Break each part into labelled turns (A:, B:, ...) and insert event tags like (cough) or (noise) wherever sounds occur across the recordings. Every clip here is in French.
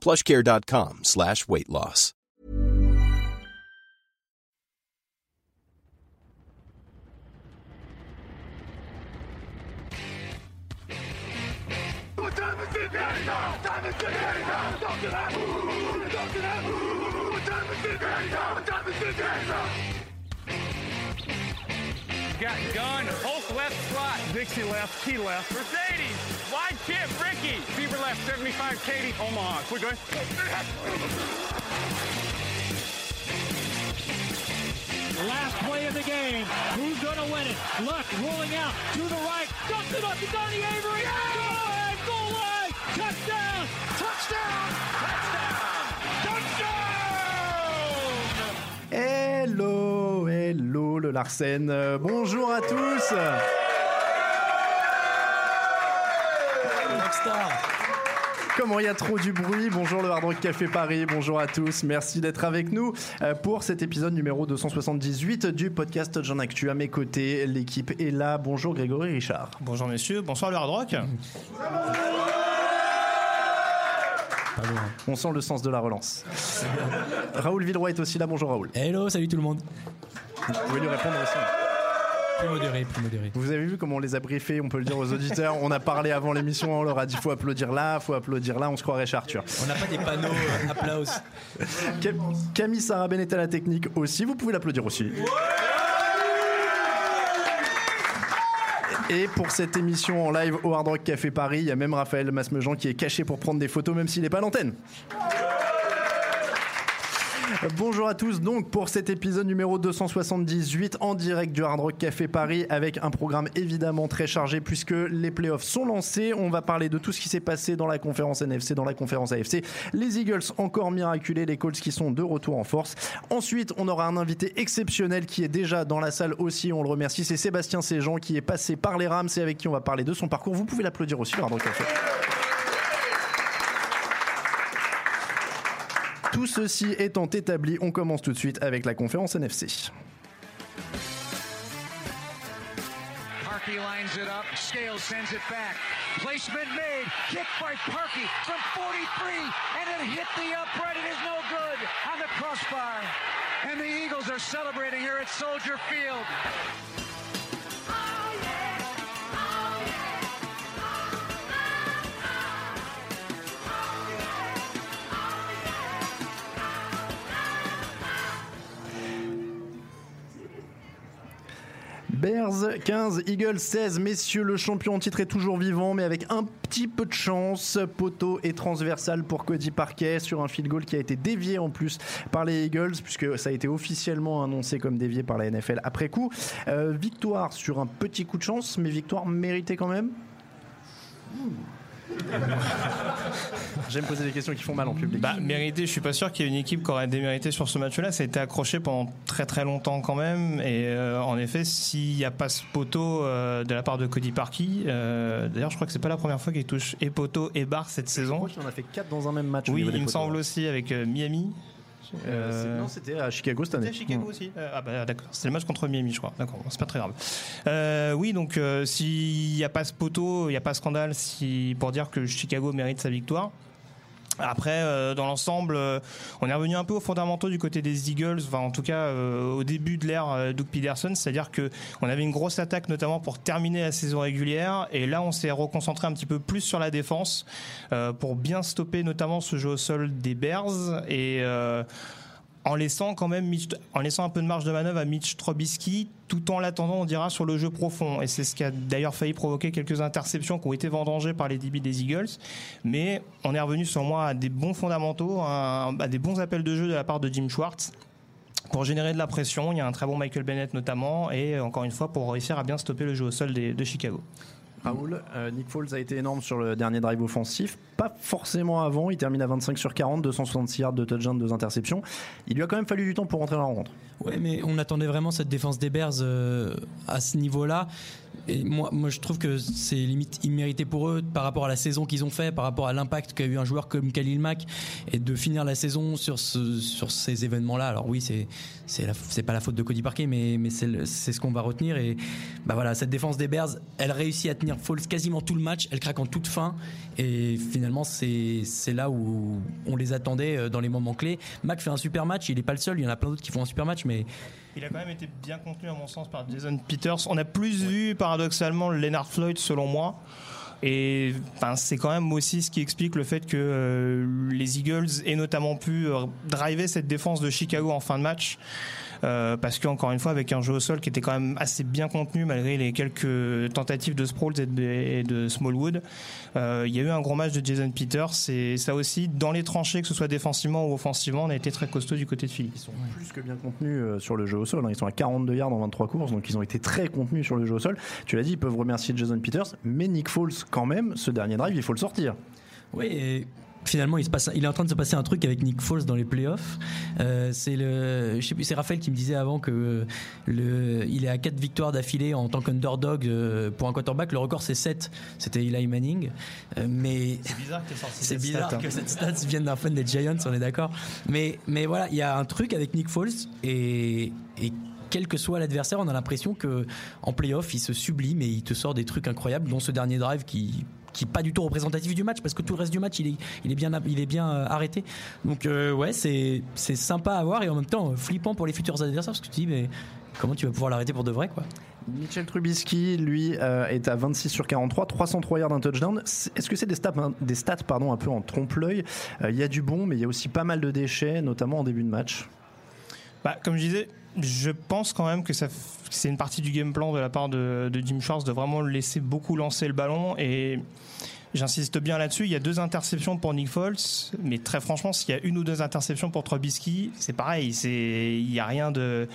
A: plushcare.com slash weight loss.
B: Got gun, left slot. Dixie left, Key left. Mercedes, wide chip, Ricky? Beaver left, 75, Katie, Omaha. Quick, go
C: Last play of the game. Who's going to win it? Luck rolling out to the right. Dumps it up to Donnie Avery. Goal line, goal line. Touchdown. Touchdown. Touchdown.
D: Hello, hello le Larsen. Bonjour à tous. Comment il y a trop du bruit Bonjour le Hard Rock Café Paris, bonjour à tous, merci d'être avec nous euh, pour cet épisode numéro 278 du podcast Jean Actu. À mes côtés, l'équipe est là. Bonjour Grégory Richard.
E: Bonjour messieurs, bonsoir le Hard Rock.
D: On sent le sens de la relance. (laughs) Raoul Villeroy est aussi là, bonjour Raoul.
F: Hello, salut tout le monde.
D: Vous pouvez lui répondre aussi.
F: Plus modéré, plus modéré.
D: Vous avez vu comment on les a briefés, on peut le dire aux auditeurs. On a parlé avant l'émission, on leur a dit faut applaudir là, faut applaudir là, on se croirait chez Arthur.
F: On n'a pas des panneaux euh, applause.
D: Cam- Camille Sarabin est à la technique aussi, vous pouvez l'applaudir aussi. Et pour cette émission en live au Hard Rock Café Paris, il y a même Raphaël Masmejean qui est caché pour prendre des photos même s'il n'est pas à l'antenne. Bonjour à tous, donc pour cet épisode numéro 278 en direct du Hard Rock Café Paris avec un programme évidemment très chargé puisque les playoffs sont lancés. On va parler de tout ce qui s'est passé dans la conférence NFC, dans la conférence AFC. Les Eagles encore miraculés, les Colts qui sont de retour en force. Ensuite, on aura un invité exceptionnel qui est déjà dans la salle aussi, on le remercie, c'est Sébastien Séjean qui est passé par les Rams et avec qui on va parler de son parcours. Vous pouvez l'applaudir aussi, le Hard Rock Café. Tout ceci étant établi, on commence tout de suite avec la conférence NFC.
G: Parkey lines it up. Scales sends it back. Placement made. Kick by Parkey from 43. And it hit the upright. It is no good on the crossbar. And the Eagles are celebrating here at Soldier Field.
D: Bears 15, Eagles 16. Messieurs, le champion en titre est toujours vivant, mais avec un petit peu de chance. Poteau et transversal pour Cody Parquet sur un field goal qui a été dévié en plus par les Eagles, puisque ça a été officiellement annoncé comme dévié par la NFL après coup. Euh, victoire sur un petit coup de chance, mais victoire méritée quand même. (laughs) J'aime poser des questions qui font mal en public.
E: Bah, mérité, je suis pas sûr qu'il y ait une équipe qui aurait démérité sur ce match-là. Ça a été accroché pendant très très longtemps quand même. Et euh, en effet, s'il n'y a pas ce poteau euh, de la part de Cody Parkey, euh, d'ailleurs, je crois que c'est pas la première fois qu'il touche et poteau et barre cette
D: Je
E: saison.
D: crois qu'il en a fait 4 dans un même match.
E: Oui, il me semble aussi avec euh, Miami.
D: Euh,
E: Euh,
D: c'est- non, c'était à Chicago cette année.
E: C'était à Chicago aussi. Euh, ah bah d'accord, c'était le match contre Miami, je crois. D'accord, c'est pas très grave. Euh, oui, donc euh, s'il n'y a pas ce poteau, il n'y a pas scandale si, pour dire que Chicago mérite sa victoire. Après, euh, dans l'ensemble, euh, on est revenu un peu aux fondamentaux du côté des Eagles, enfin en tout cas euh, au début de l'ère euh, Doug Peterson, c'est-à-dire que on avait une grosse attaque notamment pour terminer la saison régulière, et là on s'est reconcentré un petit peu plus sur la défense euh, pour bien stopper notamment ce jeu au sol des Bears et euh, en laissant quand même en laissant un peu de marge de manœuvre à Mitch Trubisky tout en l'attendant on dira sur le jeu profond. Et c'est ce qui a d'ailleurs failli provoquer quelques interceptions qui ont été vendangées par les DB des Eagles. Mais on est revenu sur moi à des bons fondamentaux à, à des bons appels de jeu de la part de Jim Schwartz pour générer de la pression. Il y a un très bon Michael Bennett notamment et encore une fois pour réussir à bien stopper le jeu au sol des- de Chicago
D: Raoul, euh, Nick Foles a été énorme sur le dernier drive offensif. Pas forcément avant. Il termine à 25 sur 40, 266 yards de touchdown, deux interceptions. Il lui a quand même fallu du temps pour rentrer dans la rencontre.
F: Ouais, mais on attendait vraiment cette défense des Bears euh, à ce niveau-là. Moi, je trouve que c'est limite immérité pour eux par rapport à la saison qu'ils ont fait, par rapport à l'impact qu'a eu un joueur comme Khalil Mack, et de finir la saison sur ce, sur ces événements-là. Alors oui, c'est c'est pas la faute de Cody Parkey, mais c'est ce qu'on va retenir. Et bah voilà, cette défense des Bears, elle réussit à tenir Foles quasiment tout le match. Elle craque en toute fin, et finalement c'est là où on les attendait euh, dans les moments clés. Mack fait un super match. Il est pas le seul. Il y en a plein d'autres qui font un super match, mais
E: Il a quand même été bien contenu à mon sens par Jason Peters. On a plus vu paradoxalement Leonard Floyd selon moi. Et enfin, c'est quand même aussi ce qui explique le fait que euh, les Eagles aient notamment pu euh, driver cette défense de Chicago en fin de match. Euh, parce qu'encore une fois, avec un jeu au sol qui était quand même assez bien contenu malgré les quelques tentatives de Sproles et de, et de Smallwood, euh, il y a eu un gros match de Jason Peters. Et ça aussi, dans les tranchées, que ce soit défensivement ou offensivement, on a été très costaud du côté de Philly.
D: Ils sont plus que bien contenus euh, sur le jeu au sol. hein. Ils sont à 42 yards en 23 courses, donc ils ont été très contenus sur le jeu au sol. Tu l'as dit, ils peuvent remercier Jason Peters, mais Nick Foles, quand même, ce dernier drive, il faut le sortir.
F: Oui, et finalement, il, se passe, il est en train de se passer un truc avec Nick Foles dans les playoffs. Euh, c'est le, je sais plus, c'est Raphaël qui me disait avant que le, il est à 4 victoires d'affilée en tant qu'underdog euh, pour un quarterback. Le record c'est 7. C'était Eli Manning. Euh, mais
E: C'est bizarre que (laughs)
F: c'est bizarre que cette stat vienne d'un fan des Giants, on est d'accord. Mais, mais voilà, il y a un truc avec Nick Foles et, et quel que soit l'adversaire, on a l'impression que en playoff, il se sublime et il te sort des trucs incroyables, dont ce dernier drive qui qui est pas du tout représentatif du match parce que tout le reste du match il est il est bien il est bien euh, arrêté donc euh, ouais c'est c'est sympa à voir et en même temps euh, flippant pour les futurs adversaires parce que tu te dis mais comment tu vas pouvoir l'arrêter pour de vrai quoi?
D: Mitchell Trubisky, lui, euh, est à 26 sur 43, 303 yards d'un touchdown. Est-ce que c'est des stats, hein, des stats pardon, un peu en trompe-l'œil? Euh, Il y a du bon, mais il y a aussi pas mal de déchets, notamment en début de match.
E: Bah, comme je disais, je pense quand même que c'est une partie du game plan de la part de, Jim Schwartz de vraiment laisser beaucoup lancer le ballon et j'insiste bien là-dessus. Il y a deux interceptions pour Nick Foles, mais très franchement, s'il y a une ou deux interceptions pour Trubisky, c'est pareil. Il y a rien de,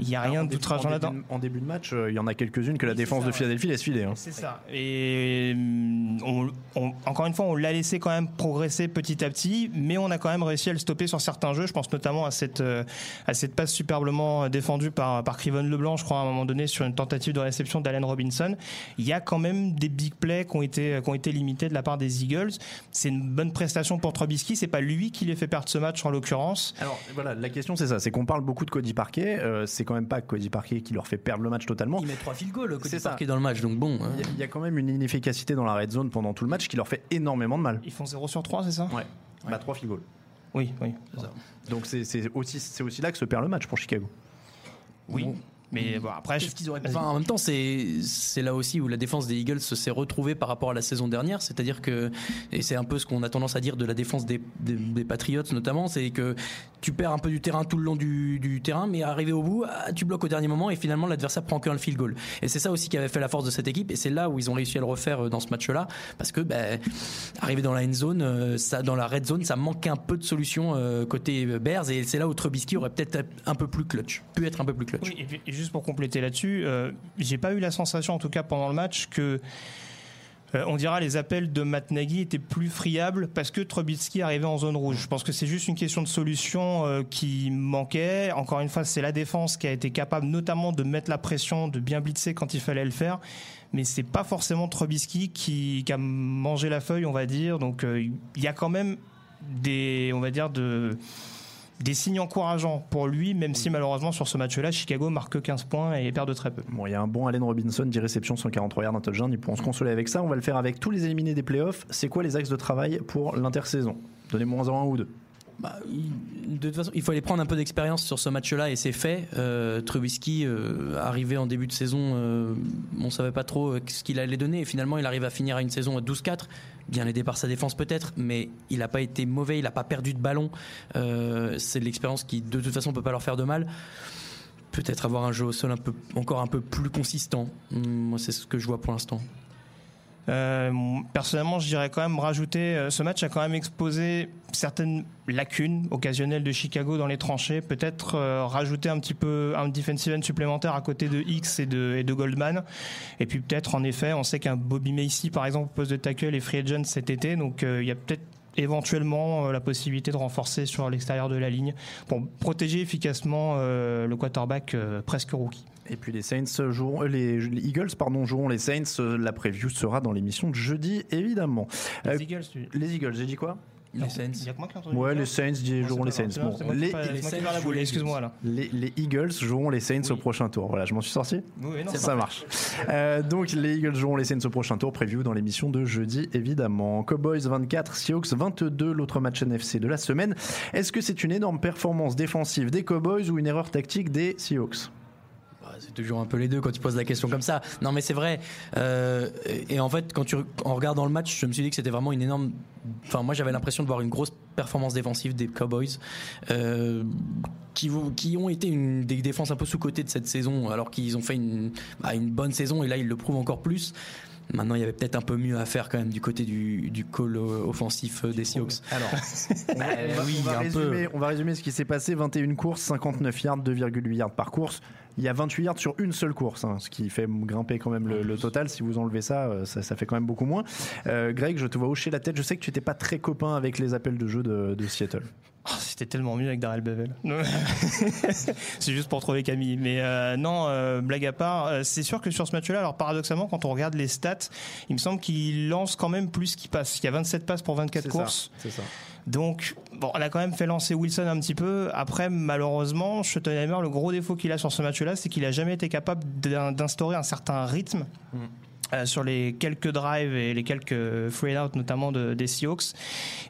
E: il y a rien d'outrageant là-dedans.
D: en début de match, euh, il y en a quelques-unes que la
E: Oui,
D: défense
E: ça,
D: de
E: ouais.
D: Philadelphie laisse filer. hein.
E: C'est ça. Et hum, on- on- encore une fois, on l'a laissé quand même progresser petit à petit, mais on a quand même réussi à le stopper sur certains jeux. Je pense notamment à cette, euh, à cette passe superbement défendue par, par Criven Leblanc, je crois, à un moment donné, sur une tentative de réception d'Allen Robinson. Il y a quand même des big plays qui ont été, qui ont été limités de la part des Eagles. C'est une bonne prestation pour Trubisky. C'est pas lui qui les fait perdre ce match, en l'occurrence.
D: Alors voilà, la question c'est ça, c'est qu'on parle beaucoup de Cody Parquet, euh, c'est quand même pas Cody Parquet qui leur fait perdre le match totalement.
F: il met trois field goals
D: C'est
F: Cody
D: ça.
F: Parkey dans le match donc bon hein.
D: Il y, a- il y a quand même une inefficacité dans la red zone pendant tout le match qui leur fait énormément de mal.
E: Ils font 0 sur 3, c'est ça?
D: Ouais. Bah 3 field goals.
E: Oui, oui.
D: Donc c'est c'est aussi, c'est aussi là que se perd le match pour Chicago.
E: Oui. Mais bon, après, je-
F: Qu'est-ce qu'ils auraient
E: Vas-y.
F: enfin, en même temps, c'est c'est là aussi où la défense des Eagles se s'est retrouvée par rapport à la saison dernière. C'est-à-dire que, et c'est un peu ce qu'on a tendance à dire de la défense des, des, des Patriots notamment, c'est que tu perds un peu du terrain tout le long du, du terrain, mais arrivé au bout, ah, tu bloques au dernier moment et finalement l'adversaire prend qu'un field goal. Et c'est ça aussi qui avait fait la force de cette équipe et c'est là où ils ont réussi à le refaire euh, dans ce match-là parce que, ben, arrivé dans la end zone, euh, ça, dans la red zone, ça manquait un peu de solutions euh, côté Bears et c'est là où Trubisky aurait peut-être un peu plus clutch, pu être un peu plus clutch.
E: Oui, et, puis- et juste pour compléter là-dessus, euh, j'ai pas eu la sensation, en tout cas pendant le match, que euh, on dira les appels de Matt Nagy étaient plus friables parce que Trubisky arrivait en zone rouge. Je pense que c'est juste une question de solution euh, qui manquait. Encore une fois, c'est la défense qui a été capable notamment de mettre la pression, de bien blitzer quand il fallait le faire. Mais c'est pas forcément Trubisky qui, a mangé la feuille, on va dire. Donc euh, il y a quand même des, on va dire, de des signes encourageants pour lui, même si malheureusement sur ce match-là, Chicago marque que 15 points et perd de très peu.
D: Bon, il y a un bon Allen Robinson, 10 réceptions, 143 yards, un touchdown. Ils pourront se consoler avec ça. On va le faire avec tous les éliminés des playoffs. C'est quoi les axes de travail pour l'intersaison? Donnez-moi un ou deux.
F: Bah, il- de toute il fallait prendre un peu d'expérience sur ce match-là et c'est fait. Euh, Trubisky, euh, arrivé en début de saison, euh, on savait pas trop euh, ce qu'il allait donner et finalement il arrive à finir à une saison à 12-4. Bien aidé par sa défense peut-être, mais il n'a pas été mauvais, il n'a pas perdu de ballon. C'est de l'expérience qui de toute façon peut pas leur faire de mal. Peut-être avoir un jeu au sol encore un peu plus consistant. Moi c'est ce que je vois pour l'instant.
E: Euh, personnellement, je dirais quand même rajouter. euh, ce match a quand même exposé certaines lacunes occasionnelles de Chicago dans les tranchées. Peut-être euh, rajouter un petit peu un defensive end supplémentaire à côté de X et de, et Goldman. Et puis peut-être, en effet, on sait qu'un Bobby Macy, par exemple, au poste de tackle est free agent cet été. Donc il y a peut-être éventuellement la possibilité de renforcer sur l'extérieur de la ligne pour protéger efficacement le quarterback presque rookie.
D: Et puis les Saints joueront, euh, les, les Eagles pardon joueront les Saints. Euh, La preview sera dans l'émission de jeudi évidemment. Euh,
E: Les Eagles, tu-
D: les Eagles, j'ai dit quoi?
F: Les Saints.
E: Il y a que moi qui
D: Ouais, les Saints joueront les Saints. Bon, les,
F: les
E: vais
F: Saints
E: faire la boule, excuse-moi là.
D: les, les Eagles joueront les Saints au prochain tour. Voilà, je m'en suis sorti.
E: Oui, oui, non,
D: Ça marche. Euh, donc les Eagles joueront les Saints au prochain tour, preview dans l'émission de jeudi évidemment. Cowboys 24, Seahawks 22, l'autre match NFC de la semaine. Est-ce que c'est une énorme performance défensive des Cowboys ou une erreur tactique des Seahawks?
F: C'est toujours un peu les deux quand tu poses la question comme ça. Non, mais c'est vrai. Euh, et, en fait, quand tu, en regardant le match, je me suis dit que c'était vraiment une énorme. Enfin, moi, j'avais l'impression de voir une grosse performance défensive des Cowboys, euh, qui, ont été une des défenses un peu sous côté de cette saison, alors qu'ils ont fait une, bah, une bonne saison et là, ils le prouvent encore plus. Maintenant, il y avait peut-être un peu mieux à faire quand même du côté du, du call offensif des Seahawks.
D: Alors, on (laughs) va, on va-
F: oui,
D: on va
F: un peu.
D: résumer, on va résumer ce qui s'est passé. 21 courses, 59 yards, 2,8 yards par course. Il y a 28 yards sur une seule course, hein, ce qui fait grimper quand même le, le total. Si vous enlevez ça, euh, ça, ça fait quand même beaucoup moins. Euh, Greg, je te vois hocher la tête. Je sais que tu n'étais pas très copain avec les appels de jeu de, de Seattle.
E: Oh, C'était tellement mieux avec Darrell Bevel. (laughs) c'est juste pour trouver Camille. Mais euh, non, euh, blague à part, c'est sûr que sur ce match-là, alors paradoxalement, quand on regarde les stats, il me semble qu'il lance quand même plus qu'il passe. Il y a 27 passes pour 24
D: C'est
E: courses.
D: C'est ça.
E: Donc, bon, on a quand même fait lancer Wilson un petit peu. Après, malheureusement, Schottenheimer, le gros défaut qu'il a sur ce match-là, c'est qu'il a jamais été capable d'in- d'instaurer un certain rythme. euh, sur les quelques drives et les quelques free out notamment de, des Seahawks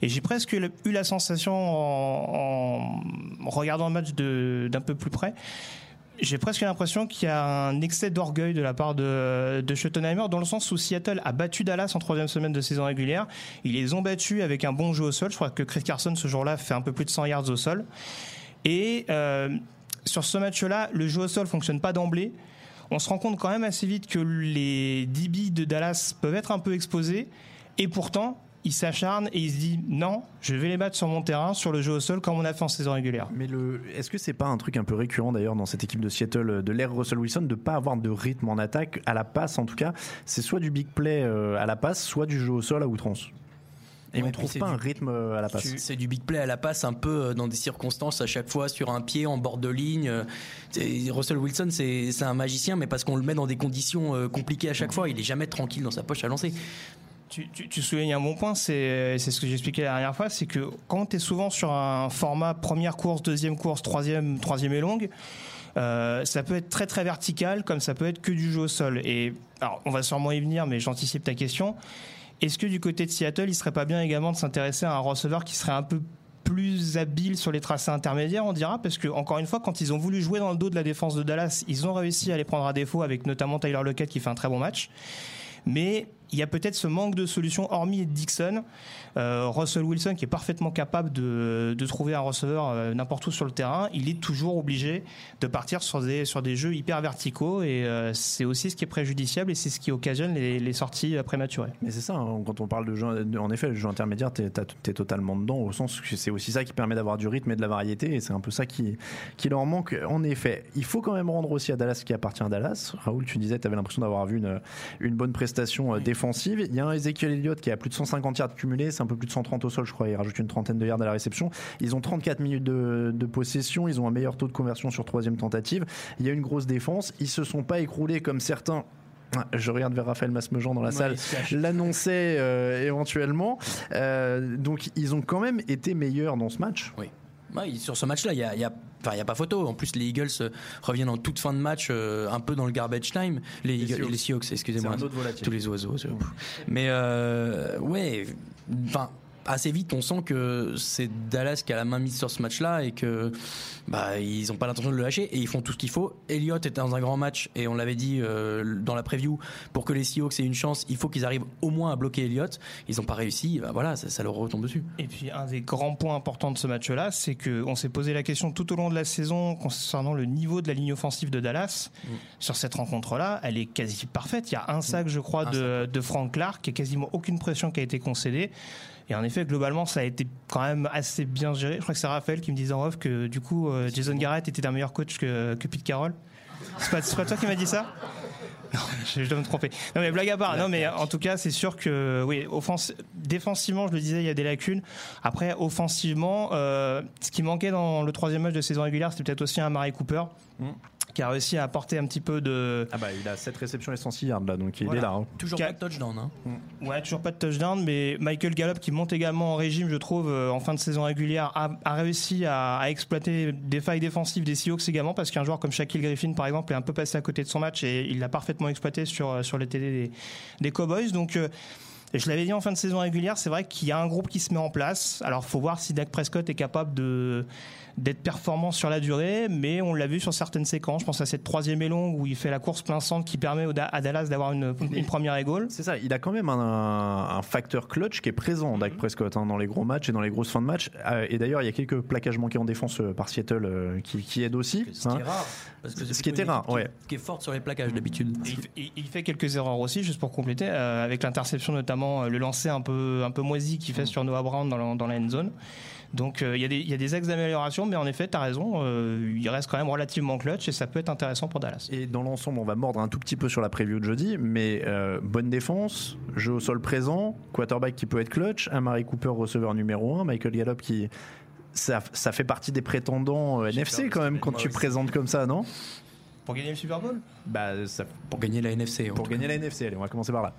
E: et j'ai presque eu, la sensation en, en regardant le match de- d'un peu plus près j'ai presque l'impression qu'il y a un excès d'orgueil de la part de, de Schottenheimer dans le sens où Seattle a battu Dallas en troisième semaine de saison régulière. Ils les ont battus avec un bon jeu au sol. Je crois que Chris Carson ce jour-là fait un peu plus de 100 yards au sol. Et euh, sur ce match-là, le jeu au sol fonctionne pas d'emblée. On se rend compte quand même assez vite que les DB de Dallas peuvent être un peu exposés. Et pourtant, il s'acharne et il se dit non, je vais les battre sur mon terrain, sur le jeu au sol, comme on a fait en saison régulière.
D: Mais le, est-ce que c'est pas un truc un peu récurrent d'ailleurs dans cette équipe de Seattle de l'ère Russell Wilson de pas avoir de rythme en attaque à la passe en tout cas? C'est soit du big play euh, à la passe, soit du jeu au sol à outrance. Et
F: Ouais,
D: on trouve
F: c'est
D: pas
F: du-
D: un rythme euh, à la passe.
F: C'est du big play à la passe, un peu euh, dans des circonstances à chaque fois sur un pied en bord de ligne. Russell Wilson, c'est c'est un magicien, mais parce qu'on le met dans des conditions compliquées à chaque fois. Il est jamais tranquille dans sa poche à lancer.
E: Tu, soulignes un bon point, c'est c'est ce que j'expliquais la dernière fois, c'est que quand tu es souvent sur un format première course, deuxième course, troisième, troisième et longue, euh, ça peut être très très vertical, comme ça peut être que du jeu au sol. Et alors, on va sûrement y venir, mais j'anticipe ta question. Est-ce que du côté de Seattle, il serait pas bien également de s'intéresser à un receveur qui serait un peu plus habile sur les tracés intermédiaires, on dira, parce que encore une fois, quand ils ont voulu jouer dans le dos de la défense de Dallas, ils ont réussi à les prendre à défaut avec notamment Tyler Lockett qui fait un très bon match. Mais il y a peut-être ce manque de solutions, hormis Dixon. Euh, Russell Wilson, qui est parfaitement capable de, de trouver un receveur euh, n'importe où sur le terrain, il est toujours obligé de partir sur des, sur des jeux hyper verticaux. Et euh, c'est aussi ce qui est préjudiciable et c'est ce qui occasionne les, les sorties euh, prématurées.
D: Mais c'est ça, hein, quand on parle de jeu, en effet, le jeu intermédiaire, t'es t'as- t'es totalement dedans, au sens que c'est aussi ça qui permet d'avoir du rythme et de la variété, et c'est un peu ça qui, qui leur manque. En effet, il faut quand même rendre aussi à Dallas ce qui appartient à Dallas. Raoul, tu disais, tu avais l'impression d'avoir vu une, une bonne prestation euh, défensive. Il y a un Ezekiel Elliott qui a plus de 150 yards cumulés, c'est un peu plus de 130 au sol, je crois, il rajoute une trentaine de yards à la réception. Ils ont 34 minutes de, de possession, ils ont un meilleur taux de conversion sur troisième tentative. Il y a une grosse défense, ils se sont pas écroulés comme certains. Ah, Je regarde vers Raphaël Masmejean dans la
F: Ouais,
D: salle l'annonçait euh, éventuellement. Euh, donc ils ont quand même été meilleurs dans ce match.
F: Oui. Ouais, sur ce match-là, il y a, il y a- enfin, il y a pas photo. En plus, les Eagles euh, reviennent en toute fin de match, euh, un peu dans le garbage time. Les, Eagles-
D: Seahawks.
F: les Seahawks, excusez-moi. Tous les oiseaux. Mais euh, ouais, enfin. Assez vite, on sent que c'est Dallas qui a la main mise sur ce match-là et que bah, ils n'ont pas l'intention de le lâcher et ils font tout ce qu'il faut. Elliott était dans un grand match et on l'avait dit euh, dans la preview pour que les Seahawks aient une chance, il faut qu'ils arrivent au moins à bloquer Elliott. Ils n'ont pas réussi, bah, voilà, ça, ça leur retombe dessus.
E: Et puis un des grands points importants de ce match-là, c'est qu'on s'est posé la question tout au long de la saison concernant le niveau de la ligne offensive de Dallas. Sur cette rencontre-là, elle est quasi parfaite. Il y a un sac, je crois, de, de Frank Clark et quasiment aucune pression qui a été concédée. Et en effet, globalement, ça a été quand même assez bien géré. Je crois que c'est Raphaël qui me disait en off que du coup, euh, Jason Garrett était un meilleur coach que, que Pete Carroll. C'est pas, pas toi qui m'as dit ça? (laughs) Non, je, dois me tromper. Non mais blague à part. Non mais en tout cas, c'est sûr que oui, offense, défensivement, je le disais, il y a des lacunes. Après, offensivement, euh, ce qui manquait dans le troisième match de saison régulière, c'était peut-être aussi un Murray Cooper. Qui a réussi à apporter un petit peu de.
D: Ah bah il a 7 réceptions et 106 yards là, donc il
E: Voilà.
D: est là. hein.
F: Toujours
E: Ca-
F: pas de touchdown. Hein.
E: Ouais, toujours pas de touchdown, mais Michael Gallup qui monte également en régime, je trouve, euh, en fin de saison régulière, a, a réussi à, à exploiter des failles défensives des Seahawks également, parce qu'un joueur comme Shaquille Griffin, par exemple, est un peu passé à côté de son match et il l'a parfaitement exploité sur, euh, sur les télé des, des Cowboys. Donc, euh, je l'avais dit en fin de saison régulière, c'est vrai qu'il y a un groupe qui se met en place. Alors, faut voir si Dak Prescott est capable de d'être performant sur la durée, mais on l'a vu sur certaines séquences. Je pense à cette troisième et longue où il fait la course plein centre qui permet à Dallas d'avoir une, une première égale.
D: C'est ça, il a quand même un, un facteur clutch qui est présent, Dak Prescott, hein, dans les gros matchs et dans les grosses fins de match. Euh, et d'ailleurs, il y a quelques plaquages manqués en défense euh, par Seattle euh, qui, qui aident aussi.
F: Ce qui
D: hein.
F: est rare. Parce que c'est
D: Ce qui était rare, ouais.
F: Qui est forte sur les plaquages d'habitude.
E: Il, fait- il- il fait quelques erreurs aussi, juste pour compléter, euh, avec l'interception notamment, euh, le lancer un peu, un peu moisi qu'il fait sur Noah Brown dans la, dans la end zone. Donc euh, il y, a des- il y a des axes d'amélioration, mais en effet, tu as raison, euh, il reste quand même relativement clutch et ça peut être intéressant pour Dallas.
D: Et dans l'ensemble, on va mordre un tout petit peu sur la preview de jeudi, mais euh, bonne défense, jeu au sol présent, quarterback qui peut être clutch, Amari Cooper receveur numéro 1, Michael Gallup qui. Ça, ça fait partie des prétendants euh, NFC quand même quand tu présentes comme ça, non?
E: Pour gagner le Super Bowl?
D: Bah, ça-
F: Pour gagner la NFC. en
D: pour gagner la NFC, allez, on va commencer par là.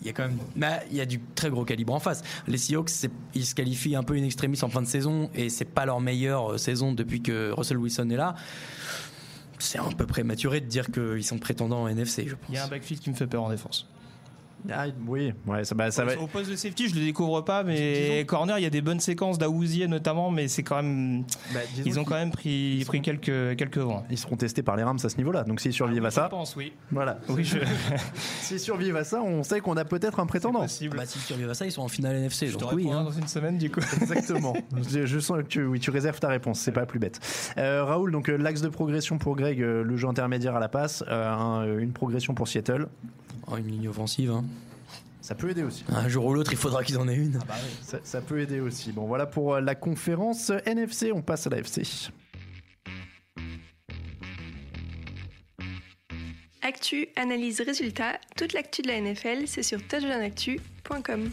F: Il y a quand même, bah, il y a du très gros calibre en face. Les Seahawks, ils se qualifient un peu in extremis en fin de saison et c'est pas leur meilleure euh, saison depuis que Russell Wilson est là. C'est un peu prématuré de dire qu'ils sont prétendants en NFC, je pense.
E: Il y a un backfield qui me fait peur en défense.
D: Ah, oui, ouais, ça, bah, ça va.
E: Au poste de safety, je le découvre pas, mais corner, il y a des bonnes séquences d'Aouzier notamment, mais c'est quand même.
D: bah,
E: Ils ont quand même pris, pris quelques, quelques vents.
D: Ils seront testés par les Rams à ce niveau-là, donc s'ils survivent à
E: Je
D: ça,
E: pense, oui.
D: voilà.
E: Oui, je. (laughs)
D: S'ils survivent à ça, on sait qu'on a peut-être un prétendant.
E: possible.
F: Bah, s'ils survivent à ça, ils sont en finale NFC.
E: Je te
F: donc oui, hein.
E: dans une semaine, du coup. (laughs)
D: Exactement. je, je sens que tu, oui, tu réserves ta réponse, c'est pas plus bête. Euh, Raoul, donc euh, l'axe de progression pour Greg, euh, le jeu intermédiaire à la passe, euh, un- une progression pour Seattle.
F: Oh, une ligne offensive. hein.
D: Ça peut aider aussi.
F: Un jour ou l'autre, il faudra qu'ils en aient une.
D: Ça, ça peut aider aussi. Bon, voilà pour euh, la conférence NFC. On passe à la FC.
H: Actu, analyse, résultat, toute l'actu de la NFL, c'est sur touchdownactu.com.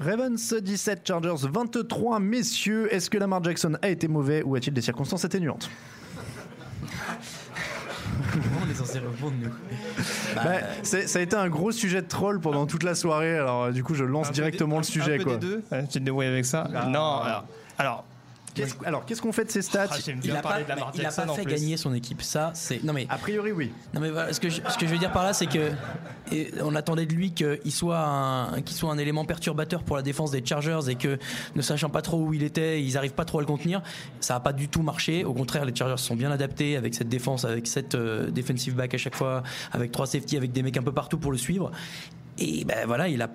D: Ravens 17, Chargers 23. Messieurs, est-ce que Lamar Jackson a été mauvais ou a-t-il des circonstances atténuantes
F: on est censé répondre, nous.
D: Bah, c'est- Ça a été un gros sujet de troll pendant toute la soirée. Alors, euh, du coup, je lance
E: Un peu
D: directement
E: des-
D: le sujet.
E: Un peu
D: quoi.
E: des deux. Ouais, tu te débrouilles avec ça Non, alors. alors
D: Qu'est-ce- alors, qu'est-ce qu'on fait de ces stats
E: ah,
F: Il
E: bien
F: a pas, il a pas fait
E: plus.
F: gagner son équipe. Ça, c'est. Non mais.
D: A priori, oui.
F: Non mais voilà, ce que je, ce que je veux dire par là, c'est que et on attendait de lui qu'il soit un, qu'il soit un élément perturbateur pour la défense des Chargers et que ne sachant pas trop où il était, ils arrivent pas trop à le contenir. Ça a pas du tout marché. Au contraire, les Chargers sont bien adaptés avec cette défense, avec cette euh, defensive back à chaque fois, avec trois safety, avec des mecs un peu partout pour le suivre. Et ben voilà, il a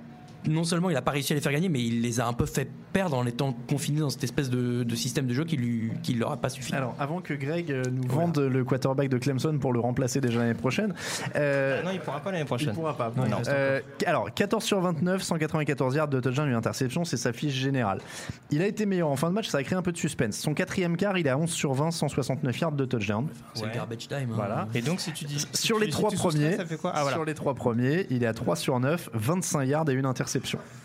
F: non seulement il a pas réussi à les faire gagner, mais il les a un peu fait perdre en étant confiné dans cette espèce de, de système de jeu qui lui, qui leur a pas suffi.
D: Alors, avant que Greg euh, nous vende le quarterback de Clemson pour le remplacer déjà l'année prochaine. euh,
E: Ah Non, il pourra pas l'année
D: Il
E: prochaine.
D: pourra pas.
E: Non, non.
D: Euh, alors, 14 sur 29, 194 yards de touchdown, une interception, c'est sa fiche générale. Il a été meilleur en fin de match, ça a créé un peu de suspense. Son quatrième quart, il est à 11 sur 20, 169 yards de touchdown.
F: c'est le garbage time. hein.
D: Voilà.
E: Et donc, si tu dis. si
D: Sur
E: tu-
D: les trois premiers,
E: ça fait quoi? Ah, voilà.
D: sur les trois premiers, il est à 3 sur 9, 25 yards et une interception perception.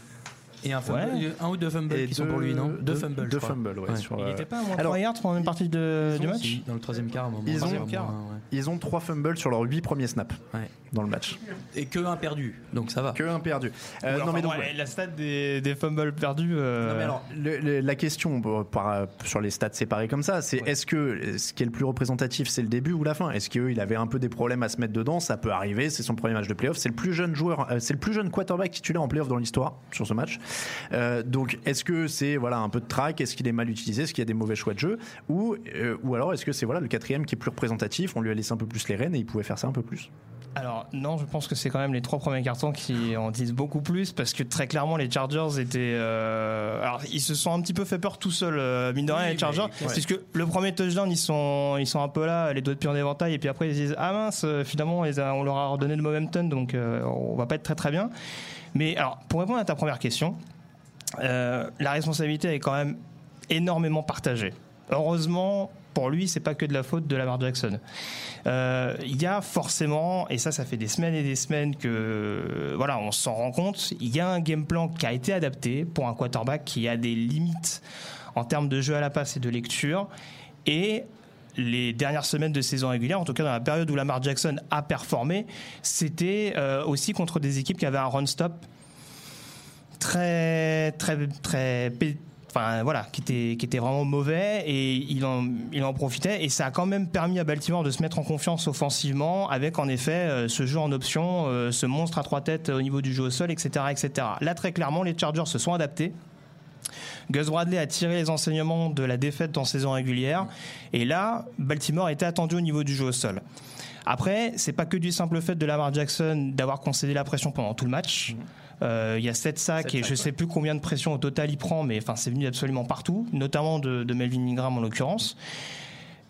F: Et un, fumble-
E: Ouais.
F: un ou deux fumbles qui sont pour lui, non Deux fumbles.
D: Deux fumbles, ouais.
F: Ouais.
D: sur,
E: Il
D: euh,
E: n'était pas
D: alors,
E: 3 yards pendant une partie de- du match
F: Dans le troisième quart, à un moment.
D: Ils ont-
F: Troisième
E: quart.
F: ouais.
D: Ils ont trois fumbles sur leurs huit premiers snaps
F: Ouais.
D: dans le match.
F: Et que un perdu, donc ça va.
D: Que un perdu. Euh, non
E: enfin,
D: mais donc.
E: La stat des, des fumbles perdus. euh,
D: Non, mais alors, le- le- la question bon, par- sur les stats séparées comme ça, c'est est-ce que ce qui est le plus représentatif, c'est le début ou la fin? Est-ce qu'il avait un peu des problèmes à se mettre dedans? Ça peut arriver, c'est son premier match de playoff. C'est le plus jeune joueur, euh, c'est le plus jeune quarterback titulaire en playoff dans l'histoire sur ce match. Euh, donc, est-ce que c'est voilà un peu de track Est-ce qu'il est mal utilisé? Est-ce qu'il y a des mauvais choix de jeu? Ou euh, ou alors est-ce que c'est voilà le quatrième qui est plus représentatif? On lui a laissé un peu plus les rênes et il pouvait faire ça un peu plus.
E: Alors non, je pense que c'est quand même les trois premiers cartons qui en disent beaucoup plus parce que très clairement les Chargers étaient, euh, alors ils se sont un petit peu fait peur tout seuls, euh, mine de rien
F: Oui,
E: les Chargers,
F: mais-
E: puisque le premier touchdown ils sont ils sont un peu là, les doigts de pied en éventail et puis après ils se disent ah mince finalement a- on leur a redonné le momentum donc euh, on va pas être très très bien. Mais alors pour répondre à ta première question, euh, la responsabilité est quand même énormément partagée. Heureusement, pour lui, c'est pas que de la faute de Lamar Jackson. Euh, Il y a forcément, et ça, ça fait des semaines et des semaines que, voilà, on s'en rend compte. Il y a un game plan qui a été adapté pour un quarterback qui a des limites en termes de jeu à la passe et de lecture. Et les dernières semaines de saison régulière, en tout cas dans la période où Lamar Jackson a performé, c'était euh, aussi contre des équipes qui avaient un run stop très très très enfin voilà qui était qui était vraiment mauvais et il en il en profitait. Et ça a quand même permis à Baltimore de se mettre en confiance offensivement avec en effet euh, ce jeu en option euh, ce monstre à trois têtes au niveau du jeu au sol etc etc là très clairement les Chargers se sont adaptés Gus Bradley a tiré les enseignements de la défaite en saison régulière et là Baltimore était attendu au niveau du jeu au sol après, c'est pas que du simple fait de Lamar Jackson d'avoir concédé la pression pendant tout le match. Euh, Il y a 7 sacs et je sais plus combien de pression au total il prend, mais enfin c'est venu absolument partout, notamment de, de Melvin Ingram en l'occurrence.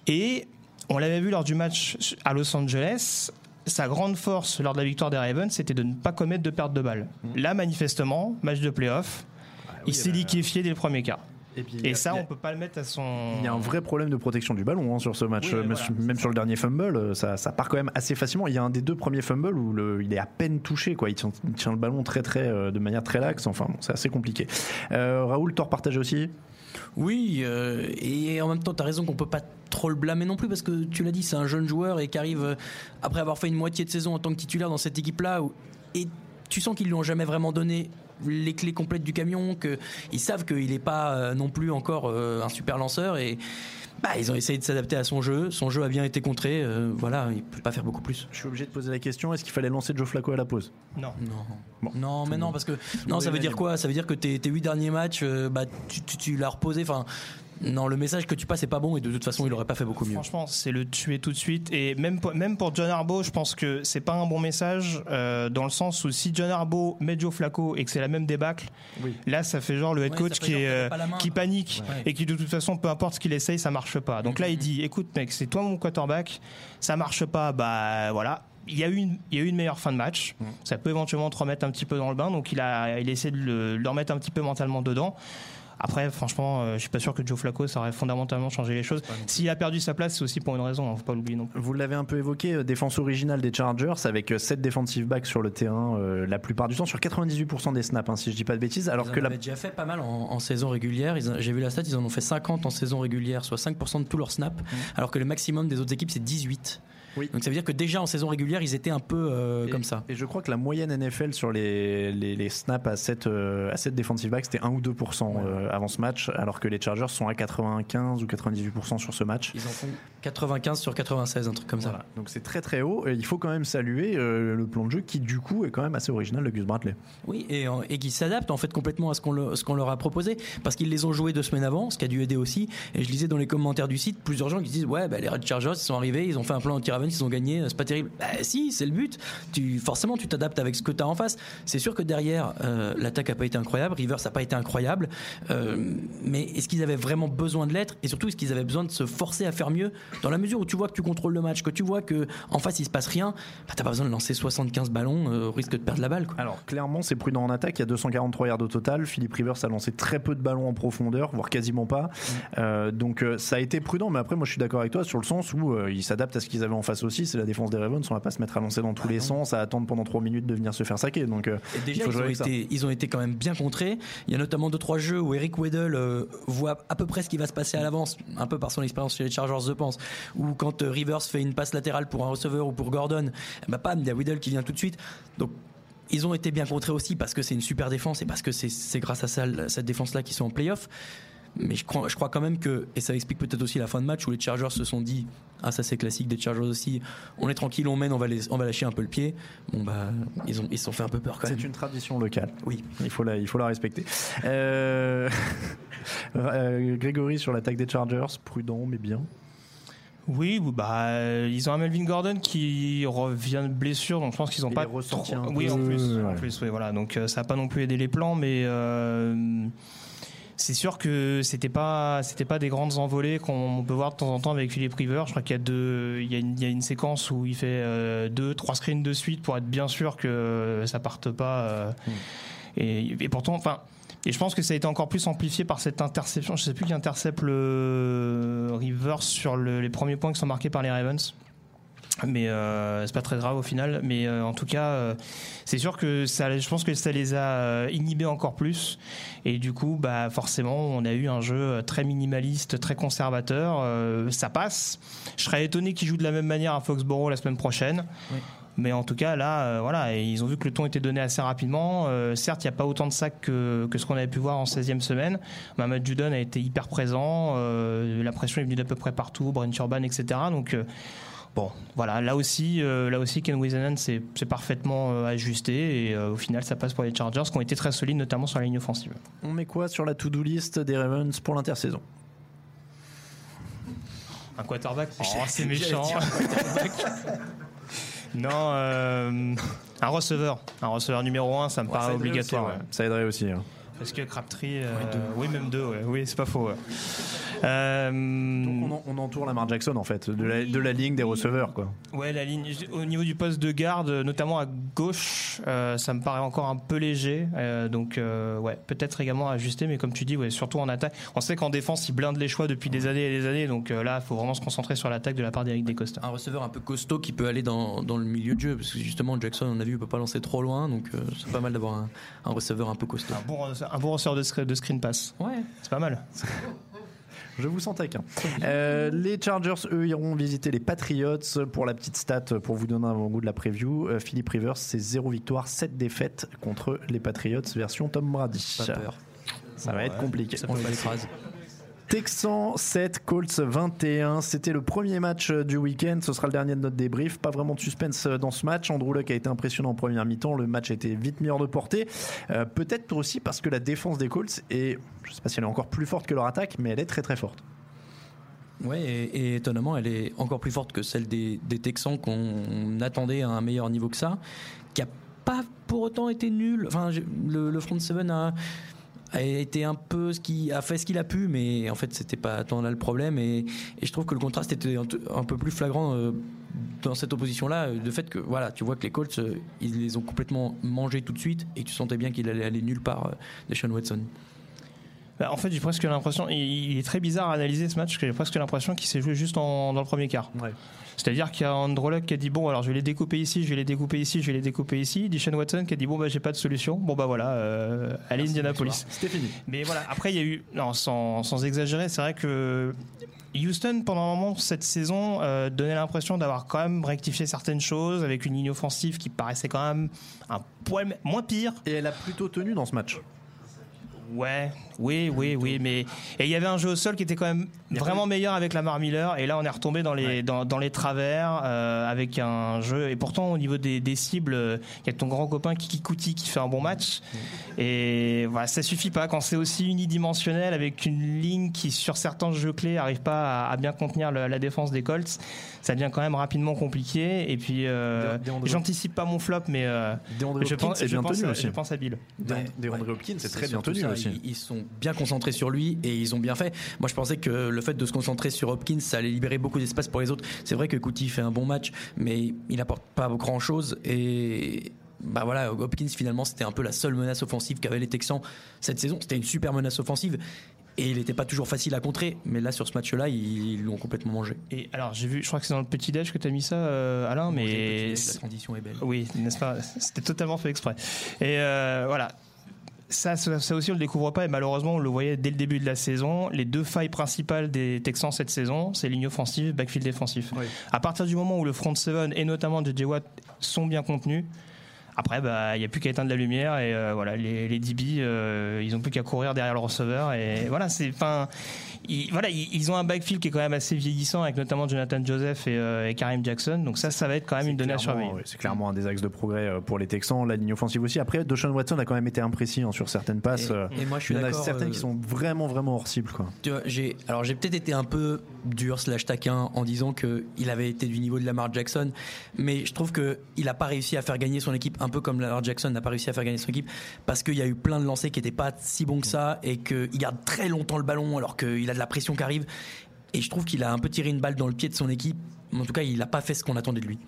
E: Et on l'avait vu lors du match à Los Angeles. Sa grande force lors de la victoire des Ravens, c'était de ne pas commettre de perte de balle. Là, manifestement, match de playoff, il s'est liquéfié dès le premier quart.
D: Et, puis,
E: Et ça, on peut pas le mettre à son.
D: Il y a un vrai problème de protection du ballon hein, sur ce match.
E: Oui,
D: Euh,
E: voilà,
D: même, même sur le dernier fumble, euh, ça, ça part quand même assez facilement. Il y a un des deux premiers fumbles où le- il est à peine touché. Quoi. Il, tient, il tient le ballon très, très, euh, de manière très laxe. Enfin, bon, c'est assez compliqué. Euh, Raoul, tort partagé aussi?
F: Oui, euh, et en même temps, tu as raison qu'on peut pas trop le blâmer non plus parce que tu l'as dit, c'est un jeune joueur et qui arrive après avoir fait une moitié de saison en tant que titulaire dans cette équipe-là. où- Et tu sens qu'ils lui ont jamais vraiment donné les clés complètes du camion, qu'ils savent qu'il n'est pas euh, non plus encore euh, un super lanceur et bah, ils ont essayé de s'adapter à son jeu. Son jeu a bien été contré. euh, voilà, il peut pas faire beaucoup plus.
D: Je suis obligé de poser la question est-ce qu'il fallait lancer Joe Flacco à la pause?
E: Non.
F: Non,
D: Bon.
F: non, mais non, parce que non, ça veut dire quoi? Ça veut dire que tes, tes huit derniers matchs, euh, bah, tu, tu, tu l'as reposé. Enfin, non, le message que tu passes est pas bon et de toute façon, il aurait pas fait beaucoup mieux.
E: Franchement, c'est le tuer tout de suite. Et même pour, même pour John Harbaugh, je pense que c'est pas un bon message euh, dans le sens où si John Harbaugh met Joe Flacco et que c'est la même débâcle,
D: Oui.
E: là ça fait genre le head coach qui, est, euh, qui panique
F: Ouais.
E: et qui de toute façon peu importe ce qu'il essaye, ça marche pas. Donc là il dit écoute mec, c'est toi mon quarterback, ça marche pas, bah voilà. Il y, a eu une, il y a eu une meilleure fin de match. Ça peut éventuellement te remettre un petit peu dans le bain. Donc il a, il a essayé de le, le remettre un petit peu mentalement dedans. Après, franchement, euh, je suis pas sûr que Joe Flacco ça aurait fondamentalement changé les choses. S'il a perdu sa place, c'est aussi pour une raison. Hein, faut pas l'oublier non plus.
D: Vous l'avez un peu évoqué, euh, défense originale des Chargers avec 7 defensive backs sur le terrain euh, la plupart du temps, sur 98% des snaps, hein, si je dis pas de bêtises. Alors
F: ils
D: que
F: en
D: la,
F: avaient déjà fait pas mal en, en saison régulière. J'ai vu la stat, ils en ont fait 50 en saison régulière, soit 5% de tous leurs snaps, alors que le maximum des autres équipes c'est 18.
D: Oui.
F: Donc ça veut dire que déjà en saison régulière, ils étaient un peu euh,
D: Et-
F: comme ça.
D: Et je crois que la moyenne NFL sur les, les, les snaps à 7, euh, à 7 defensive backs, c'était 1 ou 2% euh, avant ce match, alors que les Chargers sont à 95 ou 98% sur ce match.
F: Ils en font 95 sur 96, un truc comme ça.
D: Voilà. Donc c'est très très haut. Et il faut quand même saluer euh, le plan de jeu qui du coup est quand même assez original de Gus Bradley.
F: Oui, et, euh, et qui s'adaptent en fait complètement à ce qu'on le- ce qu'on leur a proposé, parce qu'ils les ont joués deux semaines avant, ce qui a dû aider aussi. Et je lisais dans les commentaires du site plusieurs gens qui disent ouais, bah, les Red Chargers ils sont arrivés, ils ont fait un plan anti-Ravens, ils ont gagné, c'est pas terrible. Bah si, c'est le but. Tu forcément tu t'adaptes avec ce que tu as en face. C'est sûr que derrière euh, l'attaque a pas été incroyable, Rivers a pas été incroyable, euh, mais est-ce qu'ils avaient vraiment besoin de l'être? Et surtout est-ce qu'ils avaient besoin de se forcer à faire mieux dans la mesure où tu vois que tu contrôles le match, que tu vois que en face il se passe rien, bah, t'as pas besoin de lancer 75 ballons euh, au risque de perdre la balle. Quoi.
D: Alors clairement c'est prudent en attaque, il y a 243 yards au total, Philippe Rivers a lancé très peu de ballons en profondeur, voire quasiment pas. Euh, donc euh, ça a été prudent, mais après moi je suis d'accord avec toi sur le sens où euh, ils s'adaptent à ce qu'ils avaient en, face aussi, c'est la défense des Ravens. On va pas se mettre à lancer dans tous les sens, à attendre pendant 3 minutes de venir se faire saquer. Donc,
F: Et déjà,
D: il faut
F: ils ont,
D: avec ça.
F: été, ils ont été quand même bien contrés. Il y a notamment deux trois jeux où Eric Weddle voit à peu près ce qui va se passer à l'avance, un peu par son expérience chez les Chargers, je pense. Ou quand euh, Rivers fait une passe latérale pour un receveur ou pour Gordon, bah pam, il y a Weddle qui vient tout de suite. Donc ils ont été bien contrés aussi parce que c'est une super défense et parce que c'est grâce à ça, cette défense-là qu'ils sont en playoff. Mais je crois, je crois quand même que, et ça explique peut-être aussi la fin de match où les Chargers se sont dit, ah ça c'est classique des Chargers aussi, on est tranquille, on mène, on va, les, on va lâcher un peu le pied. Bon bah, ils ont, ils se sont fait un peu peur quand même.
D: C'est une tradition locale.
F: Oui.
D: Il faut la, il faut la respecter. Euh, (laughs) euh, Grégory sur l'attaque des Chargers, prudent mais bien.
E: Oui, bah euh, ils ont un Melvin Gordon qui revient de blessure, donc je pense qu'ils ont
D: Il
E: pas trop-
D: un
E: Oui,
D: peu,
E: en plus,
D: ouais.
E: en plus, oui, voilà. Donc euh, ça a pas non plus aidé les plans, mais euh, c'est sûr que c'était pas c'était pas des grandes envolées qu'on peut voir de temps en temps avec Philippe River. Je crois qu'il y a deux, il y a une, il y a une séquence où il fait euh, deux, trois screens de suite pour être bien sûr que ça parte pas. euh, et, et pourtant, enfin. Et je pense que ça a été encore plus amplifié par cette interception. Je sais plus qui intercepte le Rivers sur le- les premiers points qui sont marqués par les Ravens. Mais euh, c'est pas très grave au final. Mais euh, en tout cas, euh, c'est sûr que ça, je pense que ça les a euh, inhibés encore plus. Et du coup, bah forcément, on a eu un jeu euh, très minimaliste, très conservateur. Euh, ça passe. Je serais étonné qu'ils jouent de la même manière à Foxborough la semaine prochaine. Mais en tout cas, là, euh, voilà, et ils ont vu que le ton était donné assez rapidement. Euh, certes, il n'y a pas autant de sacs que, que ce qu'on avait pu voir en 16e semaine. Mohamed Judon a été hyper présent. euh, la pression est venue d'à peu près partout. Brent Urban, etc. Donc, euh, bon, voilà, là aussi, euh, là aussi Ken Wisenan s'est parfaitement euh, ajusté. Et euh, au final, ça passe pour les Chargers, qui ont été très solides, notamment sur la ligne offensive.
D: On met quoi sur la to-do list des Ravens pour l'intersaison?
E: Un quarterback Oh, c'est (laughs) méchant. (laughs) non, euh, un receveur. Un receveur numéro 1, ça me
D: Ouais,
E: paraît
D: ça
E: obligatoire.
D: aussi, ouais.
E: ouais.
D: Ça aiderait aussi. hein.
E: Parce que Crabtree, euh, oui, même deux, ouais. oui, c'est pas faux. ouais. Euh,
D: Donc on, en- on entoure Lamar Jackson en fait, de la, de la ligne des receveurs quoi.
E: Ouais, la ligne au niveau du poste de garde, notamment à gauche, euh, ça me paraît encore un peu léger. Euh, donc, euh, ouais, peut-être également à ajuster, mais comme tu dis, ouais, surtout en attaque. On sait qu'en défense, ils blindent les choix depuis des années et des années. Donc euh, là, il faut vraiment se concentrer sur l'attaque de la part d'Eric Descosta.
F: Un receveur un peu costaud qui peut aller dans, dans le milieu de jeu, parce que justement, Jackson, on a vu, il peut pas lancer trop loin, donc euh, c'est pas mal d'avoir un, un receveur un peu costaud.
E: Un bon, un bon receveur de, screen- de screen pass.
F: Ouais.
E: C'est pas mal. (laughs)
D: Je vous sens taquin. Euh, les Chargers, eux, iront visiter les Patriots. Pour la petite stat, pour vous donner un goût de la preview, euh, Philippe Rivers, c'est 0 victoire, 7 défaites contre les Patriots, version Tom Brady.
F: Pas peur.
D: Ça va être compliqué.
F: On va l'écrase.
D: Texans 7, Colts 21. C'était le premier match euh, du week-end. Ce sera le dernier de notre débrief. Pas vraiment de suspense euh, dans ce match. Andrew Luck a été impressionnant en première mi-temps. Le match a été vite mis hors de portée. Euh, Peut-être aussi parce que la défense des Colts est, je sais pas si elle est encore plus forte que leur attaque, mais elle est très très forte.
F: Ouais, et, étonnamment, elle est encore plus forte que celle des, Texans qu'on attendait à un meilleur niveau que ça, qui a pas pour autant été nul. Enfin, le, le front seven a, a été un peu ce qui a fait ce qu'il a pu, mais en fait, c'était pas tant là le problème. Et, et je trouve que le contraste était un, peu plus flagrant euh, dans cette opposition-là, euh, le fait que voilà, tu vois que les Colts, euh, ils les ont complètement mangés tout de suite, et tu sentais bien qu'il allait aller nulle part, euh, Deshaun Watson.
E: Bah, en fait, j'ai presque l'impression, il, est très bizarre à analyser ce match, j'ai presque l'impression qu'il s'est joué juste en- dans le premier quart. C'est-à-dire qu'il y a Andrew Luck qui a dit bon alors je vais les découper ici, je vais les découper ici, je vais les découper ici. Deshaun Watson qui a dit bon bah j'ai pas de solution. Bon bah voilà, euh, allez Indianapolis.
D: C'était fini.
E: Mais voilà, après il y a eu non sans, sans exagérer, c'est vrai que Houston pendant un moment cette saison euh, donnait l'impression d'avoir quand même rectifié certaines choses avec une ligne offensive qui paraissait quand même un poil moins pire.
D: Et elle a plutôt tenu dans ce match.
E: Ouais, oui, oui, oui, mais et il y avait un jeu au sol qui était quand même vraiment meilleur avec Lamar Miller, et là on est retombé dans les dans, dans les travers euh, avec un jeu et pourtant au niveau des, des cibles, euh, il y a ton grand copain Kiki Kuti qui fait un bon match, et voilà ça suffit pas quand c'est aussi unidimensionnel avec une ligne qui sur certains jeux clés arrive pas à, à bien contenir le- la défense des Colts, ça devient quand même rapidement compliqué, et puis euh, j'anticipe pas mon flop, mais euh, je pense, je pense à-
D: aussi.
E: je pense à Bill.
D: Dé-
F: Ouais,
D: DeAndre
F: ouais.
D: Hopkins, c'est très bien tenu aussi.
F: Ils, ils sont bien concentrés sur lui et ils ont bien fait. Moi, je pensais que le fait de se concentrer sur Hopkins, ça allait libérer beaucoup d'espace pour les autres. C'est vrai que Couty fait un bon match, mais il n'apporte pas grand chose. Et bah voilà, Hopkins, finalement, c'était un peu la seule menace offensive qu'avaient les Texans cette saison. C'était une super menace offensive. et il n'était pas toujours facile à contrer. Mais là, sur ce match-là, ils ils l'ont complètement mangé.
E: Et alors, j'ai vu, je crois que c'est dans le petit déj que tu as mis ça, euh, Alain, mais.
F: La transition est belle.
E: Oui, n'est-ce pas? C'était totalement fait exprès. Et euh, voilà. Ça, ça, ça aussi, on le découvre pas et malheureusement, on le voyait dès le début de la saison. Les deux failles principales des Texans cette saison, c'est ligne offensive, backfield défensif. À partir du moment où le front seven et notamment JJ Watt sont bien contenus, après, bah, il n'y a plus qu'à éteindre la lumière et euh, voilà, les, les DB, euh, ils ont plus qu'à courir derrière le receveur et voilà, c'est, ils, voilà, ils, ils ont un backfield qui est quand même assez vieillissant avec notamment Jonathan Joseph et, euh, et Karim Jackson. Donc ça, ça va être quand même une donnée à surveiller.
D: ouais, C'est clairement un des axes de progrès euh, pour les Texans. La ligne offensive aussi. Après, Deshaun Watson a quand même été imprécis hein, sur certaines passes.
F: Et-
D: euh,
F: et moi, je suis
D: il y en a certaines
F: euh,
D: qui sont vraiment, vraiment hors cible. Quoi.
F: Tu vois, j'ai alors j'ai peut-être été un peu dur slash taquin en disant que il avait été du niveau de Lamar Jackson, mais je trouve que il a pas réussi à faire gagner son équipe un peu comme Lamar Jackson n'a pas réussi à faire gagner son équipe parce qu'il y a eu plein de lancers qui étaient pas si bons que ça et qu'il garde très longtemps le ballon alors qu'il a de la pression qui arrive et je trouve qu'il a un peu tiré une balle dans le pied de son équipe. En tout cas, il n'a pas fait ce qu'on attendait de lui.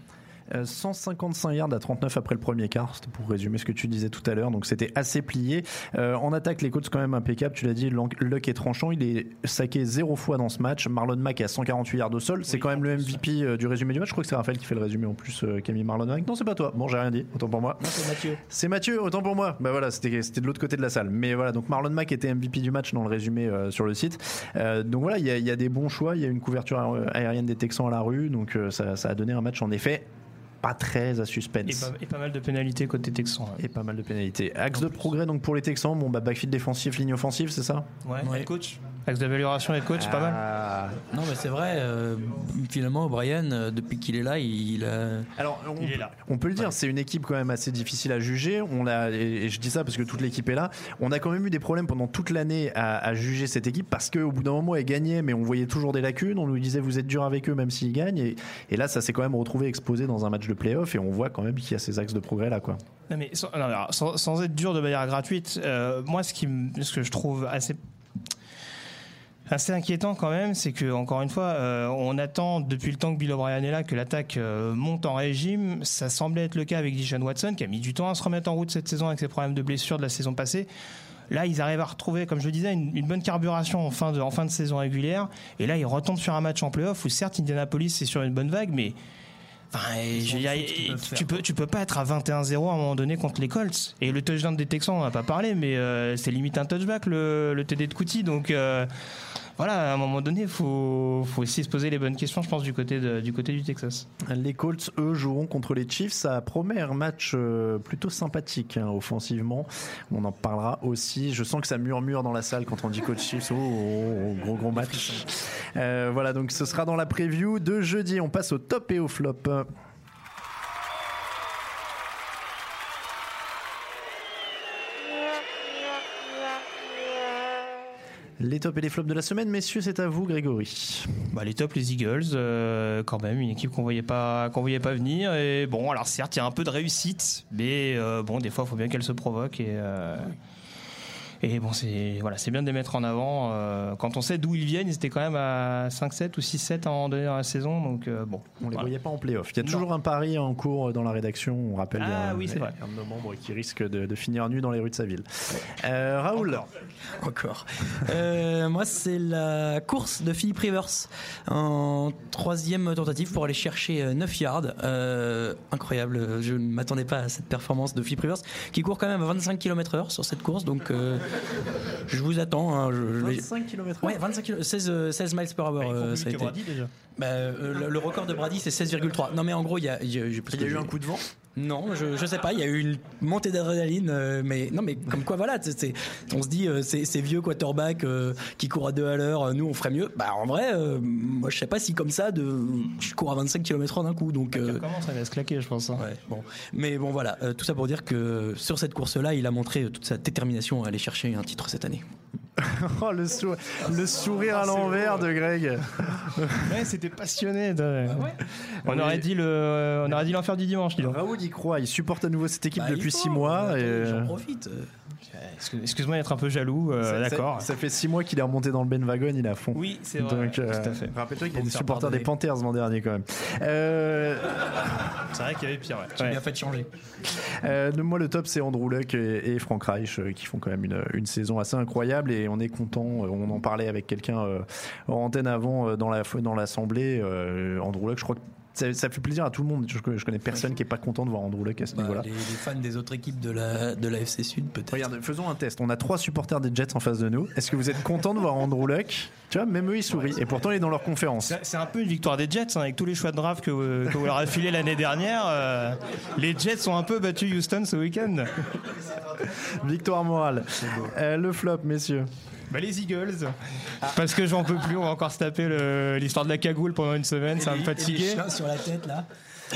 D: Euh, 155 yards à 39 après le premier quart, c'était pour résumer ce que tu disais tout à l'heure, donc c'était assez plié. Euh, en attaque, les coachs quand même impeccables, tu l'as dit, Luck est tranchant, il est saqué zéro fois dans ce match. Marlon Mack est à 148 yards au sol, c'est quand même le MVP euh, du résumé du match. Je crois que c'est Raphaël qui fait le résumé en plus, euh, mis Marlon Mack. Non, c'est pas toi. Bon, j'ai rien dit, autant pour moi.
F: c'est Mathieu.
D: C'est Mathieu, autant pour moi. Bah voilà, c'était de l'autre côté de la salle. Mais voilà, donc Marlon Mack était MVP du match dans le résumé euh, sur le site. Euh, donc voilà, il y, a- il y a des bons choix. Il y a une couverture aé- aérienne des Texans à la rue. Donc euh, ça, ça a donné un match en effet pas très à
E: Et
D: suspense.
E: pas, et pas mal de pénalités côté Texan.
D: Et pas mal de pénalités. Axe de progrès donc pour les Texans. Bon bah backfield défensif, ligne offensive, c'est ça?
E: Ouais,
F: Ouais.
E: coach? Axe d'amélioration head coach, pas mal.
D: Ah.
F: Non, mais c'est vrai. euh, finalement, Brian, euh, depuis qu'il est là, il a.
D: Alors, on,
E: Il est là.
D: on peut le dire, c'est une équipe quand même assez difficile à juger. On l'a, et et je dis ça parce que toute l'équipe est là. On a quand même eu des problèmes pendant toute l'année à, à juger cette équipe parce qu'au bout d'un moment, elle gagnait, mais on voyait toujours des lacunes. On nous disait, vous êtes dur avec eux, même s'ils gagnent. Et, et là, ça s'est quand même retrouvé exposé dans un match de playoff. Et on voit quand même qu'il y a ces axes de progrès là, quoi.
E: Non, mais sans, non, alors, sans- sans être dur de manière gratuite, euh, moi, ce, qui, ce que je trouve assez assez inquiétant quand même, c'est que encore une fois, euh, on attend depuis le temps que Bill O'Brien est là que l'attaque euh, monte en régime. Ça semblait être le cas avec Deshaun Watson, qui a mis du temps à se remettre en route cette saison avec ses problèmes de blessure de la saison passée. Là, ils arrivent à retrouver, comme je le disais, une, une bonne carburation en fin, de, en fin de saison régulière. Et là, ils retombent sur un match en playoff où certes, Indianapolis est sur une bonne vague, mais Enfin, je tu peux, tu peux pas être à 21-0 à un moment donné contre les Colts. Et le touchdown des Texans, on n'a pas parlé, mais euh, c'est limite un touchback le, le TD de Couty. Donc euh, voilà, à un moment donné, il faut, faut aussi se poser les bonnes questions, je pense, du côté, du, Texas.
D: Les Colts, eux, joueront contre les Chiefs. Ça promet un match euh, plutôt sympathique hein, offensivement. On en parlera aussi. Je sens que ça murmure dans la salle quand on dit Coach Chiefs. Oh, oh, oh, gros gros match. Euh, voilà, donc ce sera dans la preview de jeudi. On passe au top et au flop. Les tops et les flops de la semaine, messieurs, c'est à vous, Grégory.
E: Bah, les tops, les Eagles, euh, quand même, une équipe qu'on voyait pas, qu'on voyait pas venir. Et bon, alors certes, il y a un peu de réussite, mais euh, bon, des fois, il faut bien qu'elle se provoque. Et, euh, et bon, c'est voilà, c'est bien de les mettre en avant. euh, quand on sait d'où ils viennent, ils étaient quand même à 5-7 ou 6-7 à un moment donné dans la saison. Donc euh, bon,
D: On les
E: voilà.
D: voyait pas en playoff. Il y a
E: Non.
D: toujours un pari en cours dans la rédaction. On rappelle
E: Ah
D: il y a un-
E: oui, c'est vrai.
D: un de nos membres qui risque de, de finir nu dans les rues de sa ville. Euh, Raoul,
F: Encore. (laughs) Euh, moi, c'est la course de Philippe Rivers en troisième tentative pour aller chercher euh, 9 yards. Euh, incroyable. Je ne m'attendais pas à cette performance de Philippe Rivers qui court quand même à 25 km/h sur cette course. Donc, euh, je vous attends. hein. Je- je vais-
D: 25 km
F: Ouais, 25 km, 16, euh, 16 miles per hour. euh, ça a été.
E: déjà.
F: Bah, euh, le, le record de Brady, c'est 16,3. Non, mais en gros, il y a, il y a-
D: y a eu un coup de vent.
F: Non, je, je sais pas. Il y a eu une montée d'adrénaline, euh, mais non, mais comme quoi, voilà, c'est- c'est- on se dit, euh, ces ces vieux quarterbacks euh, qui courent à deux à l'heure, nous on ferait mieux. Bah en vrai, moi je sais pas si comme ça, de, je cours à 25 km/h d'un coup, donc.
E: Comment ça va se claquer, je pense. hein.
F: ouais, bon, mais bon voilà, tout ça pour dire que sur cette course-là, il a montré toute sa détermination à aller chercher un titre cette année. (laughs)
D: Oh, le, sou- le sourire à l'envers de Greg. (laughs)
E: Ouais, c'était passionné. de- On aurait dit le, on aurait dit l'enfer du dimanche, dis donc.
D: Raoul y croit. Il supporte à nouveau cette équipe
F: Bah,
D: depuis
F: faut,
D: 6 mois. et,
F: J'en profite. euh.
E: Excuse- Excuse-moi d'être un peu jaloux, euh,
D: ça-
E: d'accord.
D: Ça, ça fait 6 mois qu'il est remonté dans le Ben Wagon. Il est à fond.
E: Oui, c'est vrai.
D: Donc, euh,
E: tout à fait.
D: Rappelle-toi qu'il est supporter des. Panthers l'an dernier quand même. Euh,
E: C'est vrai qu'il y avait pire. Ouais.
F: J'ai
E: Ouais.
F: bien fait de changer.
D: Euh, moi, le top, c'est Andrew Luck et, et Frank Reich qui font quand même une, une saison assez incroyable. Et on est content. Euh, On en parlait avec quelqu'un euh, en antenne avant euh, dans la dans l'assemblée. Andrew Luck, je crois que ça, ça fait plaisir à tout le monde. Je, je connais personne qui est pas content de voir Andrew Luck à ce
F: Bah,
D: niveau-là.
F: les, les fans des autres équipes de la, de la FC Sud, peut-être.
D: Regarde, faisons un test. On a trois supporters des Jets en face de nous. Est-ce que vous êtes content de voir Andrew Luck Tu vois, même eux ils sourient. Et pourtant il est dans leur conférence.
E: C'est un peu une victoire des Jets hein, avec tous les choix de draft que, que vous leur avez filés l'année dernière. euh, les Jets ont un peu battu Houston ce week-end.
D: Victoire morale. Euh, le flop, messieurs.
E: Bah, les Eagles, parce que j'en peux plus, on va encore se taper l'histoire de la cagoule pendant une semaine, ça va me fatiguer.
F: sur la tête, là.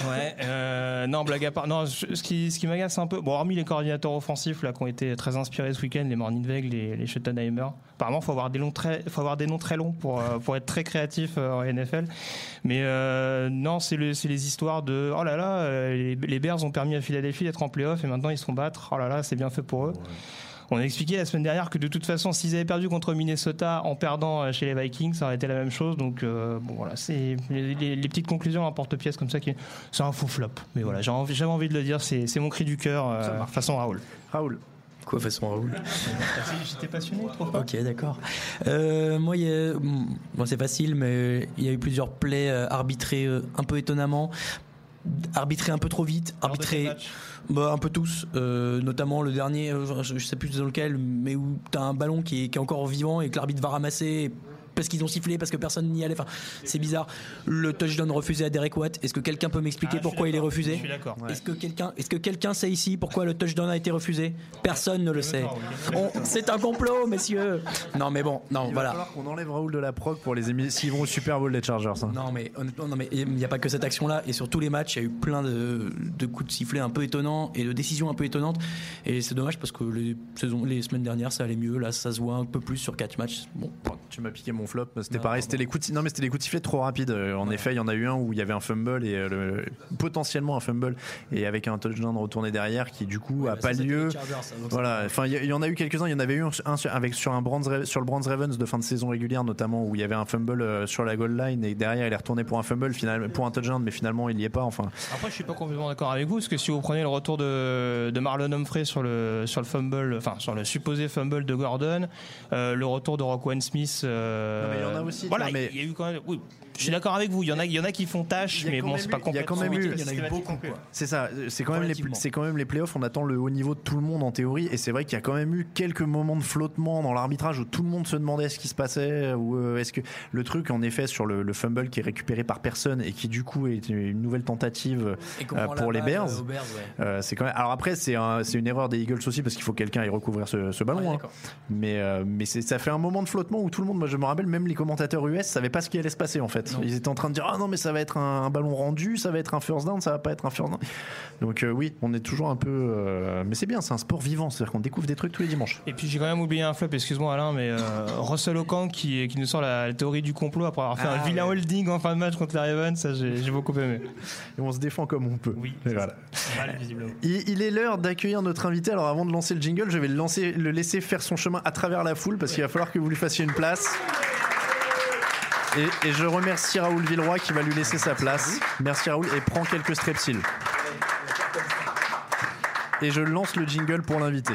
E: Ouais, euh, non, blague à part. Non, je- ce qui, ce qui m'agace un peu, bon, hormis les coordinateurs offensifs là, qui ont été très inspirés ce week-end, les Morningweg, les, les Schottenheimer, apparemment, il faut avoir, des longs très, faut avoir des noms très longs pour, euh, pour être très créatif euh, en NFL. Mais non, c'est le- c'est les histoires de oh là là, les, les Bears ont permis à Philadelphie d'être en playoff et maintenant ils se font battre. Oh là là, c'est bien fait pour eux. On a expliqué la semaine dernière que de toute façon, s'ils avaient perdu contre Minnesota en perdant euh, chez les Vikings, ça aurait été la même chose. Donc euh, bon voilà, c'est les, les- les petites conclusions à porte-pièce comme ça qui, c'est un faux flop. Mais voilà, j'ai envie- j'avais envie de le dire, c'est c'est mon cri du cœur euh, façon Raoul.
D: Raoul.
F: Quoi, façon Raoul? (laughs)
E: J'étais passionné trop fort.
F: Ok, d'accord. Euh, moi, a- bon, c'est facile, mais il y a eu plusieurs plays arbitrés un peu étonnamment, arbitrés un peu trop vite, arbitrés bah, un peu tous, euh, notamment le dernier, euh, je, je sais plus dans lequel, mais où t'as un ballon qui est, qui est encore vivant et que l'arbitre va ramasser. Parce qu'ils ont sifflé, parce que personne n'y allait. Enfin, c'est bizarre. Le touchdown refusé à Derek Watt. Est-ce que quelqu'un peut m'expliquer
E: Ah,
F: pourquoi il est refusé
E: Je suis d'accord.
F: Est-ce que quelqu'un, est-ce que quelqu'un sait ici pourquoi le touchdown a été refusé? Personne ne le sait. C'est un complot, messieurs. Non, mais bon, non,
D: Il va
F: voilà.
D: falloir qu'on enlève Raoul de la prog pour les émis s'ils vont au Super Bowl des Chargers. hein.
F: Non mais honnêtement, non mais il n'y a pas que cette action-là et sur tous les matchs, il y a eu plein de, de coups de sifflet un peu étonnants et de décisions un peu étonnantes et c'est dommage parce que les saisons, les semaines dernières ça allait mieux, là ça se voit un peu plus sur quatre matchs. Bon,
D: Tu m'as piqué mon flop. C'était pareil. C'était les coups. De... Non, mais c'était les coups de sifflet trop rapides. Euh, En effet, il y en a eu un où il y avait un fumble et euh, le- potentiellement un fumble et avec un touchdown retourné derrière qui du coup a
F: bah,
D: pas lieu.
F: Chargers, ça,
D: Voilà. Enfin, il y, en a eu quelques-uns. Il y en avait eu un sur- avec sur un Brands Ra- sur le Brands Ravens de fin de saison régulière notamment où il y avait un fumble euh, sur la goal line et derrière il est retourné pour un fumble finalement pour un touchdown, mais finalement il y est pas. Enfin,
E: Après, je suis pas complètement d'accord avec vous, parce que si vous prenez le retour de, de Marlon Humphrey sur le, sur le fumble, enfin, sur le supposé fumble de Gordon, euh, le retour de Roquan Smith. euh,
D: Non, mais il y en a aussi,
E: Voilà,
D: mais-
E: il y a eu quand même. Oui, je suis d'accord avec vous, il y en a, il y en a qui font tâche, mais bon, c'est pas
D: il y a quand même
E: complètement
D: eu-
F: il y en a eu beaucoup.
D: C'est ça, c'est quand, même les, c'est quand même les playoffs, on attend le haut niveau de tout le monde en théorie, et c'est vrai qu'il y a quand même eu quelques moments de flottement dans l'arbitrage où tout le monde se demandait ce qui se passait, ou euh, est-ce que le truc en effet sur le, le fumble qui est récupéré par personne et qui du coup est une nouvelle tentative euh, pour les Bears.
F: euh, aux Bears, ouais.
D: euh, c'est quand même. Alors après, c'est un- c'est une erreur des Eagles aussi parce qu'il faut quelqu'un y recouvrir ce, ce ballon.
F: Ouais,
D: hein. Mais euh, mais c'est- ça fait un moment de flottement où tout le monde, moi je me rappelle, même les commentateurs US savaient pas ce qui allait se passer en fait.
F: Non.
D: Ils étaient en train de dire ah non mais ça va être un, un ballon rendu, ça va être un first down, ça va pas être un first down. Donc euh, oui, on est toujours un peu. euh, mais c'est bien, c'est un sport vivant, c'est-à-dire qu'on découvre des trucs tous les dimanches.
E: Et puis j'ai quand même oublié un flop, excuse-moi Alain, mais euh, Russell Okang qui, qui nous sort la, la théorie du complot après avoir fait
D: Ah,
E: un vilain
D: ouais.
E: holding en fin de match contre les Ravens, ça j'ai beaucoup aimé.
D: Et on se défend comme on peut.
E: Oui,
D: voilà.
E: Mal.
D: Il, il est l'heure d'accueillir notre invité. Alors avant de lancer le jingle, je vais le, lancer, le laisser faire son chemin à travers la foule parce qu'il va falloir que vous lui fassiez une place. Et, et je remercie Raoul Villeroy qui va lui laisser sa place. Merci Raoul et prends quelques strepsils. Et je lance le jingle pour l'invité.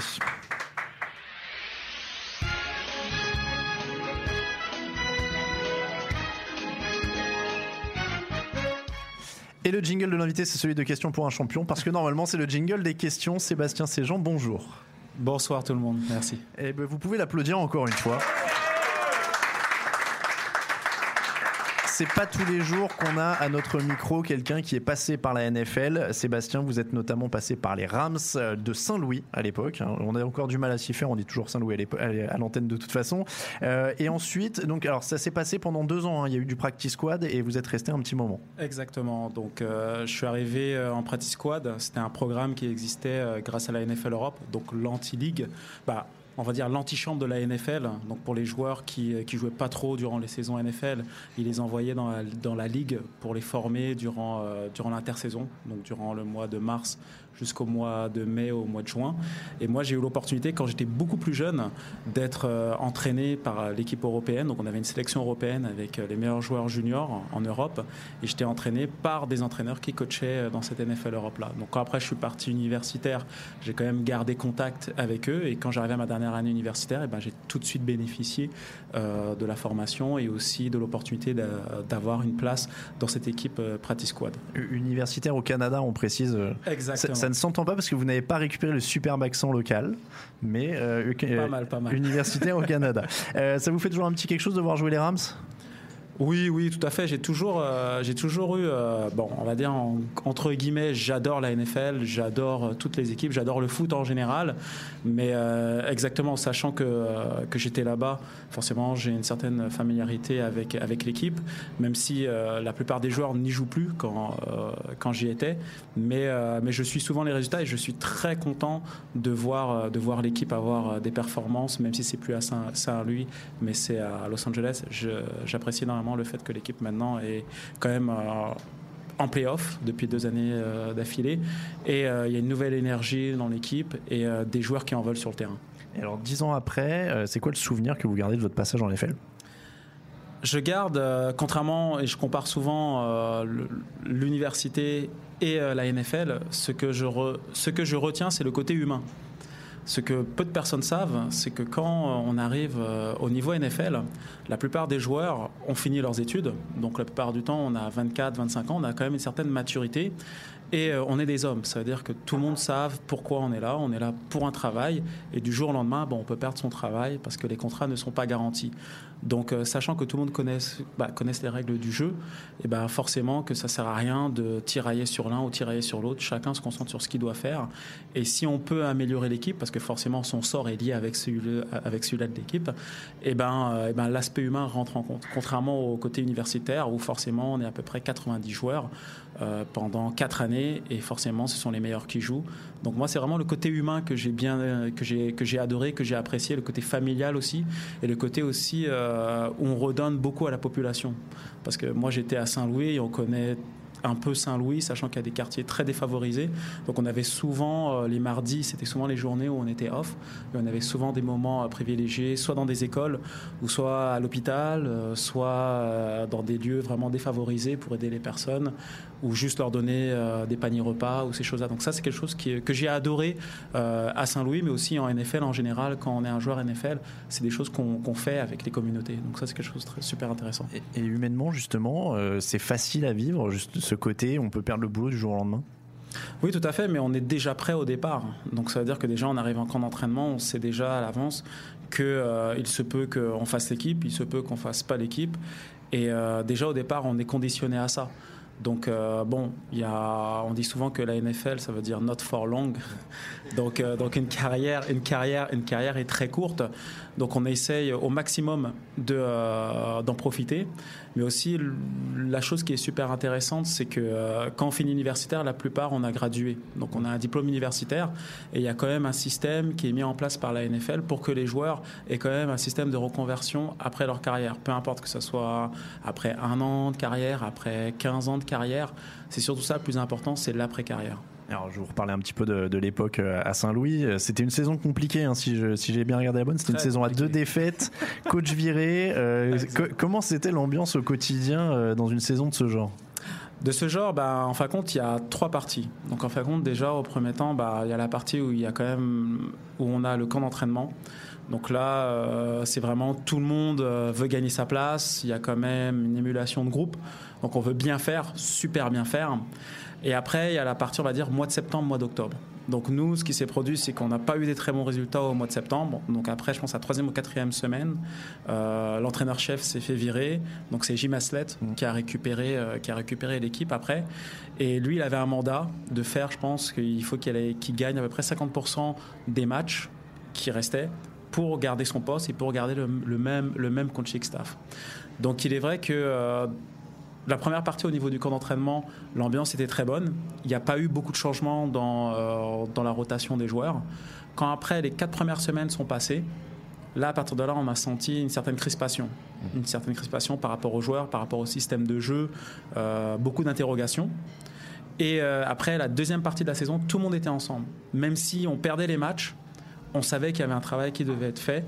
D: Et le jingle de l'invité, c'est celui de questions pour un champion, parce que normalement, c'est le jingle des questions. Sébastien Séjean, bonjour.
I: Bonsoir tout le monde, merci.
D: Eh ben, vous pouvez l'applaudir encore une fois. C'est pas tous les jours qu'on a à notre micro quelqu'un qui est passé par la NFL. Sébastien, vous êtes notamment passé par les Rams de Saint-Louis à l'époque. hein. On a encore du mal à s'y faire. On dit toujours Saint-Louis à l'antenne de toute façon. Euh, et ensuite, donc, alors ça s'est passé pendant deux ans. hein. Il y a eu du practice squad et vous êtes resté un petit moment.
I: Exactement. Donc, euh, je suis arrivé euh, en Practice Squad. C'était un programme qui existait grâce à la NFL Europe, donc l'anti-ligue. Bah, on va dire l'antichambre de la NFL. Donc, pour les joueurs qui, qui jouaient pas trop durant les saisons NFL, ils les envoyaient dans la, ligue pour les former euh, durant l'intersaison, donc durant le mois de mars jusqu'au mois de mai, au mois de juin. Et moi, j'ai eu l'opportunité, quand j'étais beaucoup plus jeune, d'être euh, entraîné par euh, l'équipe européenne. Donc, on avait une sélection européenne avec euh, les meilleurs joueurs juniors en, Europe. Et j'étais entraîné par des entraîneurs qui coachaient dans cette NFL Europe-là. Donc, quand après, je suis parti universitaire, j'ai quand même gardé contact avec eux. Et quand j'arrivais à ma dernière année universitaire, et ben, j'ai tout de suite bénéficié euh, de la formation et aussi de l'opportunité d'a- d'avoir une place dans cette équipe Practice Squad.
D: Universitaire au Canada, on précise.
I: Exactement.
D: Ça, ça ne s'entend pas parce que vous n'avez pas récupéré le superbe accent local, mais euh,
I: Pas
D: euh,
I: mal, pas mal.
D: universitaire au Canada. (laughs) Euh, ça vous fait toujours un petit quelque chose de voir jouer les Rams?
I: Oui, oui, tout à fait. J'ai toujours, euh, toujours eu, euh, bon, on va dire en- entre guillemets, j'adore la NFL, j'adore euh, toutes les équipes, j'adore le foot en général, mais euh, exactement, sachant que que j'étais là-bas, forcément, j'ai une certaine familiarité avec avec l'équipe, même si la plupart des joueurs n'y jouent plus quand quand j'y étais, mais mais je suis souvent les résultats et je suis très content de voir de voir l'équipe avoir des performances, même si c'est plus à Saint- Saint-Louis, mais c'est à Los Angeles. J'apprécie énormément le fait que l'équipe maintenant est quand même euh, en playoff depuis deux années euh, d'affilée. Et euh, il y a une nouvelle énergie dans l'équipe et euh, des joueurs qui en veulent sur le terrain.
D: Et alors, dix ans après, c'est quoi le souvenir que vous gardez de votre passage en NFL
I: Je garde, contrairement, et je compare souvent l'université et la NFL, ce que je, re- ce que je retiens, c'est le côté humain. Ce que peu de personnes savent, c'est que quand on arrive euh, au niveau NFL, la plupart des joueurs ont fini leurs études. Donc la plupart du temps, on a 24, 25 ans, on a quand même une certaine maturité. Et euh, on est des hommes, ça veut dire que tout le monde savent pourquoi on est là. On est là pour un travail et du jour au lendemain, on peut perdre son travail parce que les contrats ne sont pas garantis. Donc, euh, sachant que tout le monde connaisse, bah, les règles du jeu, et ben forcément que ça sert à rien de tirailler sur l'un ou tirailler sur l'autre. Chacun se concentre sur ce qu'il doit faire. Et si on peut améliorer l'équipe, parce que forcément son sort est lié avec celui avec celui-là de l'équipe, et ben, euh, eh ben l'aspect humain rentre en compte. Contrairement au côté universitaire où forcément on est à peu près 90 joueurs euh, pendant 4 années et forcément ce sont les meilleurs qui jouent. Donc moi c'est vraiment le côté humain que j'ai bien euh, que j'ai que j'ai adoré, que j'ai apprécié, le côté familial aussi et le côté aussi euh, où on redonne beaucoup à la population. Parce que moi j'étais à Saint-Louis et on connaît un peu Saint-Louis, sachant qu'il y a des quartiers très défavorisés. Donc on avait souvent, euh, les mardis, c'était souvent les journées où on était off, et on avait souvent des moments euh, privilégiés, soit dans des écoles, ou soit à l'hôpital, euh, soit dans des lieux vraiment défavorisés pour aider les personnes, ou juste leur donner des paniers repas, ou ces choses-là. Donc ça, c'est quelque chose que j'ai adoré à Saint-Louis, mais aussi en NFL en général, quand on est un joueur NFL, c'est des choses qu'on fait avec les communautés. Donc ça, c'est quelque chose de super intéressant.
D: Et, humainement, justement, c'est facile à vivre, juste côté, on peut perdre le boulot du jour au lendemain?
I: Oui, tout à fait, mais on est déjà prêt au départ. Donc ça veut dire que déjà, on arrive en camp d'entraînement, on sait déjà à l'avance qu'il il se peut qu'on fasse l'équipe, il se peut qu'on fasse pas l'équipe. Et euh, déjà au départ, on est conditionné à ça. Donc euh, bon, y a, on dit souvent que la NFL, ça veut dire not for long. (laughs) Donc, euh, donc une carrière, une carrière, une carrière est très courte. Donc on essaye au maximum de, euh, d'en profiter. Mais aussi la chose qui est super intéressante, c'est que quand on finit universitaire, la plupart on a gradué. Donc on a un diplôme universitaire et il y a quand même un système qui est mis en place par la NFL pour que les joueurs aient quand même un système de reconversion après leur carrière. Peu importe que ce soit après un an de carrière, après 15 ans de carrière, c'est surtout ça le plus important, c'est l'après-carrière.
D: Alors, je vais vous reparler un petit peu de, de l'époque euh, à Saint-Louis. C'était une saison compliquée, hein, si je- si j'ai bien regardé la bonne. C'était une saison à deux défaites, coach viré. euh, (laughs) co- comment c'était l'ambiance au quotidien euh, dans une saison de ce genre?
I: De ce genre, bah, en fin de compte, il y a trois parties. Donc, en fin de compte, déjà, au premier temps, bah, il y a la partie où il y a quand même où on a le camp d'entraînement. Donc là, euh, c'est vraiment tout le monde veut gagner sa place. Il y a quand même une émulation de groupe. Donc, on veut bien faire, super bien faire. Et après, il y a la partie, on va dire, mois de septembre, mois d'octobre. Donc nous, ce qui s'est produit, c'est qu'on n'a pas eu des très bons résultats au mois de septembre. Donc après, je pense à la troisième ou quatrième semaine, euh, l'entraîneur-chef s'est fait virer. Donc c'est Jim Haslett qui a récupéré, euh, qui a récupéré l'équipe après. Et lui, il avait un mandat de faire, je pense qu'il faut qu'il gagne à peu près 50% des matchs qui restaient pour garder son poste et pour garder le, le même, le même coaching staff. Donc il est vrai que euh, la première partie au niveau du camp d'entraînement, l'ambiance était très bonne. Il n'y a pas eu beaucoup de changements dans, euh, dans la rotation des joueurs. Quand après les quatre premières semaines sont passées, là à partir de là, on a senti une certaine crispation. Une certaine crispation par rapport aux joueurs, par rapport au système de jeu, euh, beaucoup d'interrogations. Et euh, après la deuxième partie de la saison, tout le monde était ensemble. Même si on perdait les matchs, on savait qu'il y avait un travail qui devait être fait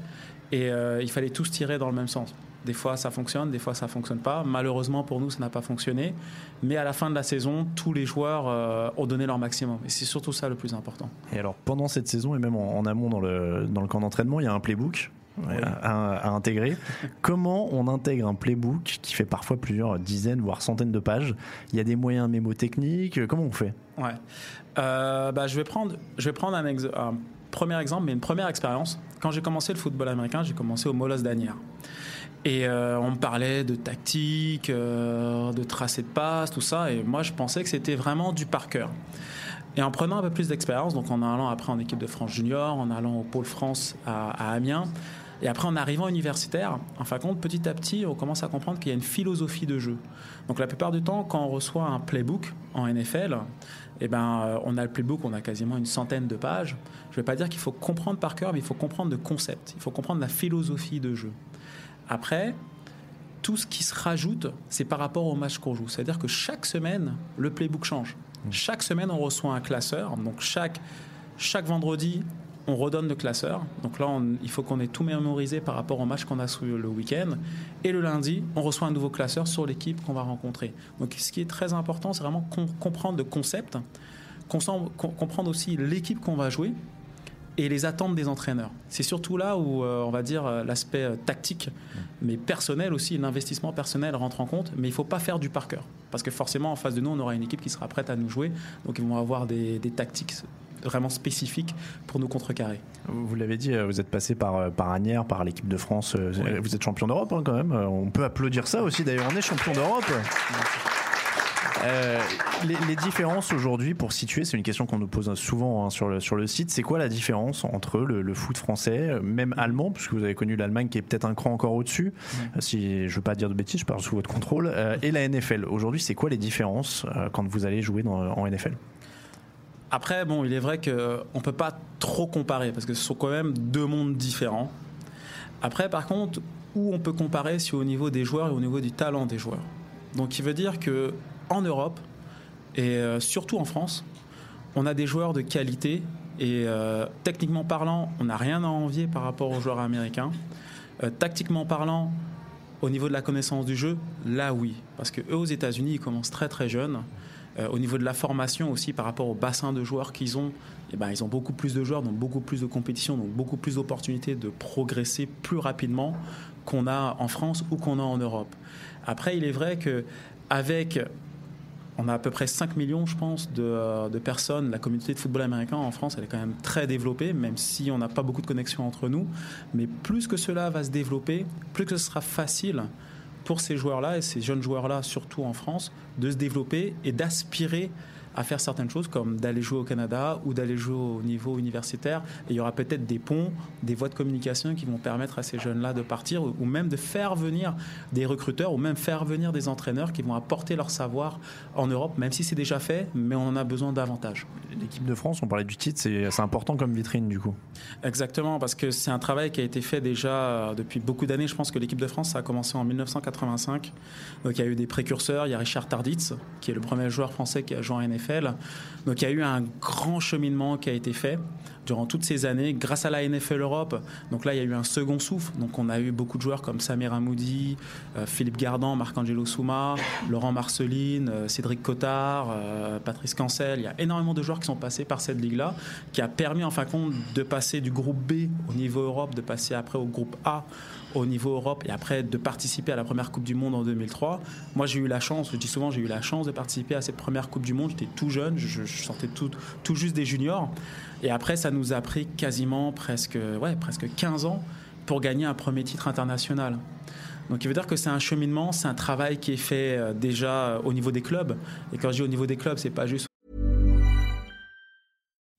I: et il fallait tous tirer dans le même sens. Des fois, ça fonctionne, des fois, ça fonctionne pas. Malheureusement, pour nous, ça n'a pas fonctionné. Mais à la fin de la saison, tous les joueurs euh, ont donné leur maximum. Et c'est surtout ça le plus important.
D: Et alors, pendant cette saison et même en, en amont dans le, dans le camp d'entraînement, il y a un playbook à, à intégrer. (laughs) Comment on intègre un playbook qui fait parfois plusieurs dizaines, voire centaines de pages? Il y a des moyens mémotechniques. Comment on fait?
I: Ouais. Euh, bah, je vais prendre, je vais prendre un, ex- un premier exemple, mais une première expérience. Quand j'ai commencé le football américain, j'ai commencé au Molos d'Anières. Et euh, on me parlait de tactique, euh, de tracé de passe, tout ça. Et moi, je pensais que c'était vraiment du par cœur. Et en prenant un peu plus d'expérience, donc en allant après en équipe de France junior, en allant au pôle France à, Amiens, et après en arrivant universitaire, en fin de compte, petit à petit, on commence à comprendre qu'il y a une philosophie de jeu. Donc la plupart du temps, quand on reçoit un playbook en NFL, eh ben, euh, on a le playbook, on a quasiment une centaine de pages. Je ne vais pas dire qu'il faut comprendre par cœur, mais il faut comprendre le concept, il faut comprendre la philosophie de jeu. Après, tout ce qui se rajoute, c'est par rapport au match qu'on joue. C'est-à-dire que chaque semaine, le playbook change. Chaque semaine, on reçoit un classeur. Donc chaque, chaque vendredi, on redonne le classeur. Donc là, on- il faut qu'on ait tout mémorisé par rapport au match qu'on a sous le week-end. Et le lundi, on reçoit un nouveau classeur sur l'équipe qu'on va rencontrer. Donc ce qui est très important, c'est vraiment com- comprendre le concept, comprendre aussi l'équipe qu'on va jouer et les attentes des entraîneurs. C'est surtout là où, euh, on va dire, euh, l'aspect euh, tactique, mais personnel aussi, l'investissement personnel rentre en compte, mais il ne faut pas faire du par cœur. Parce que forcément, en face de nous, on aura une équipe qui sera prête à nous jouer, donc ils vont avoir des, des tactiques vraiment spécifiques pour nous contrecarrer.
D: Vous l'avez dit, vous êtes passé par, par Agnières, par l'équipe de France. Vous êtes champion d'Europe hein, quand même. On peut applaudir ça aussi. D'ailleurs, on est champion d'Europe. Euh, les, les différences aujourd'hui, pour situer, c'est une question qu'on nous pose souvent hein, sur, le, sur le site. C'est quoi la différence entre le, le foot français, même allemand, puisque vous avez connu l'Allemagne qui est peut-être un cran encore au-dessus, euh, si je veux pas dire de bêtises, je parle sous votre contrôle, euh, et la NFL. Aujourd'hui, c'est quoi les différences euh, quand vous allez jouer dans- en NFL
I: Après, bon, il est vrai qu'on ne peut pas trop comparer, parce que ce sont quand même deux mondes différents. Après, par contre, où on peut comparer, c'est au niveau des joueurs et au niveau du talent des joueurs? Donc, il veut dire que en Europe, et euh, surtout en France, on a des joueurs de qualité, et euh, techniquement parlant, on n'a rien à envier par rapport aux joueurs américains. Euh, tactiquement parlant, au niveau de la connaissance du jeu, là oui. Parce que eux aux États-Unis, ils commencent très très jeunes. Au niveau de la formation aussi, par rapport au bassin de joueurs qu'ils ont, eh ben, ils ont beaucoup plus de joueurs, donc beaucoup plus de compétitions, donc beaucoup plus d'opportunités de progresser plus rapidement qu'on a en France ou qu'on a en Europe. Après, il est vrai que avec on a à peu près 5 millions, je pense, de, euh, de personnes. La communauté de football américain en France, elle est quand même très développée, même si on n'a pas beaucoup de connexions entre nous. Mais plus que cela va se développer, plus que ce sera facile pour ces joueurs-là et ces jeunes joueurs-là, surtout en France, de se développer et d'aspirer à faire certaines choses comme d'aller jouer au Canada ou d'aller jouer au niveau universitaire. Et il y aura peut-être des ponts, des voies de communication qui vont permettre à ces jeunes-là de partir ou même de faire venir des recruteurs ou même faire venir des entraîneurs qui vont apporter leur savoir en Europe, même si c'est déjà fait, mais on en a besoin davantage.
D: L'équipe de France, on parlait du titre, c'est important comme vitrine du coup.
I: Exactement, parce que c'est un travail qui a été fait déjà euh, depuis beaucoup d'années. Je pense que l'équipe de France, ça a commencé en 1985. Donc il y a eu des précurseurs. Il y a Richard Tarditz, qui est le premier joueur français qui a joué en NFL. Donc il y a eu un grand cheminement qui a été fait durant toutes ces années grâce à la NFL Europe. Donc là, il y a eu un second souffle. Donc on a eu beaucoup de joueurs comme Samir Amoudi, euh, Philippe Gardan, Marc-Angelo Souma, Laurent Marceline, euh, Cédric Cottard, euh, Patrice Cancel. Il y a énormément de joueurs qui sont passés par cette ligue-là, qui a permis en fin de compte de passer du groupe B au niveau Europe, de passer après au groupe A au niveau Europe et après de participer à la première Coupe du Monde en 2003. Moi, j'ai eu la chance, je dis souvent, j'ai eu la chance de participer à cette première Coupe du Monde. J'étais tout jeune, je, je sortais tout, tout juste des juniors. Et après, ça nous a pris quasiment presque, ouais, presque 15 ans pour gagner un premier titre international. Donc, il veut dire que c'est un cheminement, c'est un travail qui est fait euh, déjà euh, au niveau des clubs. Et quand je dis au niveau des clubs, c'est pas juste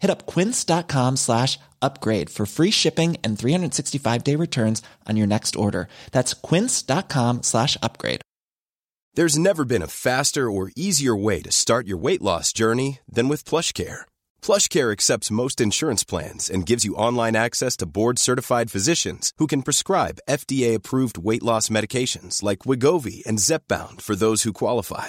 J: Hit up quince.com slash upgrade for free shipping and 365 day returns on your next order. That's quince.com slash upgrade.
A: There's never been a faster or easier way to start your weight loss journey than with PlushCare. PlushCare accepts most insurance plans and gives you online access to board-certified physicians who can prescribe FDA-approved weight loss medications like Wigovi and Zepbound for those who qualify.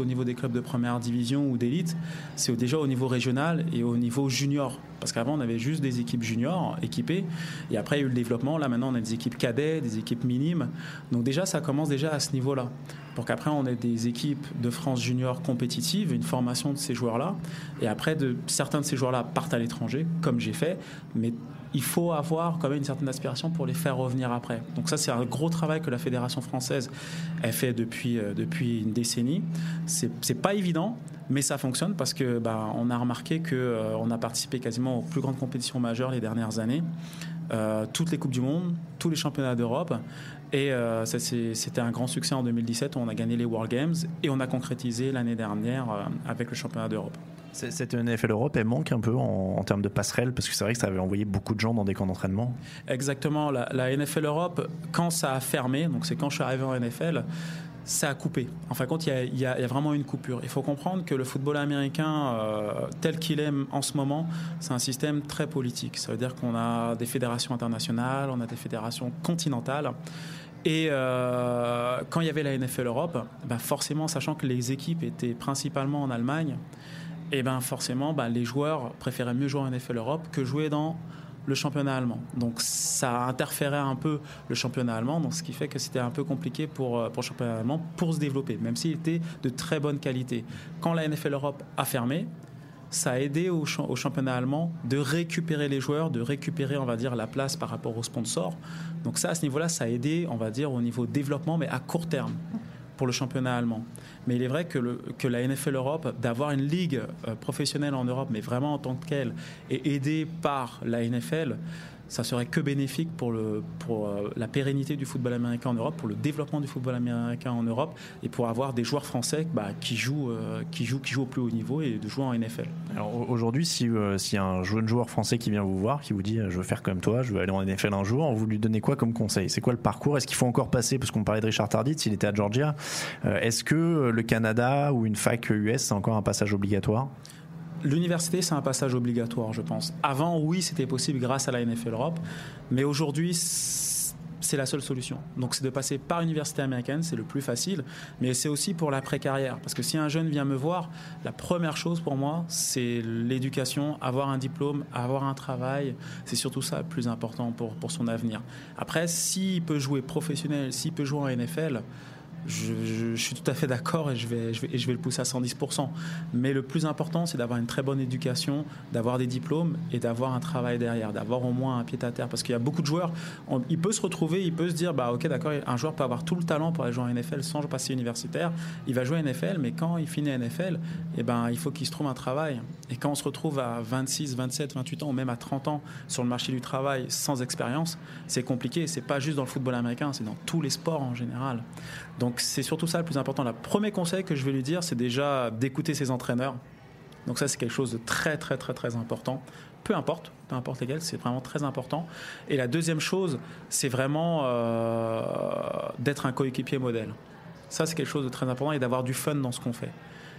I: Au niveau des clubs de première division ou d'élite, c'est déjà au niveau régional et au niveau junior. Parce qu'avant, on avait juste des équipes juniors équipées. Et après, il y a eu le développement. Là, maintenant, on a des équipes cadets, des équipes minimes. Donc déjà, ça commence déjà à ce niveau-là. Pour qu'après, on ait des équipes de France junior compétitives, une formation de ces joueurs-là. Et après, certains de ces joueurs-là partent à l'étranger, comme j'ai fait. Mais il faut avoir quand même une certaine aspiration pour les faire revenir après. Donc ça, c'est un gros travail que la Fédération française a fait depuis, euh, depuis une décennie. C'est pas évident, mais ça fonctionne parce que bah, on a remarqué que euh, on a participé quasiment aux plus grandes compétitions majeures les dernières années. Euh, toutes les Coupes du Monde, tous les championnats d'Europe. Et c'était un grand succès en 2017 où on a gagné les World Games et on a concrétisé l'année dernière avec le championnat d'Europe.
D: Cette NFL Europe, elle manque un peu en, termes de passerelle parce que c'est vrai que ça avait envoyé beaucoup de gens dans des camps d'entraînement.
I: Exactement. La, NFL Europe, quand ça a fermé, donc c'est quand je suis arrivé en NFL, ça a coupé. En fin de compte, il y a, y vraiment une coupure. Il faut comprendre que le football américain, euh, tel qu'il est en ce moment, c'est un système très politique. Ça veut dire qu'on a des fédérations internationales, on a des fédérations continentales. Et euh, quand il y avait la NFL Europe, bah forcément, sachant que les équipes étaient principalement en Allemagne, et ben forcément, bah, les joueurs préféraient mieux jouer en NFL Europe que jouer dans le championnat allemand. Donc ça interférait un peu le championnat allemand, donc ce qui fait que c'était un peu compliqué pour, euh, pour le championnat allemand pour se développer, même s'il était de très bonne qualité. Quand la NFL Europe a fermé, ça a aidé au, au championnat allemand de récupérer les joueurs, de récupérer, on va dire, la place par rapport aux sponsors. Donc ça, à ce niveau-là, ça a aidé, on va dire, au niveau développement, mais à court terme pour le championnat allemand. Mais il est vrai que, la NFL Europe, d'avoir une ligue euh, professionnelle en Europe, mais vraiment en tant que telle, et aidée par la NFL, ça serait que bénéfique pour, euh, la pérennité du football américain en Europe, pour le développement du football américain en Europe, et pour avoir des joueurs français bah, qui, jouent, euh, qui, jouent, qui jouent au plus haut niveau et de jouer en NFL.
D: Alors au- aujourd'hui, si euh, a un jeune joueur français qui vient vous voir, qui vous dit euh, je veux faire comme toi, je veux aller en NFL un jour, vous lui donnez quoi comme conseil? C'est quoi le parcours? Est-ce qu'il faut encore passer Parce qu'on parlait de Richard Tardit, il était à Georgia. Est-ce que le Canada ou une fac US c'est encore un passage obligatoire?
I: L'université, c'est un passage obligatoire, je pense. Avant, oui, c'était possible grâce à la NFL Europe, mais aujourd'hui, c'est la seule solution. Donc, c'est de passer par l'université américaine, c'est le plus facile, mais c'est aussi pour l'après-carrière. Parce que si un jeune vient me voir, la première chose pour moi, c'est l'éducation, avoir un diplôme, avoir un travail. C'est surtout ça le plus important pour, pour son avenir. Après, s'il peut jouer professionnel, s'il peut jouer en NFL, je, suis tout à fait d'accord et je vais, le pousser à 110%. Mais le plus important, c'est d'avoir une très bonne éducation, d'avoir des diplômes et d'avoir un travail derrière, d'avoir au moins un pied à terre. Parce qu'il y a beaucoup de joueurs, on- il peut se retrouver, il peut se dire, bah ok, d'accord, un joueur peut avoir tout le talent pour aller jouer en NFL sans passer universitaire. Il va jouer en NFL, mais quand il finit NFL, eh ben, il faut qu'il se trouve un travail. Et quand on se retrouve à 26, 27, 28 ans ou même à 30 ans sur le marché du travail sans expérience, c'est compliqué. C'est pas juste dans le football américain, c'est dans tous les sports en général. Donc c'est surtout ça le plus important. Le premier conseil que je vais lui dire, c'est déjà d'écouter ses entraîneurs. Donc ça, c'est quelque chose de très, très, très, très important. Peu importe, peu importe lesquels, c'est vraiment très important. Et la deuxième chose, c'est vraiment euh, d'être un coéquipier modèle. Ça, c'est quelque chose de très important et d'avoir du fun dans ce qu'on fait.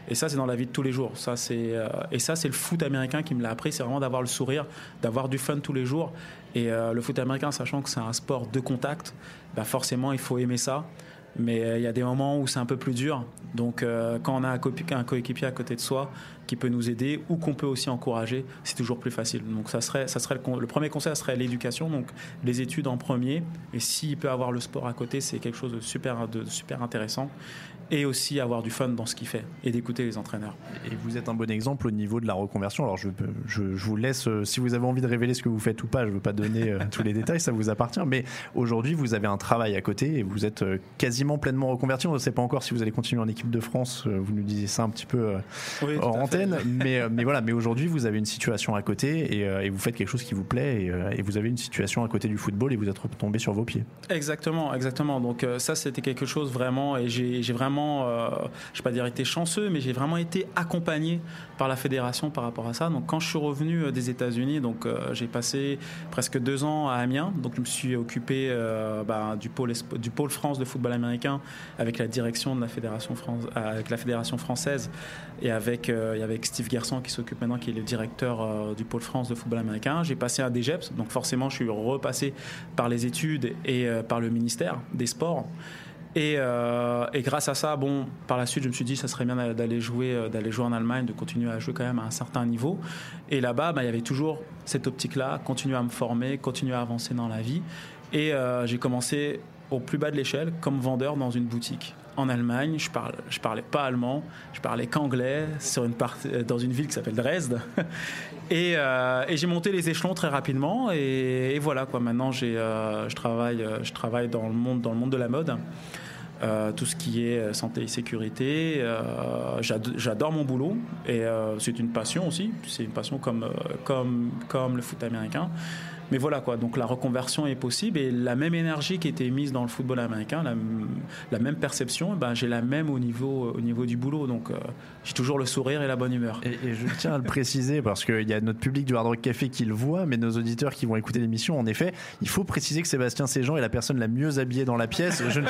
I: Et ça, c'est dans la vie de tous les jours. Ça, c'est euh, et ça, c'est le foot américain qui me l'a appris. C'est vraiment d'avoir le sourire, d'avoir du fun tous les jours. Et euh, le foot américain, sachant que c'est un sport de contact, bah forcément, il faut aimer ça. Mais euh, il y a des moments où c'est un peu plus dur. Donc, euh, quand on a un, coéquipier à côté de soi qui peut nous aider ou qu'on peut aussi encourager, c'est toujours plus facile. Donc, ça serait, ça serait le, premier conseil, ça serait l'éducation, donc les études en premier. Et s'il peut avoir le sport à côté, c'est quelque chose super, de super intéressant. Et aussi avoir du fun dans ce qu'il fait et d'écouter les entraîneurs.
D: Et vous êtes un bon exemple au niveau de la reconversion. Alors je, je, je vous laisse, euh, si vous avez envie de révéler ce que vous faites ou pas, je ne veux pas donner euh, tous les détails, ça vous appartient. Mais aujourd'hui, vous avez un travail à côté et vous êtes euh, quasiment pleinement reconverti. On ne sait pas encore si vous allez continuer en équipe de France. Vous nous disiez ça un petit peu
I: Oui, fait.
D: antenne. Mais, mais voilà, mais aujourd'hui, vous avez une situation à côté et, et vous faites quelque chose qui vous plaît et, et vous avez une situation à côté du football et vous êtes retombé sur vos pieds.
I: Exactement, exactement. Donc ça, c'était quelque chose vraiment, et j'ai j'ai euh, je vais pas dire été chanceux, mais j'ai vraiment été accompagné par la fédération par rapport à ça. Donc quand je suis revenu euh, des États-Unis, donc euh, j'ai passé presque deux ans à Amiens. Donc je me suis occupé bah, du pôle France de football américain avec la direction de la fédération française et avec Steve Gerson qui s'occupe maintenant, qui est le directeur du pôle France de football américain. J'ai passé un DGEPS, donc forcément je suis repassé par les études et par le ministère des Sports. Et, euh, et grâce à ça, bon, par la suite, je me suis dit, ça serait bien d'aller jouer, euh, d'aller jouer en Allemagne, de continuer à jouer quand même à un certain niveau. Et là-bas, bah, il y avait toujours cette optique-là, continuer à me former, continuer à avancer dans la vie. Et euh, j'ai commencé au plus bas de l'échelle, comme vendeur dans une boutique en Allemagne. Je parle, je parlais pas allemand, je parlais qu'anglais sur une partie, euh, dans une ville qui s'appelle Dresde. (laughs) Et, euh, et j'ai monté les échelons très rapidement. Et, et voilà quoi. Maintenant, j'ai, euh, je travaille, euh, je travaille dans le monde, dans le monde de la mode. Euh, tout ce qui est euh, santé et sécurité. Euh, j'ad- J'adore mon boulot et euh, c'est une passion aussi. C'est une passion comme, euh, comme, comme le foot américain. Mais voilà quoi, donc la reconversion est possible et la même énergie qui était mise dans le football américain, la, même perception, ben, j'ai la même au niveau, au niveau du boulot. Donc euh, j'ai toujours le sourire et la bonne humeur.
D: Et, je tiens à le préciser parce qu'il y a notre public du Hard Rock Café qui le voit, mais nos auditeurs qui vont écouter l'émission, en effet, il faut préciser que Sébastien Séjean est la personne la mieux habillée dans la pièce. Je, ne-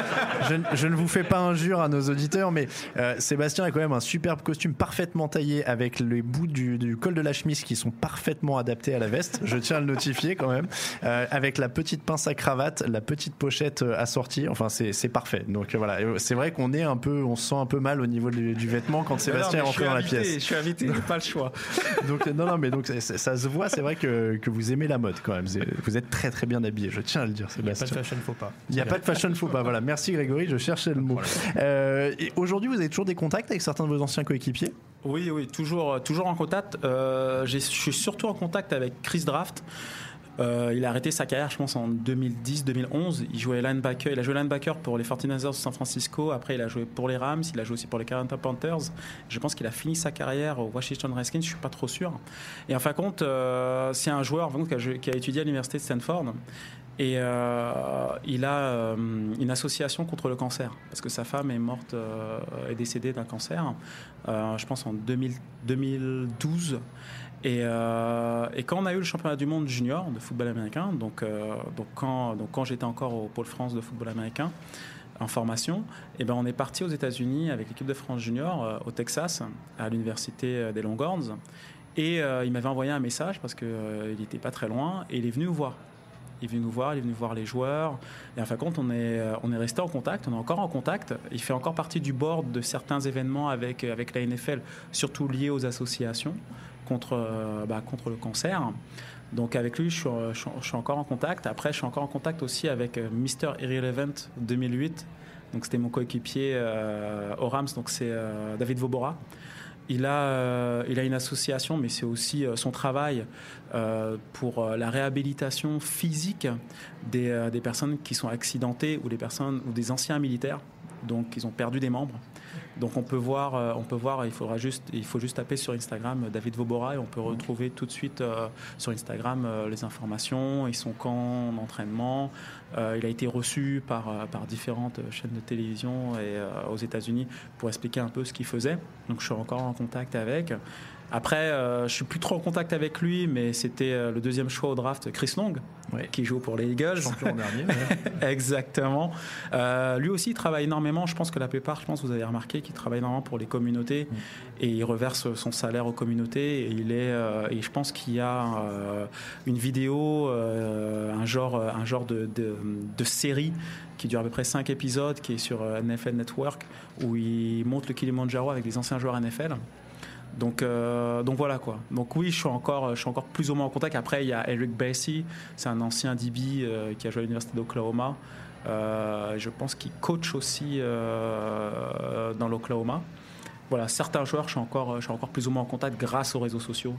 D: je ne- vous fais pas injure à nos auditeurs, mais euh, Sébastien a quand même un superbe costume parfaitement taillé avec les bouts du, du col de la chemise qui sont parfaitement adaptés à la veste. Je tiens à le notifier quand même. Euh, avec la petite pince à cravate, la petite pochette euh, assortie. Enfin, c'est parfait. Donc euh, voilà, c'est vrai qu'on est un peu, on se sent un peu mal au niveau du, du vêtement quand Sébastien est
I: Non, je
D: rentré dans la pièce.
I: Je suis invité, pas le choix. (laughs)
D: Donc non non mais donc ça se voit c'est vrai que, que vous aimez la mode quand même vous êtes très très bien habillé je tiens à le dire
E: Il n'y a pas de
D: Sébastien
E: fashion faux pas.
D: il n'y a pas de fashion faux pas voilà merci Grégory je cherchais le mot Euh, aujourd'hui vous avez toujours des contacts avec certains de vos anciens coéquipiers?
I: Oui, oui, toujours, toujours en contact. Euh, je suis surtout en contact avec Chris Draft. Euh, il a arrêté sa carrière, je pense, en 2010-2011. Il jouait linebacker. Il a joué linebacker pour les 49ers de San Francisco. Après, il a joué pour les Rams. Il a joué aussi pour les Carolina Panthers. Je pense qu'il a fini sa carrière au Washington Redskins. Je suis pas trop sûr. Et en fin de compte, euh, c'est un joueur en fin de compte, qui, a, étudié à l'université de Stanford. Et euh, il a une association contre le cancer parce que sa femme est morte, euh, est décédée d'un cancer. je pense en 2000 2012. Et, euh, et quand on a eu le championnat du monde junior de football américain, donc, euh, quand, j'étais encore au pôle France de football américain en formation, et ben on est parti aux États-Unis avec l'équipe de France junior euh, au Texas, à l'université des Longhorns. Et il m'avait envoyé un message parce qu'il n'était pas très loin et il est venu nous voir. Il est venu nous voir, il est venu voir les joueurs. Et en fin de compte, on est, resté en contact, on est encore en contact. Il fait encore partie du board de certains événements avec la NFL, surtout liés aux associations contre, euh, bah, contre le cancer. Donc avec lui, je suis, euh, je suis- encore en contact. Après, je suis encore en contact aussi avec euh, Mr. Irrelevant 2008. Donc c'était mon coéquipier au Rams, donc c'est David Vobora. Il a, il a une association, mais c'est aussi son travail pour la réhabilitation physique des, des personnes qui sont accidentées ou des personnes ou des anciens militaires, donc ils ont perdu des membres. Donc on peut voir, euh, on peut voir, il faudra juste, il faut juste taper sur Instagram euh, David Vobora et on peut retrouver tout de suite euh, sur Instagram les informations, ils sont quand en entraînement. Euh, il a été reçu par, par différentes chaînes de télévision et aux États-Unis pour expliquer un peu ce qu'il faisait. Donc je suis encore en contact avec. Après, euh, je suis plus trop en contact avec lui, mais c'était euh, le deuxième choix au draft, Chris Long, qui joue pour les Eagles.
D: Champion dernier, ouais. (laughs)
I: Exactement. Euh, lui aussi, il travaille énormément. Je pense que la plupart, je pense, que vous avez remarqué qu'il travaille énormément pour les communautés et il reverse son salaire aux communautés. Et il est, et je pense qu'il y a une vidéo, un genre, un genre de, de, de série qui dure à peu près 5 épisodes, qui est sur NFL Network, où il monte le Kilimanjaro avec des anciens joueurs NFL. Donc, euh, donc voilà quoi. Donc oui, je suis encore, plus ou moins en contact. Après, il y a Eric Bassey, c'est un ancien DB euh, qui a joué à l'université d'Oklahoma. Euh, je pense qu'il coach aussi dans l'Oklahoma. Voilà, certains joueurs, je suis, encore, je suis encore plus ou moins en contact grâce aux réseaux sociaux,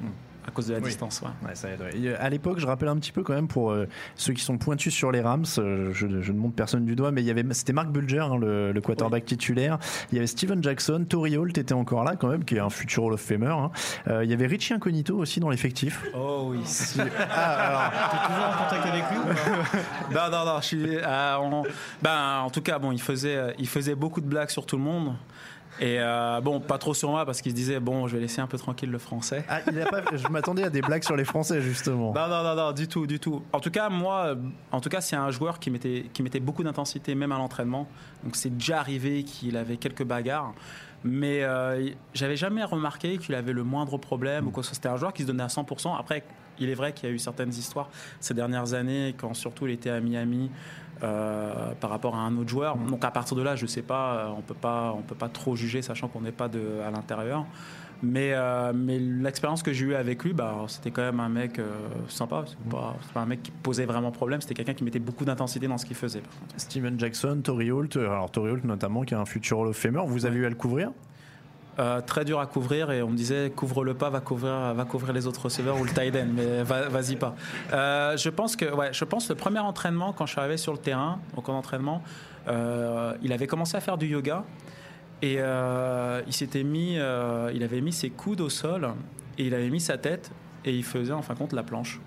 I: à cause de la
D: Oui.
I: distance. ouais.
D: Ouais, ça aide, ouais. Et, euh, à l'époque, je rappelle un petit peu quand même pour euh, ceux qui sont pointus sur les Rams, euh, je, je ne montre personne du doigt, mais il y avait, c'était Mark Bulger, hein, le, le quarterback titulaire. Il y avait Steven Jackson, Tori Holt était encore là quand même, qui est un futur Hall of Famer. hein. Euh, il y avait Richie Incognito aussi dans l'effectif.
I: Oh oui. (laughs)
D: Ah,
E: T'es toujours en contact avec lui ou pas? (laughs)
I: Non, non, non, je suis. euh, on- ben, en tout cas, bon, il faisait, il faisait beaucoup de blagues sur tout le monde. Et euh, bon, pas trop sur moi parce qu'il se disait, bon, je vais laisser un peu tranquille le français.
D: Ah, il a pas, je m'attendais à des blagues sur les Français justement.
I: Non, non, non, non, du tout, du tout. En tout cas, moi, en tout cas, c'est un joueur qui mettait, qui mettait beaucoup d'intensité, même à l'entraînement. Donc, c'est déjà arrivé qu'il avait quelques bagarres. Mais euh, j'avais jamais remarqué qu'il avait le moindre problème ou quoi. C'était un joueur qui se donnait à 100%. Après, il est vrai qu'il y a eu certaines histoires ces dernières années, quand surtout il était à Miami. euh, par rapport à un autre joueur. Donc à partir de là, je sais pas, euh, on peut pas, on peut pas trop juger, sachant qu'on n'est pas de, à l'intérieur. Mais, euh, mais l'expérience que j'ai eue avec lui, bah, c'était quand même un mec euh, sympa. C'est pas, c'est pas un mec qui posait vraiment problème. C'était quelqu'un qui mettait beaucoup d'intensité dans ce qu'il faisait.
D: Steven Jackson, Tori Holt, alors Tori Holt notamment, qui est un futur Hall of Famer. Vous avez eu à le couvrir?
I: Euh, très dur à couvrir et on me disait couvre-le pas, va couvrir, va couvrir les autres receveurs ou le tight mais va- vas-y pas. Euh, je pense que, ouais, je pense le premier entraînement quand je suis arrivé sur le terrain, au camp d'entraînement, euh, il avait commencé à faire du yoga et euh, il s'était mis, il avait mis ses coudes au sol et il avait mis sa tête et il faisait en fin de compte la planche.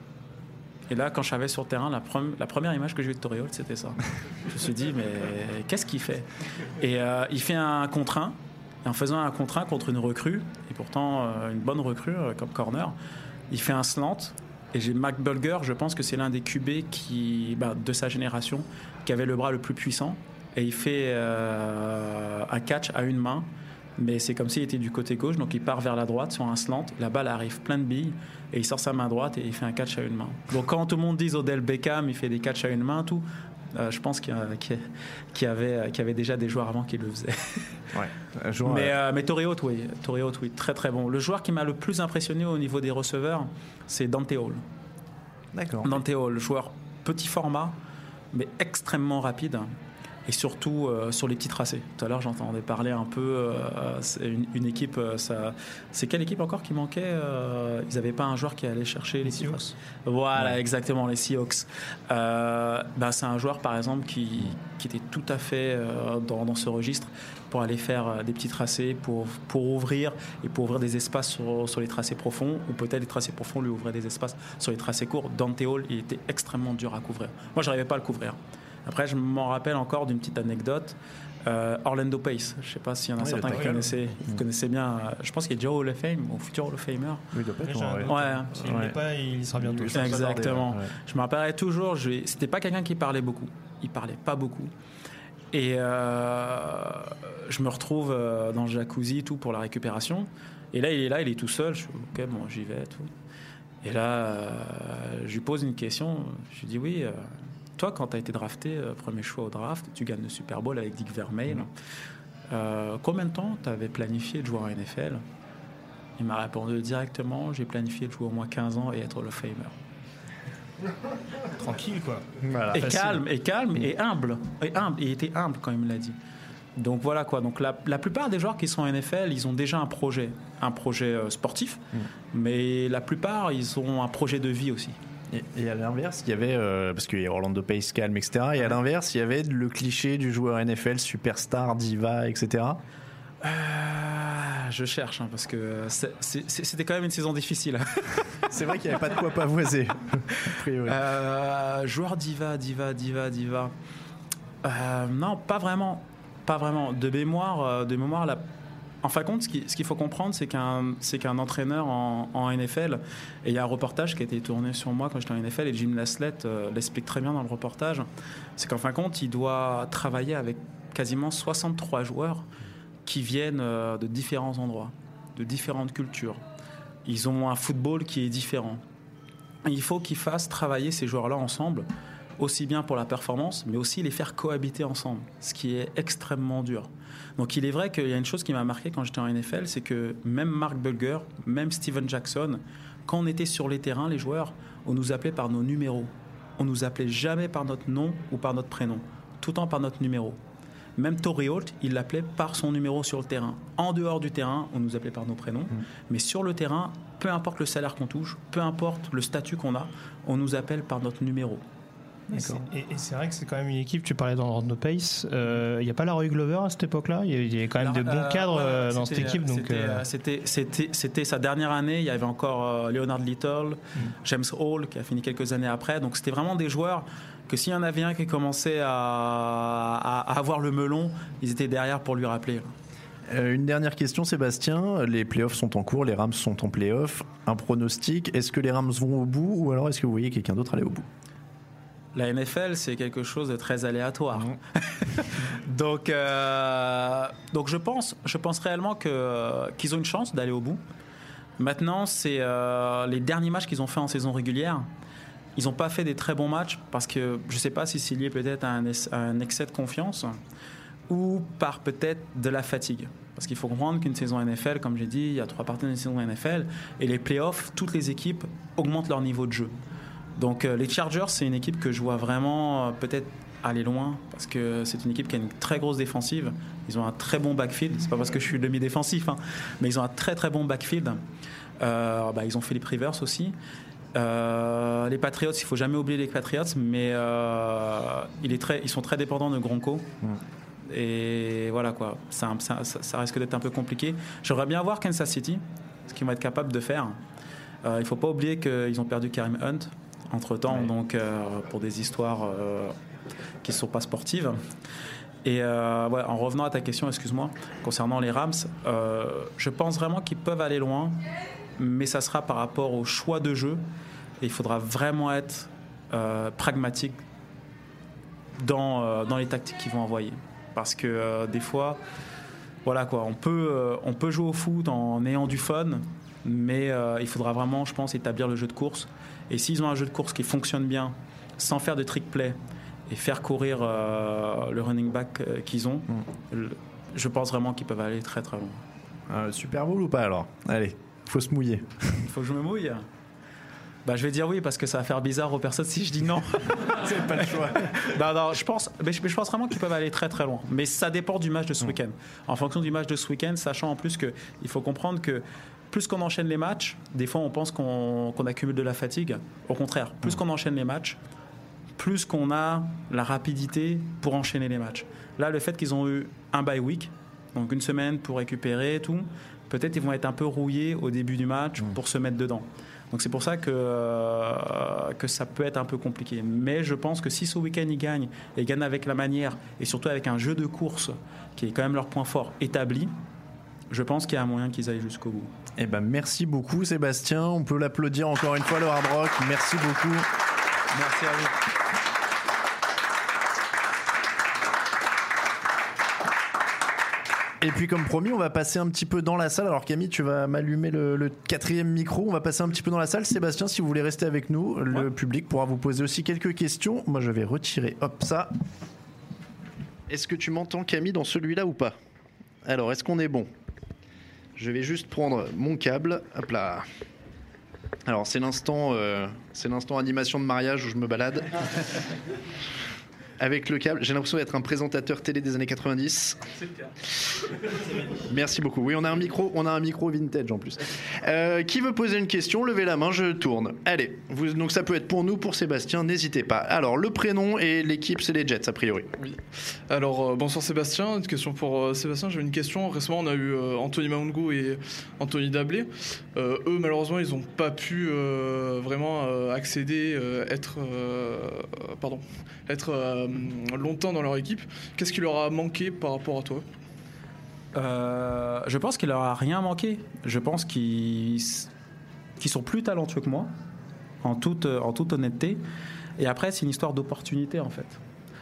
I: Et là, quand je arrivé sur le terrain, la, première image que j'ai vue de Torreol, c'était ça. je me suis dit, mais qu'est-ce qu'il fait? Et il fait un contre. En faisant un contre un contre une recrue, et pourtant euh, une bonne recrue euh, comme corner, il fait un slant. Et j'ai Mac Bulger, je pense que c'est l'un des QB qui, bah, de sa génération qui avait le bras le plus puissant. Et il fait euh, un catch à une main, mais c'est comme s'il était du côté gauche, donc il part vers la droite sur un slant. La balle arrive plein de billes et il sort sa main droite et il fait un catch à une main. Donc quand tout le monde dit Odell Beckham, il fait des catchs à une main, tout. Euh, je pense qu'il y, avait, qu'il y avait déjà des joueurs avant qui le faisaient. (laughs)
D: Un joueur,
I: Mais,
D: euh,
I: euh, mais oui. Oui, très très bon. Le joueur qui m'a le plus impressionné au niveau des receveurs, c'est Dante Hall.
D: D'accord.
I: Dante Hall, joueur petit format, mais extrêmement rapide. Et surtout euh, sur les petits tracés. Tout à l'heure, j'entendais parler un peu. euh, c'est une, une équipe. euh, ça, c'est quelle équipe encore qui manquait euh, Ils n'avaient pas un joueur qui allait chercher les Seahawks. Voilà, exactement, les Seahawks. Ben, c'est un joueur, par exemple, qui, qui était tout à fait dans, dans ce registre pour aller faire des petits tracés, pour, pour ouvrir et pour ouvrir des espaces sur, sur les tracés profonds, ou peut-être les tracés profonds lui ouvraient des espaces sur les tracés courts. Dante Hall, il était extrêmement dur à couvrir. Moi, j'arrivais pas à le couvrir. Après, je m'en rappelle encore d'une petite anecdote. Euh, Orlando Pace, je sais pas s'il y en a
D: Oui,
I: certains qui connaissaient, vous connaissez bien. euh, je pense qu'il est déjà au Hall of Fame, au futur Hall of Famer.
D: Oui, il doit pas être
E: J'ai un
D: loin, ouais.
I: Ouais.
E: S'il ne
D: Ouais.
E: l'est pas, il y sera bientôt.
I: Exactement. Je me rappellerai toujours, je- c'était pas quelqu'un qui parlait beaucoup. Il parlait pas beaucoup. Et euh, je me retrouve dans le jacuzzi tout pour la récupération. Et là, il est là, il est tout seul. Je suis ok, bon, j'y vais. Tout. Et là, euh, je lui pose une question. Je lui dis oui. Toi, quand tu as été drafté, euh, premier choix au draft, tu gagnes le Super Bowl avec Dick Vermeil. Euh, combien de temps tu avais planifié de jouer en NFL Il m'a répondu directement j'ai planifié de jouer au moins 15 ans et être le Famer. (laughs)
E: Tranquille, quoi.
D: Voilà,
I: Et
D: facile.
I: calme, et calme, et humble. Et humble. Il était humble quand il me l'a dit. Donc voilà quoi. Donc la, la plupart des joueurs qui sont en NFL, ils ont déjà un projet, un projet euh, sportif, mais la plupart, ils ont un projet de vie aussi.
D: Et, et à l'inverse, il y avait, euh, parce qu'il y a Orlando Pace calme, etc. Et à l'inverse, il y avait le cliché du joueur NFL, superstar, diva, etc.
I: Euh, je cherche hein, parce que c'est- c'était quand même une saison difficile. (laughs)
D: C'est vrai qu'il n'y avait pas de quoi pavoiser. a priori.
I: Euh, joueur diva, diva, diva, diva. Euh, non, pas vraiment. Pas vraiment. De mémoire, euh, de mémoire la... En fin de compte, ce qui- ce qu'il faut comprendre, c'est qu'un entraîneur en, en NFL, et il y a un reportage qui a été tourné sur moi quand j'étais en NFL, et Jim Laslett euh, l'explique très bien dans le reportage, c'est qu'en fin de compte, il doit travailler avec quasiment 63 joueurs qui viennent euh, de différents endroits, de différentes cultures. Ils ont un football qui est différent. Il faut qu'ils fassent travailler ces joueurs-là ensemble, aussi bien pour la performance, mais aussi les faire cohabiter ensemble, ce qui est extrêmement dur. Donc il est vrai qu'il y a une chose qui m'a marqué quand j'étais en NFL, c'est que même Mark Bulger, même Steven Jackson, quand on était sur les terrains, les joueurs, on nous appelait par nos numéros. On nous appelait jamais par notre nom ou par notre prénom. tout le temps par notre numéro. Même Torrey Holt, il l'appelait par son numéro sur le terrain. En dehors du terrain, on nous appelait par nos prénoms. Mais sur le terrain, peu importe le salaire qu'on touche, peu importe le statut qu'on a, on nous appelle par notre numéro.
E: Et c'est- Et, et c'est vrai que c'est quand même une équipe, tu parlais dans No Pace, euh, il n'y a pas la Roy Glover à cette époque-là? Il y a- quand même
I: Alors,
E: des bons
I: euh,
E: cadres
I: ouais,
E: euh, dans cette équipe. Donc,
I: c'était,
E: euh,
I: c'était, c'était, c'était sa dernière année. Il y avait encore euh, Leonard Little,
E: Mm.
I: James Hall qui a fini quelques années après. Donc c'était vraiment des joueurs que s'il y en avait un qui commençait à, à- à avoir le melon, ils étaient derrière pour lui rappeler.
D: Une dernière question, Sébastien. Les playoffs sont en cours, les Rams sont en playoffs. Un pronostic est-ce que les Rams vont au bout ou alors est-ce que vous voyez quelqu'un d'autre aller au bout?
I: La NFL, c'est quelque chose de très aléatoire. (laughs) donc, euh, donc je pense, je pense réellement que qu'ils ont une chance d'aller au bout. Maintenant, c'est euh, les derniers matchs qu'ils ont fait en saison régulière. Ils n'ont pas fait des très bons matchs parce que je ne sais pas si c'est lié peut-être à un, es- à un excès de confiance ou par peut-être de la fatigue. Parce qu'il faut comprendre qu'une saison NFL, comme j'ai dit, il y a trois parties d'une saison NFL et les playoffs, toutes les équipes augmentent leur niveau de jeu. Donc euh, les Chargers, c'est une équipe que je vois vraiment euh, peut-être aller loin parce que c'est une équipe qui a une très grosse défensive. Ils ont un très bon backfield. C'est pas parce que je suis demi-défensif, hein, mais ils ont un très très bon backfield. Euh, bah, ils ont Philip Rivers aussi. Euh, les Patriots, il faut jamais oublier les Patriots, mais euh, il est très, ils sont très dépendants de Gronko. Et voilà quoi, ça, ça- ça- ça risque d'être un peu compliqué. J'aimerais bien voir Kansas City, ce qu'ils vont être capables de faire. Il ne faut pas oublier qu'ils ont perdu Karim Hunt entre temps, donc euh, pour des histoires euh, qui ne sont pas sportives. Et euh, ouais, en revenant à ta question, excuse-moi, concernant les Rams, euh, je pense vraiment qu'ils peuvent aller loin, mais ça sera par rapport au choix de jeu. Et il faudra vraiment être euh, pragmatique dans, dans les tactiques qu'ils vont envoyer. Parce que des fois, voilà quoi, on peut, on peut jouer au foot en ayant du fun, mais il faudra vraiment, je pense, établir le jeu de course. Et s'ils ont un jeu de course qui fonctionne bien, sans faire de trick play, et faire courir euh, le running back euh, qu'ils ont, le- je pense vraiment qu'ils peuvent aller très très loin.
D: Euh, Super Bowl ou pas alors? Allez, faut se mouiller.
I: Il faut que je me mouille? Bah, je vais dire oui parce que ça va faire bizarre aux personnes si je dis non. (laughs)
D: C'est pas le choix. (laughs)
I: non, non, je pense, mais je, mais je pense vraiment qu'ils peuvent aller très très loin. Mais ça dépend du match de ce
D: Mm.
I: week-end. En fonction du match de ce week-end, sachant en plus que il faut comprendre que plus qu'on enchaîne les matchs, des fois on pense qu'on accumule de la fatigue. Au contraire, plus
D: Mm.
I: qu'on enchaîne les matchs, plus qu'on a la rapidité pour enchaîner les matchs. Là, le fait qu'ils ont eu un bye week, donc une semaine pour récupérer et tout, peut-être ils vont être un peu rouillés au début du match pour se mettre dedans. Donc c'est pour ça que, euh, que ça peut être un peu compliqué. Mais je pense que si ce week-end ils gagnent, et ils gagnent avec la manière, et surtout avec un jeu de course qui est quand même leur point fort établi, je pense qu'il y a un moyen qu'ils aillent jusqu'au bout.
D: Eh ben merci beaucoup Sébastien. On peut l'applaudir encore une fois le Hard Rock. Merci beaucoup.
I: Merci à vous.
D: Et puis comme promis, on va passer un petit peu dans la salle. Alors Camille, tu vas m'allumer le, le quatrième micro. On va passer un petit peu dans la salle. Sébastien, si vous voulez rester avec nous, le public pourra vous poser aussi quelques questions. Moi, je vais retirer, hop, ça. Est-ce que tu m'entends Camille dans celui-là ou pas? Alors, est-ce qu'on est bon? Je vais juste prendre mon câble. Hop là. Alors c'est l'instant, euh, animation de mariage où je me balade. Avec le câble, j'ai l'impression d'être un présentateur télé des années 90. Merci beaucoup. Oui, on a un micro, on a un micro vintage en plus. Euh, qui veut poser une question? Levez la main, je tourne. Allez, vous, donc ça peut être pour nous, pour Sébastien, n'hésitez pas. Alors le prénom et l'équipe, c'est les Jets a priori.
K: Oui. Alors, euh, bonsoir Sébastien. Une question pour euh, Sébastien. J'ai une question. Récemment, on a eu euh, Anthony Maungo et Anthony Dablé. Euh, eux, malheureusement, ils n'ont pas pu euh, vraiment euh, accéder, euh, être, euh, pardon, être euh, longtemps dans leur équipe. Qu'est-ce qui leur a manqué par rapport à toi?
I: Euh, je pense qu'il leur a rien manqué. Je pense qu'ils qu'ils sont plus talentueux que moi, en toute, en toute honnêteté. Et après, c'est une histoire d'opportunité, en fait.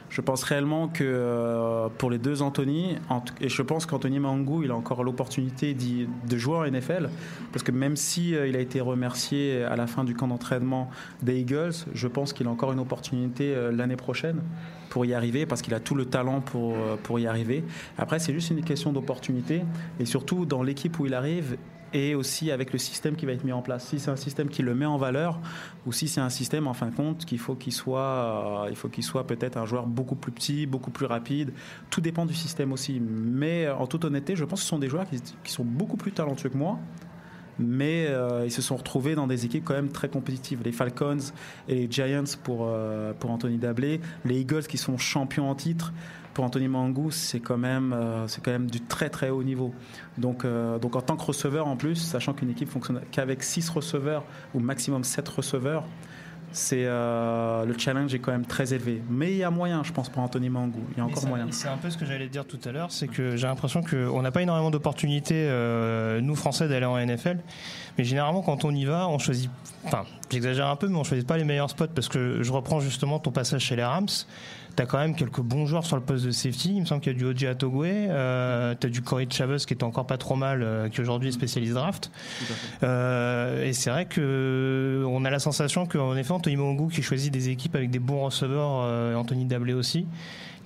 I: Je pense réellement que euh, pour les deux Anthony, et je pense qu'Anthony Mangou, il a encore l'opportunité de jouer en NFL, parce que même si euh, il a été remercié à la fin du camp d'entraînement des Eagles, je pense qu'il a encore une opportunité euh, l'année prochaine pour y arriver, parce qu'il a tout le talent pour, pour y arriver. Après, c'est juste une question d'opportunité, et surtout dans l'équipe où il arrive, et aussi avec le système qui va être mis en place. Si c'est un système qui le met en valeur ou si c'est un système en fin de compte qu'il faut qu'il soit, euh, il faut qu'il soit peut-être un joueur beaucoup plus petit, beaucoup plus rapide. Tout dépend du système aussi. Mais euh, en toute honnêteté, je pense que ce sont des joueurs qui, sont beaucoup plus talentueux que moi. Mais euh, ils se sont retrouvés dans des équipes quand même très compétitives. Les Falcons et les Giants pour, pour Anthony Dablé, les Eagles qui sont champions en titre pour Anthony Mangou, c'est quand même euh, c'est quand même du très très haut niveau. Donc euh, donc en tant que receveur en plus, sachant qu'une équipe fonctionne qu'avec 6 receveurs ou maximum 7 receveurs, c'est euh, le challenge est quand même très élevé. Mais il y a moyen, je pense, pour Anthony Mangou. Il y a encore moyen.
E: C'est un peu ce que j'allais dire tout à l'heure, c'est que j'ai l'impression qu'on n'a pas énormément d'opportunités, euh, nous Français, d'aller en NFL. Mais généralement, quand on y va, on choisit. Enfin, j'exagère un peu, mais on choisit pas les meilleurs spots parce que je reprends justement ton passage chez les Rams. T'as quand même quelques bons joueurs sur le poste de safety. Il me semble qu'il y a du Oji Atogwe, euh, t'as du Corey Chavez qui est encore pas trop mal, euh, qui aujourd'hui est spécialiste draft. Euh, et c'est vrai que on a la sensation qu'en effet Anthony Mongou qui choisit des équipes avec des bons receveurs, euh, Anthony Dablé aussi,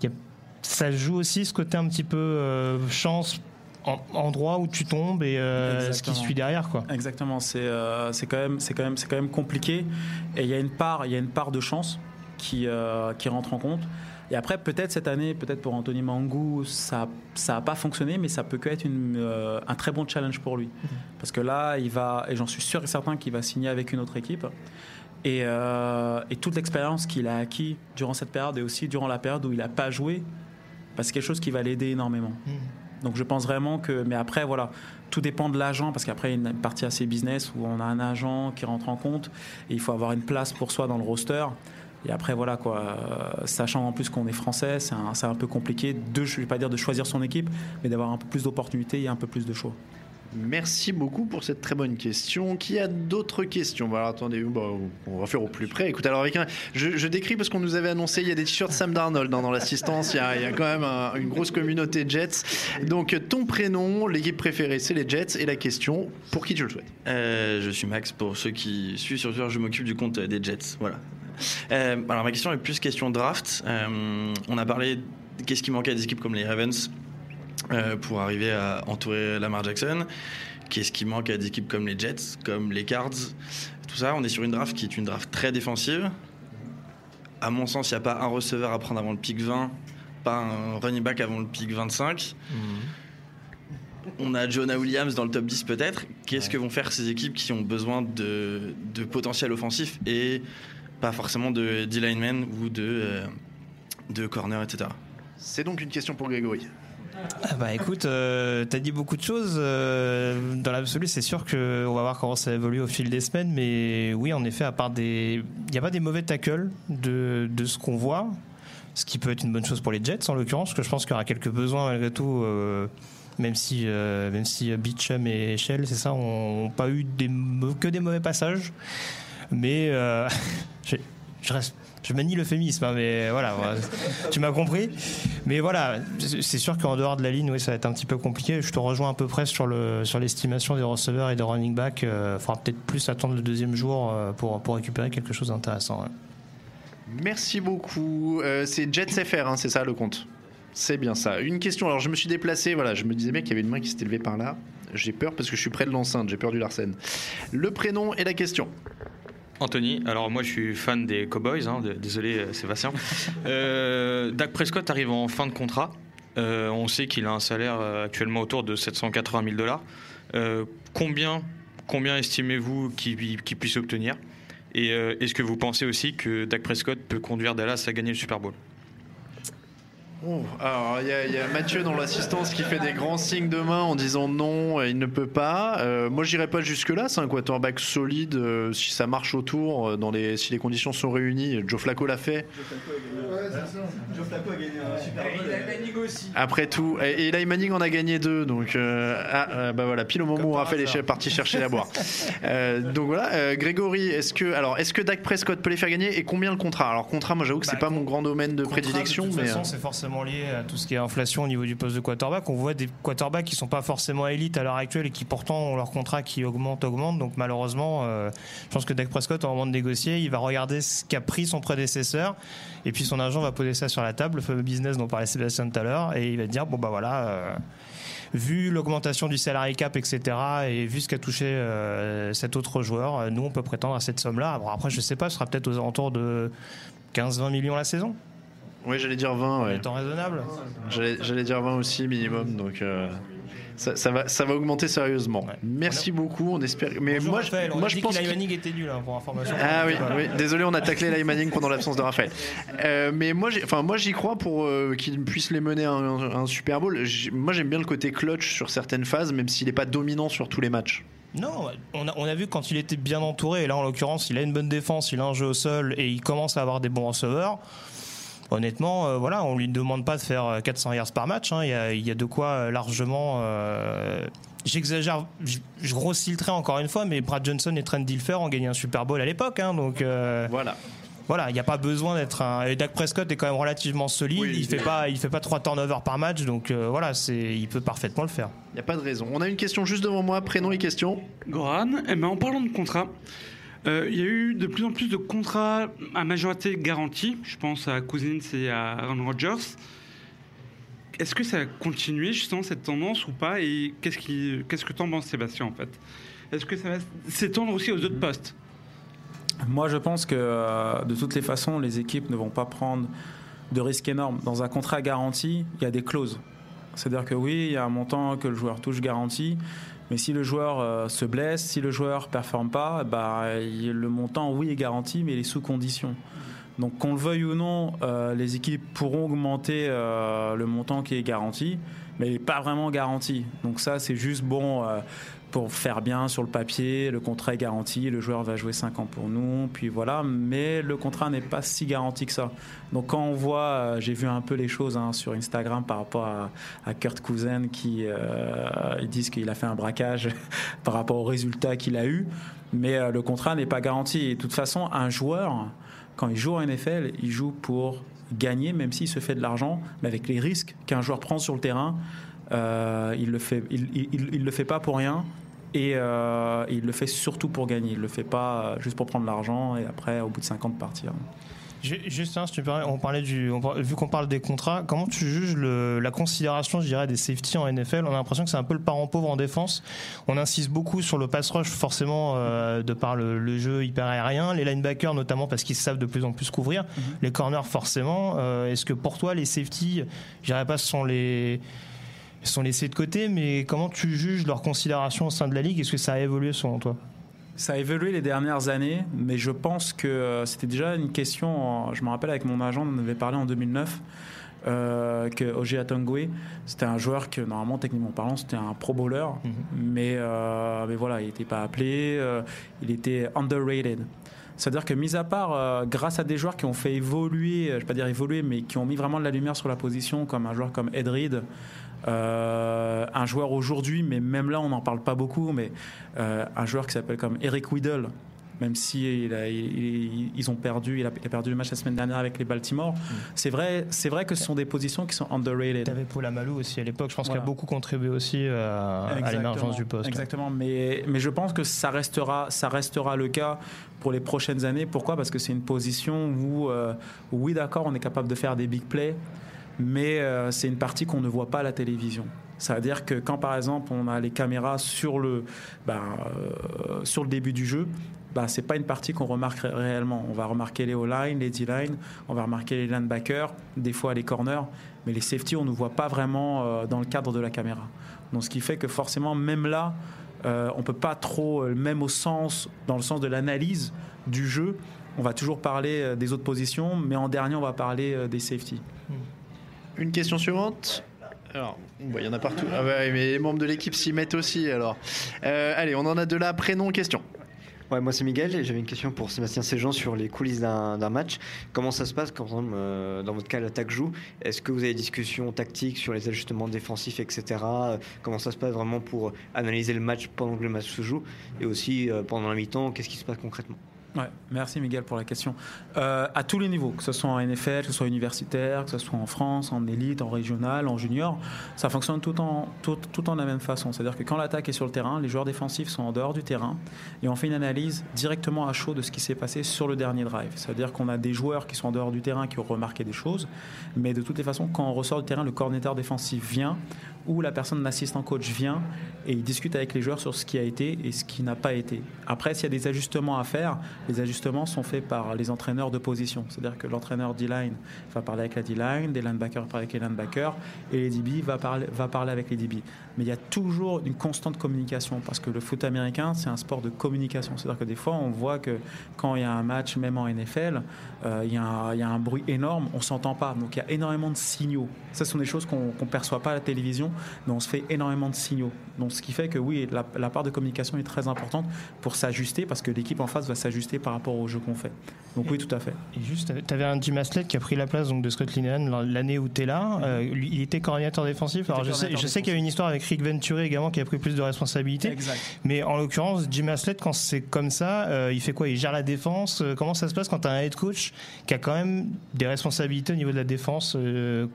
E: il y a- ça joue aussi ce côté un petit peu chance, en, endroit où tu tombes et euh, ce qui suit derrière quoi.
I: Exactement, c'est euh, c'est quand même c'est quand même c'est quand même compliqué et il y a une part il y a une part de chance qui euh, qui rentre en compte. Et après peut-être cette année peut-être pour Anthony Mangou ça ça a pas fonctionné mais ça peut que être une, euh, un très bon challenge pour lui parce que là il va et j'en suis sûr et certain qu'il va signer avec une autre équipe. Et, euh, et toute l'expérience qu'il a acquis durant cette période et aussi durant la période où il n'a pas joué, bah, c'est quelque chose qui va l'aider énormément. Donc je pense vraiment que, mais après voilà, tout dépend de l'agent parce qu'après il y a une partie assez business où on a un agent qui rentre en compte et il faut avoir une place pour soi dans le roster. Et après voilà quoi, euh, sachant en plus qu'on est français, c'est un, c'est un peu compliqué de, je vais pas dire de choisir son équipe, mais d'avoir un peu plus d'opportunités et un peu plus de choix.
D: Merci beaucoup pour cette très bonne question. Qui a d'autres questions? Bon, alors, attendez, bah, on va faire au plus près. Écoute, alors avec un, je, je décris parce qu'on nous avait annoncé, il y a des t-shirts Sam Darnold hein, dans l'assistance. Il y a, il y a quand même un- une grosse communauté Jets. Donc ton prénom, l'équipe préférée, c'est les Jets. Et la question, pour qui tu le souhaites?
L: Euh, je suis Max. Pour ceux qui suivent sur Twitter, je m'occupe du compte des Jets. Voilà. Euh, alors ma question est plus question draft. Euh, on a parlé de qu'est-ce qui manquait à des équipes comme les Ravens euh, pour arriver à entourer Lamar Jackson. Qu'est-ce qui manque à des équipes comme les Jets, comme les Cards, tout ça. On est sur une draft qui est une draft très défensive. À mon sens, il n'y a pas un receveur à prendre avant le pick 20, pas un running back avant le pick 25. On a Jonah Williams dans le top 10 peut-être. Qu'est-ce que vont faire ces équipes qui ont besoin de, de potentiel offensif et pas forcément de D-lineman ou de, euh, de corner, etc.
D: C'est donc une question pour Grégory.
E: Ah bah écoute, euh, t'as dit beaucoup de choses. euh, dans l'absolu, c'est sûr que on va voir comment ça évolue au fil des semaines. Mais oui, en effet, à part des, il n'y a pas des mauvais tackles de, de ce qu'on voit, ce qui peut être une bonne chose pour les Jets en l'occurrence, parce que je pense qu'il y aura quelques besoins malgré tout. euh, même si, euh, même si Beecham et Shell, c'est ça, ont pas eu des, que des mauvais passages. Mais euh, (laughs) je, je reste, je manie l'euphémisme, hein, mais voilà, (laughs) tu m'as compris. Mais voilà, c'est sûr qu'en dehors de la ligne, oui, ça va être un petit peu compliqué. Je te rejoins à peu près sur le sur l'estimation des receveurs et des running backs. Il faudra peut-être plus attendre le deuxième jour euh, pour pour récupérer quelque chose d'intéressant.
D: Merci beaucoup. Euh, c'est Jets FR, hein, c'est ça le compte? C'est bien ça. Une question. Alors je me suis déplacé, voilà, je me disais bien qu'il y avait une main qui s'était levée par là. J'ai peur parce que je suis près de l'enceinte, j'ai peur du Larsen. Le prénom et la question.
M: Anthony, alors moi je suis fan des Cowboys, hein, désolé euh, Sébastien. Euh, Dak Prescott arrive en fin de contrat. Euh, on sait qu'il a un salaire euh, actuellement autour de 780 000 dollars. Combien, combien estimez-vous qu'il puisse obtenir? Et est-ce que vous pensez aussi que Dak Prescott peut conduire Dallas à gagner le Super Bowl?
D: Oh, alors il y, a- il y a Mathieu dans l'assistance qui fait des grands signes de main en disant non, il ne peut pas. Euh, moi j'irai pas jusque là. C'est un quarterback solide. euh, si ça marche autour, euh, dans les, si les conditions sont réunies, Joe Flacco l'a fait. Après tout, et, et Eli Manning en a gagné deux, donc euh, ah, euh, bah voilà, pile au moment où Raphaël est parti chercher la boire. (laughs) Euh, donc voilà, euh, Grégory, est-ce que alors est-ce que Dak Prescott peut les faire gagner et combien le contrat? Alors contrat, moi j'avoue que c'est pas mon grand domaine de prédilection,
E: De toute
D: mais
E: façon,
D: euh,
E: c'est forcément lié à tout ce qui est inflation au niveau du poste de quarterback. On voit des quarterbacks qui sont pas forcément élites à l'heure actuelle et qui pourtant ont leur contrat qui augmente, augmente. Donc malheureusement, euh, je pense que Dak Prescott, au moment de négocier, il va regarder ce qu'a pris son prédécesseur et puis son agent va poser ça sur la table, le fameux business dont parlait Sébastien tout à l'heure, et il va dire bon bah voilà. euh, vu l'augmentation du salary cap, etc., et vu ce qu'a touché euh, cet autre joueur, nous, on peut prétendre à cette somme-là. Bon, après, je sais pas, ce sera peut-être aux alentours de 15-20 millions la saison.
D: Oui, j'allais dire 20. Ouais.
E: Étant raisonnable.
D: J'allais dire 20 aussi minimum, donc euh, ça, ça va, ça va augmenter sérieusement. Merci beaucoup, on espère. Mais
E: Bonjour,
D: moi, je-
E: Raphaël, on
D: moi
E: a
D: je pense
E: que Manning était nul, hein, pour information.
D: Ah oui, désolé, on a taclé Manning pendant l'absence de Raphaël. Euh, mais moi, enfin moi, j'y crois pour euh, qu'il puisse les mener à un, un Super Bowl. Moi, j'aime bien le côté clutch sur certaines phases, même s'il n'est pas dominant sur tous les matchs.
E: Non, on a, on a vu quand il était bien entouré, et là en l'occurrence il a une bonne défense, il a un jeu au sol et il commence à avoir des bons receveurs. Honnêtement, euh, voilà, on lui demande pas de faire euh, 400 yards par match. hein. Il y, a, il y a de quoi euh, largement. euh, J'exagère, je, grossis le trait encore une fois, mais Brad Johnson et Trent Dilfer ont gagné un Super Bowl à l'époque, hein, donc.
D: voilà.
E: Voilà, il n'y a pas besoin d'être un. Et Dak Prescott est quand même relativement solide. il fait pas, il fait pas trois turnovers par match, donc euh, voilà, c'est, il peut parfaitement le faire.
D: Il n'y a pas de raison. On a une question juste devant moi, prénom et question.
N: Goran, eh ben, en parlant de contrat, euh, il y a eu de plus en plus de contrats à majorité garantie. Je pense à Cousins et à Aaron Rodgers. Est-ce que ça a continué justement cette tendance ou pas? Et qu'est-ce, qui, qu'est-ce que t'en penses, Sébastien, en fait? Est-ce que ça va s'étendre aussi aux autres postes?
I: Moi, je pense que euh, de toutes les façons, les équipes ne vont pas prendre de risques énormes. Dans un contrat garanti, il y a des clauses. C'est-à-dire que oui, il y a un montant que le joueur touche garanti, mais si le joueur euh, se blesse, si le joueur performe pas, bah, le montant, oui, est garanti, mais il est sous condition. Donc qu'on le veuille ou non, euh, les équipes pourront augmenter euh, le montant qui est garanti, mais il n'est pas vraiment garanti. Donc ça, c'est juste bon pour faire bien sur le papier, le contrat est garanti, le joueur va jouer 5 ans pour nous, puis voilà, mais le contrat n'est pas si garanti que ça. Donc quand on voit, euh, j'ai vu un peu les choses hein, sur Instagram par rapport à, Kurt Cousin qui euh, disent qu'il a fait un braquage (laughs) par rapport aux résultats qu'il a eu, mais euh, le contrat n'est pas garanti. Et de toute façon, un joueur, quand il joue en NFL, il joue pour gagner, même s'il se fait de l'argent, mais avec les risques qu'un joueur prend sur le terrain, il le fait, il le fait pas pour rien. Et euh, il le fait surtout pour gagner. Il le fait pas euh, juste pour prendre l'argent et après, au bout de 5 ans, de partir.
E: Ju- Juste un, si tu on parlait du, on vu qu'on parle des contrats, comment tu juges le- la considération, je dirais, des safety en NFL On a l'impression que c'est un peu le parent pauvre en défense. On insiste beaucoup sur le pass rush, forcément, euh, de par le, le jeu hyper aérien. Les linebackers, notamment, parce qu'ils savent de plus en plus couvrir. Les corners, forcément. Euh, Est-ce que pour toi, les safety, je dirais pas, ce sont les sont laissés de côté, mais comment tu juges leur considération au sein de la ligue? Est-ce que ça a évolué selon toi?
I: Ça a évolué les dernières années, mais je pense que euh, c'était déjà une question. Je me rappelle avec mon agent, on en avait parlé en 2009. Euh, que Oje Atongwe, c'était un joueur que normalement techniquement parlant c'était un pro bowler, mais, euh, mais voilà il n'était pas appelé, euh, il était underrated. C'est-à-dire que mis à part grâce à des joueurs qui ont fait évoluer, je vais pas dire évoluer, mais qui ont mis vraiment de la lumière sur la position, comme un joueur comme Ed Reed, euh, un joueur aujourd'hui, mais même là on n'en parle pas beaucoup, mais euh, un joueur qui s'appelle comme Eric Weddle, même si il a- il- il- ils ont perdu, il a, il a perdu le match la semaine dernière avec les Baltimore. C'est vrai, c'est vrai que ce sont des positions qui sont underrated.
E: T'avais Paul Amalou aussi à l'époque, je pense
I: Voilà.
E: qu'il a beaucoup contribué aussi euh, à l'émergence du poste.
I: Exactement, mais, mais je pense que ça restera, ça restera le cas pour les prochaines années. Pourquoi? Parce que c'est une position où, euh, où, oui, d'accord, on est capable de faire des big plays, mais euh, c'est une partie qu'on ne voit pas à la télévision. Ça veut dire que quand, par exemple, on a les caméras sur le, bah, euh, sur le début du jeu, bah, c'est pas une partie qu'on remarque ré- réellement. On va remarquer les O-line, les D-line, on va remarquer les linebackers, des fois les corners, mais les safety, on ne voit pas vraiment euh, dans le cadre de la caméra. Donc, ce qui fait que forcément, même là, on peut pas trop, même au sens, dans le sens de l'analyse du jeu, on va toujours parler des autres positions, mais en dernier, on va parler des safety.
D: Une question suivante. Alors, il y en a partout. Ah bah mais les membres de l'équipe s'y mettent aussi alors. Euh, allez, on en a de là. Prénom, question.
O: Ouais, moi c'est Miguel j'avais une question pour Sébastien Séjean sur les coulisses d'un match. Comment ça se passe quand, euh, dans votre cas, l'attaque joue? Est-ce que vous avez des discussions tactiques sur les ajustements défensifs, etc. Comment ça se passe vraiment pour analyser le match pendant que le match se joue? Et aussi, euh, pendant la mi-temps, qu'est-ce qui se passe concrètement?
I: Ouais, merci Miguel pour la question. Euh, à tous les niveaux, que ce soit en NFL, que ce soit universitaire, que ce soit en France, en élite, en régional, en junior, ça fonctionne tout en, tout, tout en la même façon. C'est-à-dire que quand l'attaque est sur le terrain, les joueurs défensifs sont en dehors du terrain et on fait une analyse directement à chaud de ce qui s'est passé sur le dernier drive. C'est-à-dire qu'on a des joueurs qui sont en dehors du terrain qui ont remarqué des choses, mais de toutes les façons, quand on ressort du terrain, le coordinateur défensif vient ou la personne l'assistant coach vient et il discute avec les joueurs sur ce qui a été et ce qui n'a pas été. Après, s'il y a des ajustements à faire, les ajustements sont faits par les entraîneurs de position. C'est-à-dire que l'entraîneur D-line va parler avec la D-line, des linebackers parler avec les linebackers et les DB va parler, va parler avec les DB. Mais il y a toujours une constante communication parce que le foot américain, c'est un sport de communication. C'est-à-dire que des fois, on voit que quand il y a un match, même en NFL, euh, il, y a un, bruit énorme, on s'entend pas. Donc il y a énormément de signaux. Ça, ce sont des choses qu'on ne perçoit pas à la télévision, mais on se fait énormément de signaux. Donc ce qui fait que oui, la, la part de communication est très importante pour s'ajuster parce que l'équipe en face va s'ajuster par rapport au jeu qu'on fait. Donc oui, tout à fait.
E: Et juste, tu avais un Jim Haslett qui a pris la place donc, de Scott Linehan l'année où tu es là. Euh, il était coordinateur défensif. Alors je sais, je sais qu'il y a une histoire avec Rick Venturi également qui a pris plus de responsabilités.
I: Exact.
E: Mais en l'occurrence, Jim Haslett, quand c'est comme ça, euh, il fait quoi? Il gère la défense? Euh, Comment ça se passe quand tu as un head coach qui a quand même des responsabilités au niveau de la défense Euh,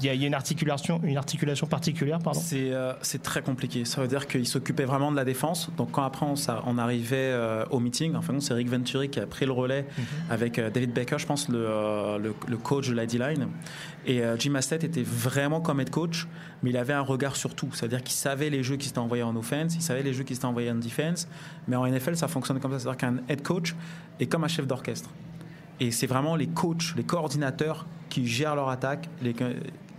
E: Il y, y a une articulation, une articulation particulière, pardon?
I: C'est euh, c'est très compliqué. Ça veut dire qu'il s'occupait vraiment de la défense. Donc quand après on, ça- on arrivait euh, au meeting, enfin non, c'est Rick Venturi qui a pris le relais avec euh, David Baker, je pense, le, le, le coach de la D-line. Et Jim Haslett était vraiment comme head coach, mais il avait un regard sur tout. C'est-à-dire qu'il savait les jeux qui s'étaient envoyés en offense, il savait les jeux qui s'étaient envoyés en defense. Mais en NFL, ça fonctionne comme ça. C'est-à-dire qu'un head coach est comme un chef d'orchestre. Et c'est vraiment les coachs, les coordinateurs qui gèrent leur attaque les-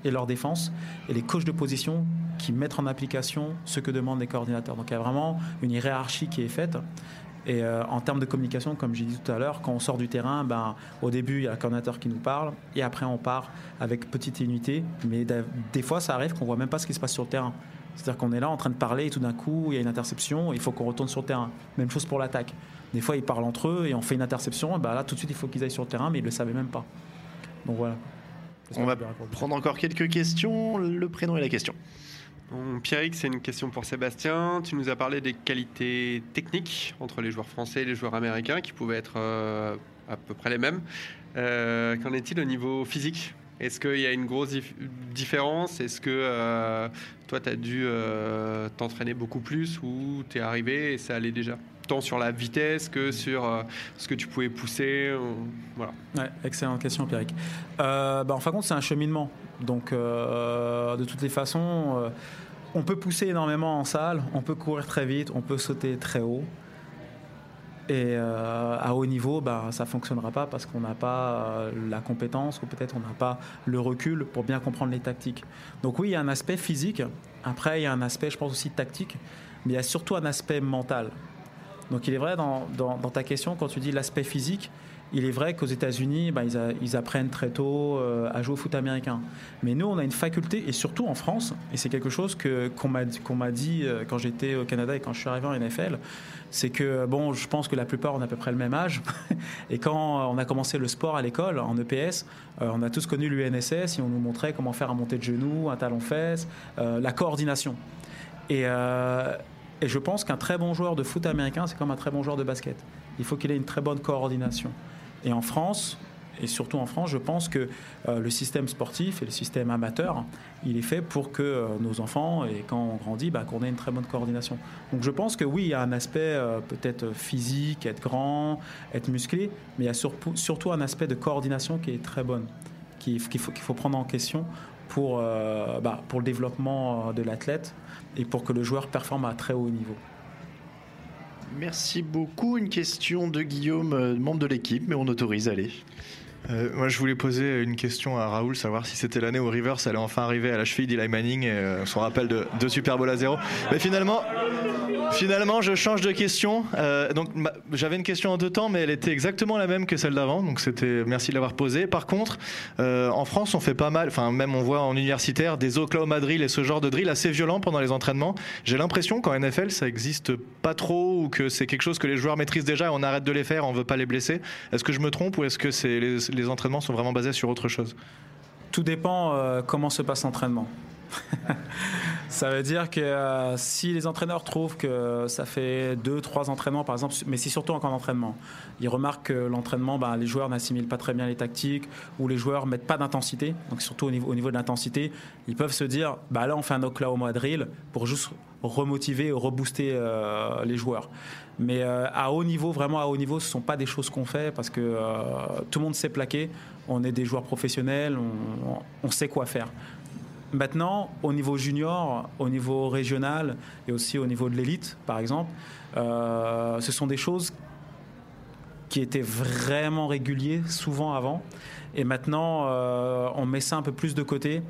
I: et leur défense, et les coachs de position qui mettent en application ce que demandent les coordinateurs. Donc il y a vraiment une hiérarchie qui est faite. Et euh, en termes de communication, comme j'ai dit tout à l'heure, quand on sort du terrain, ben, au début, il y a le coordinateur qui nous parle, et après, on part avec petite unité. Mais des fois, ça arrive qu'on voit même pas ce qui se passe sur le terrain. C'est-à-dire qu'on est là en train de parler, et tout d'un coup, il y a une interception, il faut qu'on retourne sur le terrain. Même chose pour l'attaque. Des fois, ils parlent entre eux, et on fait une interception, et ben là, tout de suite, il faut qu'ils aillent sur le terrain, mais ils le savaient même pas. Donc voilà.
D: On va prendre encore quelques questions. Le prénom et la question.
P: Bon, Pierrick, c'est une question pour Sébastien. Tu nous as parlé des qualités techniques entre les joueurs français et les joueurs américains qui pouvaient être euh, à peu près les mêmes. Euh, Qu'en est-il au niveau physique? Est-ce qu'il y a une grosse dif- différence? Est-ce que euh, toi, tu as dû euh, t'entraîner beaucoup plus ou tu es arrivé et ça allait déjà? Sur la vitesse que sur euh, ce que tu pouvais pousser euh, Voilà.
I: Excellente question, Pierrick. Euh, bah, en fin de compte, c'est un cheminement. Donc, de toutes les façons, on peut pousser énormément en salle, on peut courir très vite, on peut sauter très haut. Et à haut niveau, bah, ça ne fonctionnera pas parce qu'on n'a pas la compétence ou peut-être on n'a pas le recul pour bien comprendre les tactiques. Donc oui, il y a un aspect physique. Après, il y a un aspect, je pense aussi tactique, mais il y a surtout un aspect mental. Donc il est vrai dans, dans- ta question, quand tu dis l'aspect physique, il est vrai qu'aux États-Unis, ben, ils, ils apprennent très tôt euh, à jouer au foot américain. Mais nous, on a une faculté, et surtout en France, et c'est quelque chose que, qu'on, m'a, qu'on dit euh, quand j'étais au Canada et quand je suis arrivé en NFL, c'est que, bon, je pense que la plupart ont à peu près le même âge. (laughs) et quand on a commencé le sport à l'école, en EPS, euh, on a tous connu l'UNSS et on nous montrait comment faire un montée de genoux, un talon-fesse, euh, la coordination. Et, euh, et je pense qu'un très bon joueur de foot américain, c'est comme un très bon joueur de basket. Il faut qu'il ait une très bonne coordination. Et en France, et surtout en France, je pense que euh, le système sportif et le système amateur, il est fait pour que euh, nos enfants, et quand on grandit, bah, qu'on ait une très bonne coordination. Donc je pense que oui, il y a un aspect euh, peut-être physique, être grand, être musclé, mais il y a surtout, un aspect de coordination qui est très bonne, qu'il faut, faut prendre en question pour, bah, pour le développement de l'athlète et pour que le joueur performe à très haut niveau.
D: Merci beaucoup. Une question de Guillaume, euh, membre de l'équipe, mais on autorise, allez.
Q: Euh, moi, je voulais poser une question à Raoul, savoir si c'était l'année où Rivers allait enfin arriver à la cheville d'Eli Manning et euh, son rappel de deux Super Bowl à zéro. Mais finalement, finalement, je change de question. Euh, donc, j'avais une question en deux temps, mais elle était exactement la même que celle d'avant. Donc, c'était merci de l'avoir posée. Par contre, en France, on fait pas mal. Enfin, même on voit en universitaire des Oklahoma drill et ce genre de drill assez violent pendant les entraînements. J'ai l'impression qu'en NFL, ça existe pas trop ou que c'est quelque chose que les joueurs maîtrisent déjà et on arrête de les faire, on veut pas les blesser. Est-ce que je me trompe ou est-ce que c'est les entraînements sont vraiment basés sur autre chose
I: Tout dépend euh, comment se passe l'entraînement. (laughs) Ça veut dire que euh, si les entraîneurs trouvent que ça fait deux, trois entraînements, par exemple, mais c'est surtout en camp d'entraînement, ils remarquent que l'entraînement, bah, les joueurs n'assimilent pas très bien les tactiques ou les joueurs mettent pas d'intensité. Donc surtout au niveau, au niveau de l'intensité, ils peuvent se dire, bah là on fait un Oklahoma drill pour juste remotiver rebooster euh, les joueurs. Mais à haut niveau, vraiment à haut niveau, ce ne sont pas des choses qu'on fait parce que tout le monde sait plaquer. On est des joueurs professionnels, on, sait quoi faire. Maintenant, au niveau junior, au niveau régional et aussi au niveau de l'élite, par exemple, euh, ce sont des choses qui étaient vraiment réguliers souvent avant. Et maintenant, euh, on met ça un peu plus de côté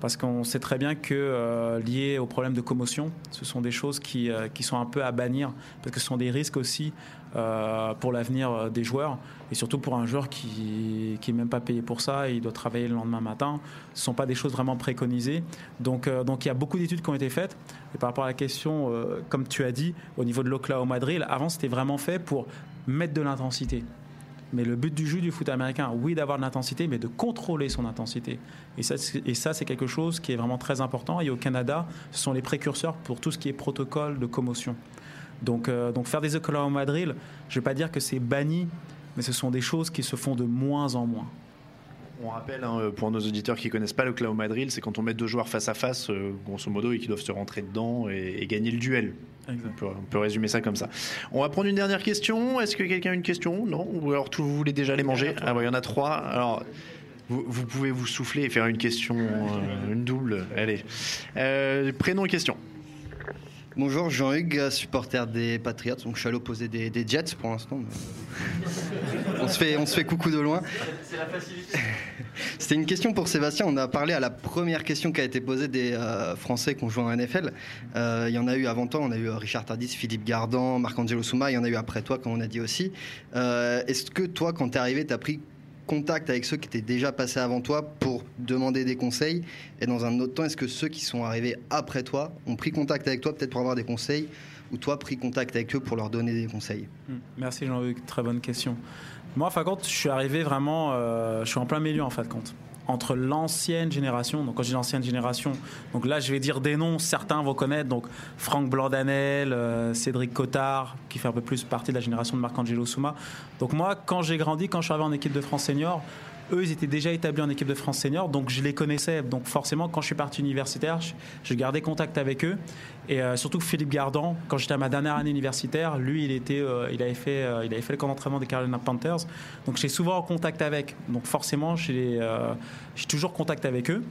I: parce qu'on sait très bien que euh, lié au problème de commotion, ce sont des choses qui, euh, qui sont un peu à bannir parce que ce sont des risques aussi euh, pour l'avenir euh, des joueurs et surtout pour un joueur qui qui est même pas payé pour ça, il doit travailler le lendemain matin. Ce sont pas des choses vraiment préconisées. Donc euh, donc il y a beaucoup d'études qui ont été faites. Et par rapport à la question, comme tu as dit, au niveau de l'Oklahoma Drill, avant c'était vraiment fait pour mettre de l'intensité. Mais le but du jeu du foot américain, oui, d'avoir de l'intensité, mais de contrôler son intensité. Et ça, et ça, c'est quelque chose qui est vraiment très important. Et au Canada, ce sont les précurseurs pour tout ce qui est protocole de commotion. Donc, euh, donc faire des Oklahoma Drill, je ne vais pas dire que c'est banni, mais ce sont des choses qui se font de moins en moins.
D: On rappelle, hein, pour nos auditeurs qui connaissent pas le Oklahoma Drill, c'est quand on met deux joueurs face à face, euh, grosso modo, et qui doivent se rentrer dedans et, et gagner le duel. On peut, on peut résumer ça comme ça. On va prendre une dernière question. Est-ce que quelqu'un a une question? Non? Ou alors tout, vous voulez déjà les manger? Ah, bah, il y en a trois. Alors. Vous, vous pouvez vous souffler et faire une question, euh, une double. Allez. Euh, prénom et question.
R: Bonjour, Jean-Hugues, supporter des Patriots. Donc, je suis à l'opposé des, Jets pour l'instant. on, se fait, coucou de loin. C'était une question pour Sébastien. On a parlé à la première question qui a été posée des euh, Français qui ont joué en NFL. Euh, il y en a eu avant toi. On a eu euh, Richard Tardis, Philippe Gardan, Marc-Angelo Souma. Il y en a eu après toi, comme on a dit aussi. Est-ce que toi, quand tu es arrivé, tu as pris contact avec ceux qui étaient déjà passés avant toi pour demander des conseils Et dans un autre temps, est-ce que ceux qui sont arrivés après toi ont pris contact avec toi peut-être pour avoir des conseils ou toi pris contact avec eux pour leur donner des conseils
I: Hmm. Merci Jean-Luc, très bonne question. Moi, en fin de compte, je suis arrivé vraiment, euh, je suis en plein milieu en fin de compte. Entre l'ancienne génération, donc quand je dis l'ancienne génération, donc là je vais dire des noms, certains vont connaître, donc Franck Blandanel, euh, Cédric Cottard, qui fait un peu plus partie de la génération de Marc-Angelo Souma. Donc moi, quand j'ai grandi, quand je suis arrivé en équipe de France senior, eux, ils étaient déjà établis en équipe de France senior, donc je les connaissais. Donc forcément, quand je suis parti universitaire, je, gardais contact avec eux. Et euh, surtout Philippe Gardan, quand j'étais à ma dernière année universitaire, lui, il, était, euh, il, avait fait, euh, il avait fait le camp d'entraînement des Carolina Panthers. Donc j'étais souvent en contact avec. Donc forcément, j'ai euh, j'ai toujours contact avec eux.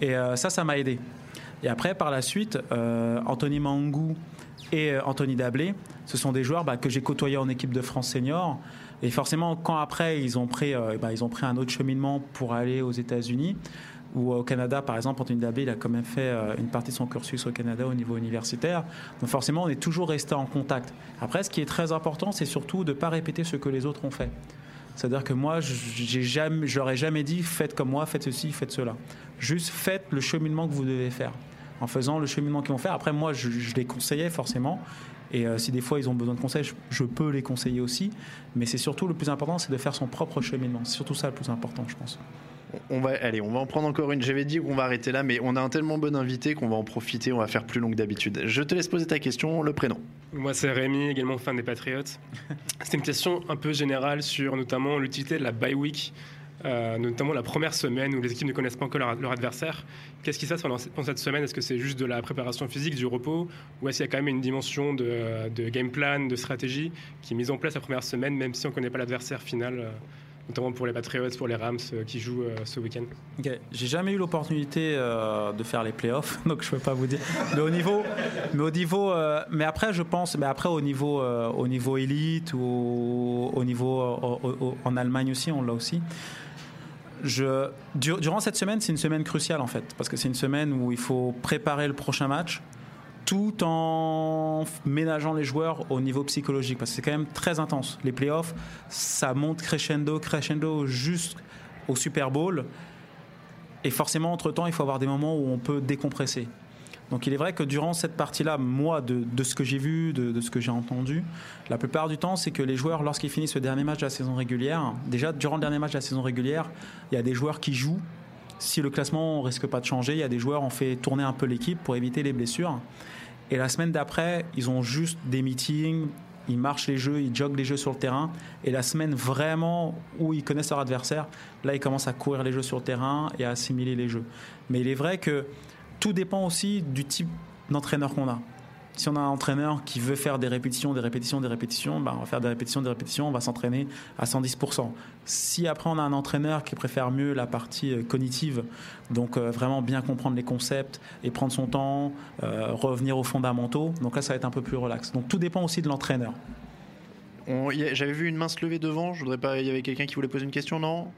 I: Et ça, ça m'a aidé. Et après, par la suite, Anthony Mangou et euh, Anthony Dablé, ce sont des joueurs bah, que j'ai côtoyés en équipe de France senior. Et forcément, quand après, ils ont pris, euh, bah, ils ont pris un autre cheminement pour aller aux États-Unis ou au Canada, par exemple, Anthony Dablé, il a quand même fait euh, une partie de son cursus au Canada au niveau universitaire. Donc forcément, on est toujours resté en contact. Après, ce qui est très important, c'est surtout de ne pas répéter ce que les autres ont fait. C'est-à-dire que moi, j'ai je leur ai jamais dit faites comme moi, faites ceci, faites cela. Juste faites le cheminement que vous devez faire. En faisant le cheminement qu'ils vont faire. Après, moi, je, je les conseillais forcément. Et euh, si des fois ils ont besoin de conseils, je, je peux les conseiller aussi. Mais c'est surtout le plus important, c'est de faire son propre cheminement. C'est surtout ça le plus important, je pense.
D: On va, allez, on va en prendre encore une. J'avais dit qu'on va arrêter là, mais on a un tellement bon invité qu'on va en profiter. On va faire plus long que d'habitude. Je te laisse poser ta question, le prénom.
S: Moi, c'est Rémi, également fan des Patriots. (laughs) C'était une question un peu générale sur notamment l'utilité de la bye week, euh, notamment la première semaine où les équipes ne connaissent pas encore leur, adversaire. Qu'est-ce qui se passe pendant, cette semaine? Est-ce que c'est juste de la préparation physique, du repos, ou est-ce qu'il y a quand même une dimension de, game plan, de stratégie qui est mise en place la première semaine, même si on ne connaît pas l'adversaire final, euh, notamment pour les Patriots, pour les Rams euh, qui jouent ce week-end?
I: J'ai jamais eu l'opportunité de faire les playoffs, (laughs) donc je peux pas vous dire. Mais au niveau, mais au niveau, mais après je pense, mais après au niveau, au niveau élite ou au niveau au- au- en Allemagne aussi, on l'a aussi. Durant cette semaine, c'est une semaine cruciale en fait, parce que c'est une semaine où il faut préparer le prochain match, tout en ménageant les joueurs au niveau psychologique, parce que c'est quand même très intense. Les playoffs, ça monte crescendo, crescendo jusqu'au Super Bowl. Et forcément, entre-temps, il faut avoir des moments où on peut décompresser. Donc il est vrai que durant cette partie-là, moi, de, ce que j'ai vu, de, de ce que j'ai entendu, la plupart du temps, c'est que les joueurs, lorsqu'ils finissent le dernier match de la saison régulière, déjà durant le dernier match de la saison régulière, il y a des joueurs qui jouent si le classement risque pas de changer, il y a des joueurs, on fait tourner un peu l'équipe pour éviter les blessures. Et la semaine d'après, ils ont juste des meetings, ils marchent les jeux, ils joguent les jeux sur le terrain. Et la semaine vraiment où ils connaissent leur adversaire, là, ils commencent à courir les jeux sur le terrain et à assimiler les jeux. Mais il est vrai que tout dépend aussi du type d'entraîneur qu'on a. Si on a un entraîneur qui veut faire des répétitions, des répétitions, des répétitions, bah on va faire des répétitions, des répétitions, on va s'entraîner à 110%. Si après on a un entraîneur qui préfère mieux la partie euh, cognitive, donc euh, vraiment bien comprendre les concepts et prendre son temps, euh, revenir aux fondamentaux, donc là ça va être un peu plus relax. Donc tout dépend aussi de l'entraîneur.
D: J'avais vu une main se lever devant. Je voudrais pas. Il y avait quelqu'un qui voulait poser une question, non?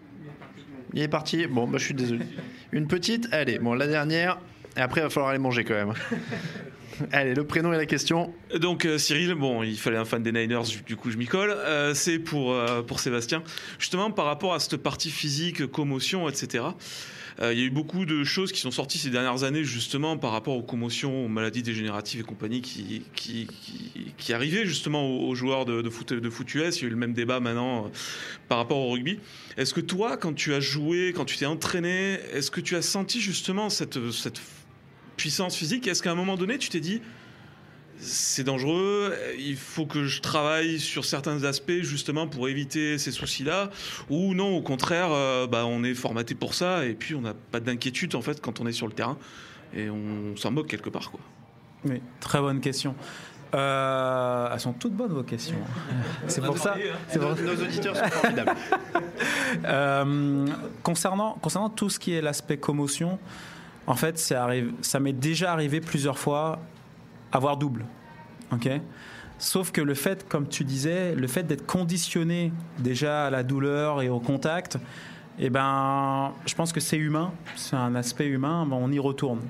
D: Il est parti. Bon, bah, je suis désolé. Une petite. Allez, bon, la dernière. Et après, il va falloir aller manger quand même. (laughs) Allez, le prénom et la question.
T: Donc euh, Cyril, bon, il fallait un fan des Niners, du- coup je m'y colle. Euh, c'est pour, euh, pour Sébastien. Justement, par rapport à cette partie physique, commotion, etc. Il y a eu beaucoup de choses qui sont sorties ces dernières années justement par rapport aux commotions, aux maladies dégénératives et compagnie qui, qui, qui, qui arrivaient justement aux, aux joueurs de, de, foot, de foot US. Il y a eu le même débat maintenant par rapport au rugby. Est-ce que toi, quand tu as joué, quand tu t'es entraîné, est-ce que tu as senti justement cette, cette puissance physique Est-ce qu'à un moment donné, tu t'es dit c'est dangereux, il faut que je travaille sur certains aspects justement pour éviter ces soucis-là, ou non, au contraire, euh, bah, on est formaté pour ça et puis on n'a pas d'inquiétude en fait quand on est sur le terrain et on s'en moque quelque part quoi.
I: Oui, très bonne question. Euh, elles sont toutes bonnes vos questions. (laughs) C'est pour ça. c'est pour-
D: Nos auditeurs sont formidables. (laughs)
I: Euh, concernant, concernant tout ce qui est l'aspect commotion, en fait, ça m'est déjà arrivé plusieurs fois avoir double. Ok? Sauf que le fait, comme tu disais, le fait d'être conditionné déjà à la douleur et au contact, eh ben, je pense que c'est humain, c'est un aspect humain, ben, on y retourne.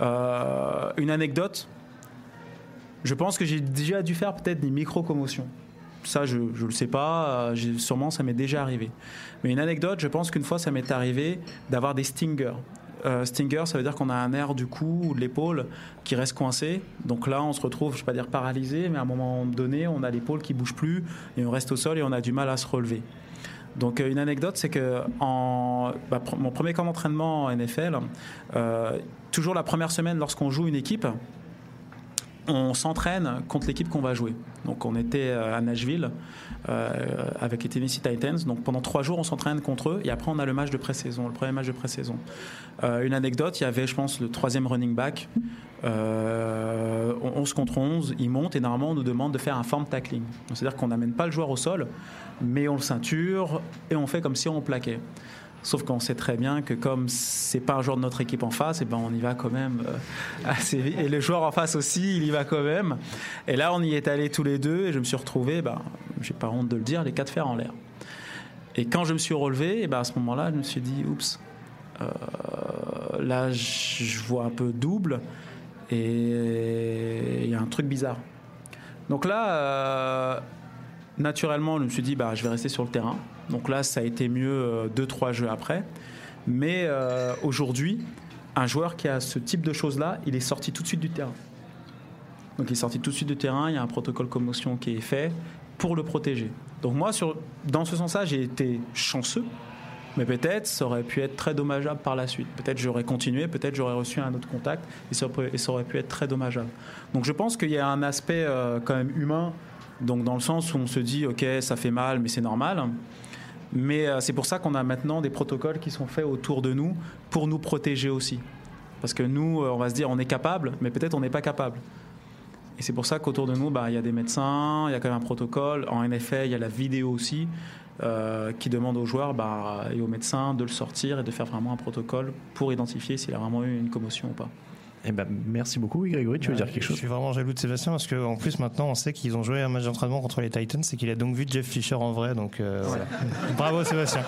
I: Euh, une anecdote, je pense que j'ai déjà dû faire peut-être des micro-commotions. Ça, je ne le sais pas. euh, sûrement, ça m'est déjà arrivé. Mais une anecdote, je pense qu'une fois, ça m'est arrivé d'avoir des stingers. Euh, stinger, ça veut dire qu'on a un nerf du cou ou de l'épaule qui reste coincé. Donc là, on se retrouve, je ne vais pas dire paralysé, mais à un moment donné, on a l'épaule qui bouge plus et on reste au sol et on a du mal à se relever. Donc euh, une anecdote, c'est que bah, mon premier camp d'entraînement en NFL, euh, toujours la première semaine lorsqu'on joue une équipe, on s'entraîne contre l'équipe qu'on va jouer. Donc on était euh, à Nashville euh, avec les Tennessee Titans. Donc pendant trois jours, on s'entraîne contre eux et après on a le match de pré-saison, le premier match de pré-saison. Euh, une anecdote, il y avait, je pense, le troisième running back. Euh, 11 contre 11, il monte et normalement on nous demande de faire un form tackling. C'est-à-dire qu'on n'amène pas le joueur au sol, mais on le ceinture et on fait comme si on plaquait. Sauf qu'on sait très bien que comme c'est pas un joueur de notre équipe en face, et ben on y va quand même euh, assez vite. Et le joueur en face aussi, il y va quand même. Et là, on y est allés tous les deux et je me suis retrouvé, ben, j'ai pas honte de le dire, les quatre fers en l'air. Et quand je me suis relevé, et ben à ce moment-là, je me suis dit, oups, euh, là, je vois un peu double et il y a un truc bizarre. Donc là, euh, naturellement, je me suis dit, bah, je vais rester sur le terrain. Donc là, ça a été mieux euh, deux, trois jeux après. Mais euh, aujourd'hui, un joueur qui a ce type de choses-là, il est sorti tout de suite du terrain. Donc il est sorti tout de suite du terrain, il y a un protocole commotion qui est fait pour le protéger. Donc moi, sur, dans ce sens-là, j'ai été chanceux, mais peut-être ça aurait pu être très dommageable par la suite. Peut-être j'aurais continué, peut-être j'aurais reçu un autre contact et ça, aurait- et ça aurait pu être très dommageable. Donc je pense qu'il y a un aspect euh, quand même humain, donc dans le sens où on se dit, ok, ça fait mal, mais c'est normal. Mais euh, c'est pour ça qu'on a maintenant des protocoles qui sont faits autour de nous pour nous protéger aussi. Parce que nous, euh, on va se dire, on est capable, mais peut-être on n'est pas capable. Et c'est pour ça qu'autour de nous, bah, il y a des médecins, il y a quand même un protocole. En NFL, il y a la vidéo aussi euh, qui demande aux joueurs bah, et aux médecins de le sortir et de faire vraiment un protocole pour identifier s'il a vraiment eu une commotion ou pas.
D: Eh ben, merci beaucoup, oui, Grégory. Tu veux dire quelque
E: Je
D: chose?
E: suis vraiment jaloux de Sébastien parce qu'en plus maintenant on sait qu'ils ont joué un match d'entraînement contre les Titans et qu'il a donc vu Jeff Fisher en vrai. Donc euh, voilà. (laughs) bravo Sébastien.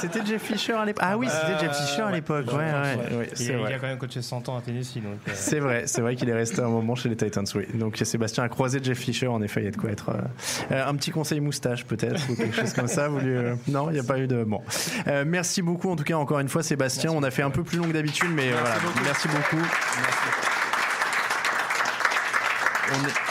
D: C'était Jeff Fisher à l'époque. Ah oui, c'était Jeff Fisher à l'époque. Ouais, ouais, ouais,
E: Il, il a quand même coaché 100 ans à Tennessee. Donc, euh,
D: C'est vrai, c'est vrai qu'il est resté un moment chez les Titans, oui. Donc Sébastien a croisé Jeff Fisher, en effet, il y a de quoi être. euh, euh, un petit conseil moustache peut-être, ou quelque chose comme ça. Euh, non, il n'y a pas eu de. Bon. Euh, merci beaucoup, en tout cas, encore une fois, Sébastien. On a fait un peu plus long que d'habitude, mais euh, voilà. Merci beaucoup. Est-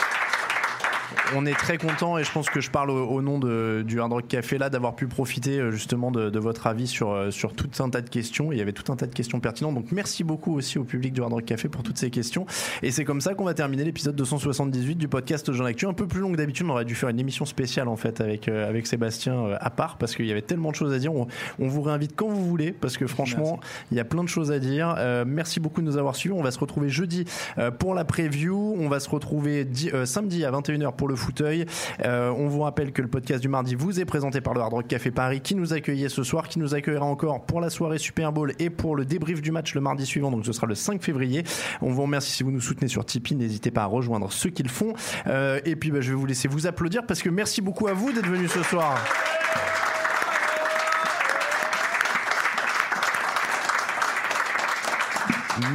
D: on est très content et je pense que je parle au, au nom de, du Hard Rock Café là d'avoir pu profiter euh, justement de, de votre avis sur, euh, sur tout un tas de questions. Il y avait tout un tas de questions pertinentes. Donc merci beaucoup aussi au public du Hard Rock Café pour toutes ces questions. Et c'est comme ça qu'on va terminer l'épisode 278 du podcast Jean Actu. Un peu plus long que d'habitude. On aurait dû faire une émission spéciale en fait avec, euh, avec Sébastien euh, à part parce qu'il y avait tellement de choses à dire. On, on vous réinvite quand vous voulez parce que franchement, il y a plein de choses à dire. Euh, merci beaucoup de nous avoir suivis. On va se retrouver jeudi euh, pour la preview. On va se retrouver di- euh, samedi à 21h pour le fauteuil. Euh, on vous rappelle que le podcast du mardi vous est présenté par le Hard Rock Café Paris qui nous accueillait ce soir, qui nous accueillera encore pour la soirée Super Bowl et pour le débrief du match le mardi suivant. Donc ce sera le 5 février. On vous remercie si vous nous soutenez sur Tipeee. N'hésitez pas à rejoindre ceux qui le font. Euh, et puis bah, je vais vous laisser vous applaudir parce que merci beaucoup à vous d'être venus ce soir.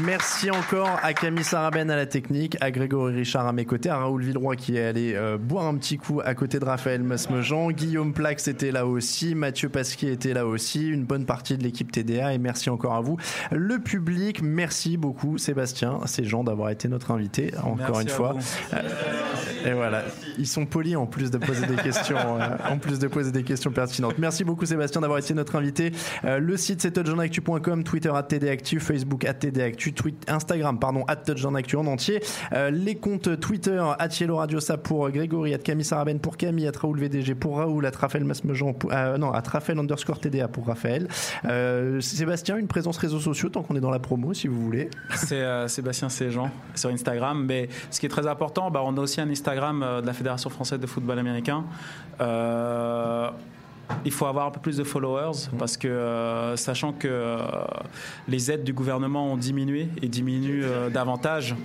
D: Merci encore à Camille Saraben à la technique, à Grégory Richard à mes côtés, à Raoul Villeroy qui est allé euh, boire un petit coup à côté de Raphaël Masmejean, Guillaume Plax était là aussi, Mathieu Pasquier était là aussi, une bonne partie de l'équipe TDA et merci encore à vous. Le public, merci beaucoup Sébastien, ces gens d'avoir été notre invité encore
U: Merci
D: une
U: à
D: fois.
U: vous.
D: Euh, Et voilà, ils sont polis en plus de poser des questions, euh, en plus de poser des questions pertinentes. Merci beaucoup Sébastien d'avoir été notre invité. Le site c'est touchdownactu.com, Twitter at TDActu, Facebook at TDActu, Instagram pardon at touchdownactu en entier. Euh, les comptes Twitter at Yellow Radio ça pour Grégory, at Camille Saraben pour Camille, at Raoul pour Raoul, at Raphaël euh, non at Raphaël underscore TDA pour Raphaël. Euh, Sébastien, une présence réseaux sociaux tant qu'on est dans la promo si vous voulez.
I: C'est euh, Sébastien Séjean sur Instagram. Mais ce qui est très important, bah, on a aussi un Instagram euh, de la Fédération française de football américain. Euh, il faut avoir un peu plus de followers parce que, euh, sachant que euh, les aides du gouvernement ont diminué et diminuent euh, davantage,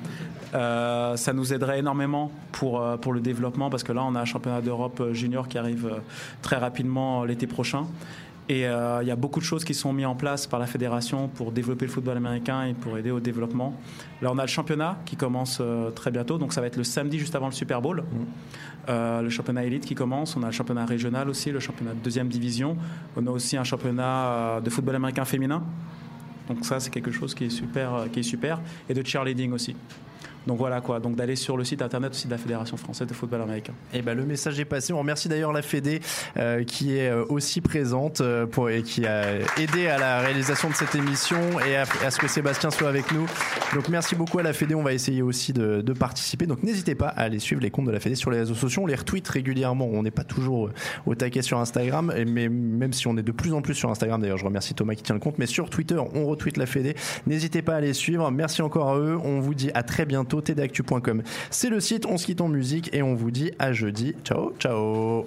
I: ça nous aiderait énormément pour, pour le développement parce que là, on a un championnat d'Europe junior qui arrive très rapidement l'été prochain. Et euh, il y a beaucoup de choses qui sont mises en place par la fédération pour développer le football américain et pour aider au développement. Là, on a le championnat qui commence euh, très bientôt, donc ça va être le samedi juste avant le Super Bowl. Euh, le championnat élite qui commence, on a le championnat régional aussi, le championnat de deuxième division. On a aussi un championnat de football américain féminin. Donc ça, c'est quelque chose qui est super, qui est super, et de cheerleading aussi. Donc voilà quoi, donc d'aller sur le site internet aussi de la Fédération française de football américain.
D: Et ben le message est passé. On remercie d'ailleurs la Fédé euh, qui est euh, aussi présente euh, pour, et qui a aidé à la réalisation de cette émission et à, ce que Sébastien soit avec nous. Donc merci beaucoup à la Fédé. On va essayer aussi de, participer. Donc n'hésitez pas à aller suivre les comptes de la Fédé sur les réseaux sociaux. On les retweet régulièrement. On n'est pas toujours au taquet sur Instagram, mais même si on est de plus en plus sur Instagram. D'ailleurs, je remercie Thomas qui tient le compte. Mais sur Twitter, on retweet la Fédé. N'hésitez pas à les suivre. Merci encore à eux. On vous dit à très bientôt. C'est le site. On se quitte en musique et on vous dit à jeudi. Ciao, ciao.